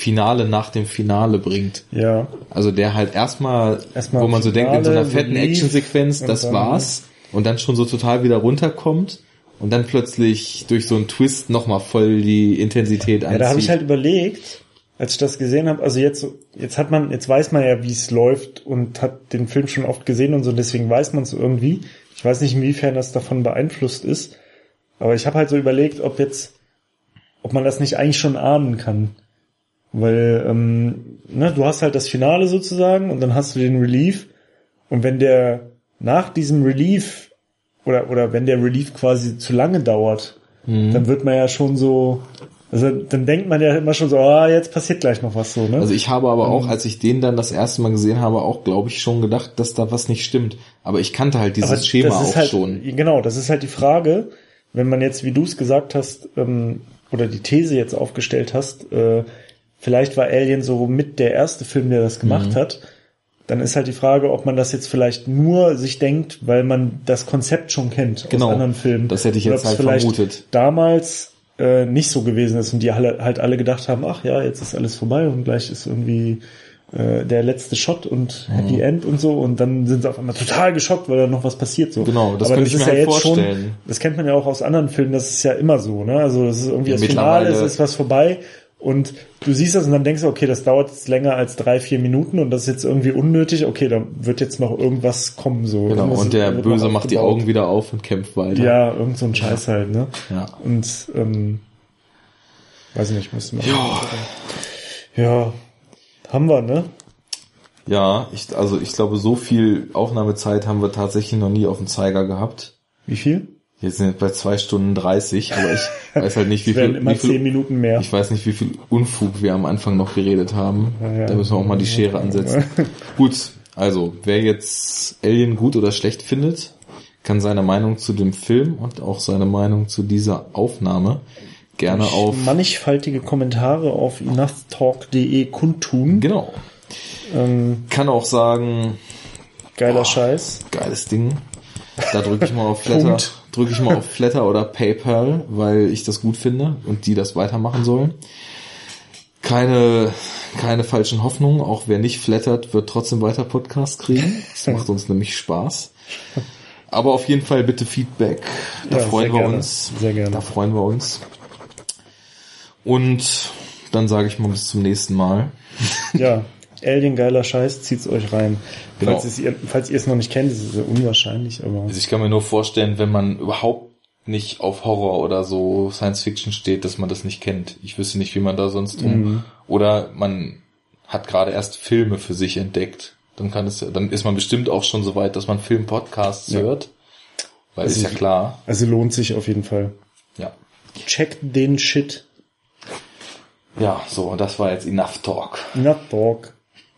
Finale nach dem Finale bringt. Ja. Also der halt erstmal, Erstmal wo man so denkt, in so einer fetten Actionsequenz, das dann- war's. Und dann schon so total wieder runterkommt und dann plötzlich durch so einen Twist nochmal voll die Intensität Ja, anzieht. da habe ich halt überlegt, als ich das gesehen habe, also jetzt, jetzt hat man, jetzt weiß man ja, wie es läuft und hat den Film schon oft gesehen und so, deswegen weiß man es irgendwie. Ich weiß nicht, inwiefern das davon beeinflusst ist, aber ich habe halt so überlegt, ob jetzt, ob man das nicht eigentlich schon ahnen kann. Weil, ähm, ne, du hast halt das Finale sozusagen und dann hast du den Relief und wenn der nach diesem Relief oder, oder wenn der Relief quasi zu lange dauert, dann wird man ja schon so, also dann denkt man ja immer schon so, ah, jetzt passiert gleich noch was so, ne? Also ich habe aber auch, als ich den dann das erste Mal gesehen habe, auch, glaube ich, schon gedacht, dass da was nicht stimmt. Aber ich kannte halt dieses Schema auch halt, schon. Genau, das ist halt die Frage, wenn man jetzt, wie du es gesagt hast, ähm, oder die These jetzt aufgestellt hast, äh, vielleicht war Alien so mit der erste Film, der das gemacht Mhm. hat, dann ist halt die Frage, ob man das jetzt vielleicht nur sich denkt, weil man das Konzept schon kennt Genau, aus anderen Filmen. das hätte ich jetzt halt vielleicht vermutet. damals äh, nicht so gewesen ist und die alle, halt alle gedacht haben, ach ja, jetzt ist alles vorbei und gleich ist irgendwie äh, der letzte Shot und Happy Mhm. End und so und dann sind sie auf einmal total geschockt, weil da noch was passiert so. Genau, das Aber könnte ich ist mir halt jetzt vorstellen. Schon, das kennt man ja auch aus anderen Filmen, das ist ja immer so, ne? Also das ist irgendwie Ja, das Finale, es ist was vorbei Und du siehst das und dann denkst du, okay, das dauert jetzt länger als drei, vier Minuten und das ist jetzt irgendwie unnötig. Okay, da wird jetzt noch irgendwas kommen, so. Genau, Irgendwas und der Böse macht die. Augen wieder auf und kämpft weiter. Ja, irgend so ein Scheiß halt, ne? Ja. Und, ähm, weiß ich nicht, müssen wir. Ja. Ja, haben wir, ne? Ja, ich, also ich glaube, so viel Aufnahmezeit haben wir tatsächlich noch nie auf dem Zeiger gehabt. Wie viel? Jetzt sind wir bei zwei Stunden 30, aber ich weiß halt nicht, wie viel, immer wie viel zehn Minuten mehr. Ich weiß nicht, wie viel Unfug wir am Anfang noch geredet haben. Ja, ja. Da müssen wir auch mal die Schere ansetzen. [laughs] gut, also wer jetzt Alien gut oder schlecht findet, kann seine Meinung zu dem Film und auch seine Meinung zu dieser Aufnahme gerne auf mannigfaltige Kommentare auf enoughtalk.de kundtun. genau. Ähm, Kann auch sagen, geiler Scheiß. geiles Ding. Da drücke ich mal auf Flatter, drücke ich mal auf Flatter oder PayPal, weil ich das gut finde und die das weitermachen sollen. Keine, keine falschen Hoffnungen. Auch wer nicht flattert, wird trotzdem weiter Podcast kriegen. Das macht uns nämlich Spaß. Aber auf jeden Fall bitte Feedback. Da Ja, freuen wir gerne. uns. Sehr gerne. Da freuen wir uns. Und dann sage ich mal bis zum nächsten Mal. Ja, [laughs] Alien geiler Scheiß, zieht's euch rein. Genau. Falls, ihr, falls ihr es noch nicht kennt, ist ja unwahrscheinlich, aber Also ich kann mir nur vorstellen, wenn man überhaupt nicht auf Horror oder so Science Fiction steht, dass man das nicht kennt. Ich wüsste nicht, wie man da sonst drum. Mhm. Oder man hat gerade erst Filme für sich entdeckt. Dann kann es, dann ist man bestimmt auch schon so weit, dass man Filmpodcasts Ja. hört. Weil Also ist ja klar. also lohnt sich auf jeden Fall. Ja. Checkt den Shit. Ja, so, das war jetzt Enough Talk. Not Dog.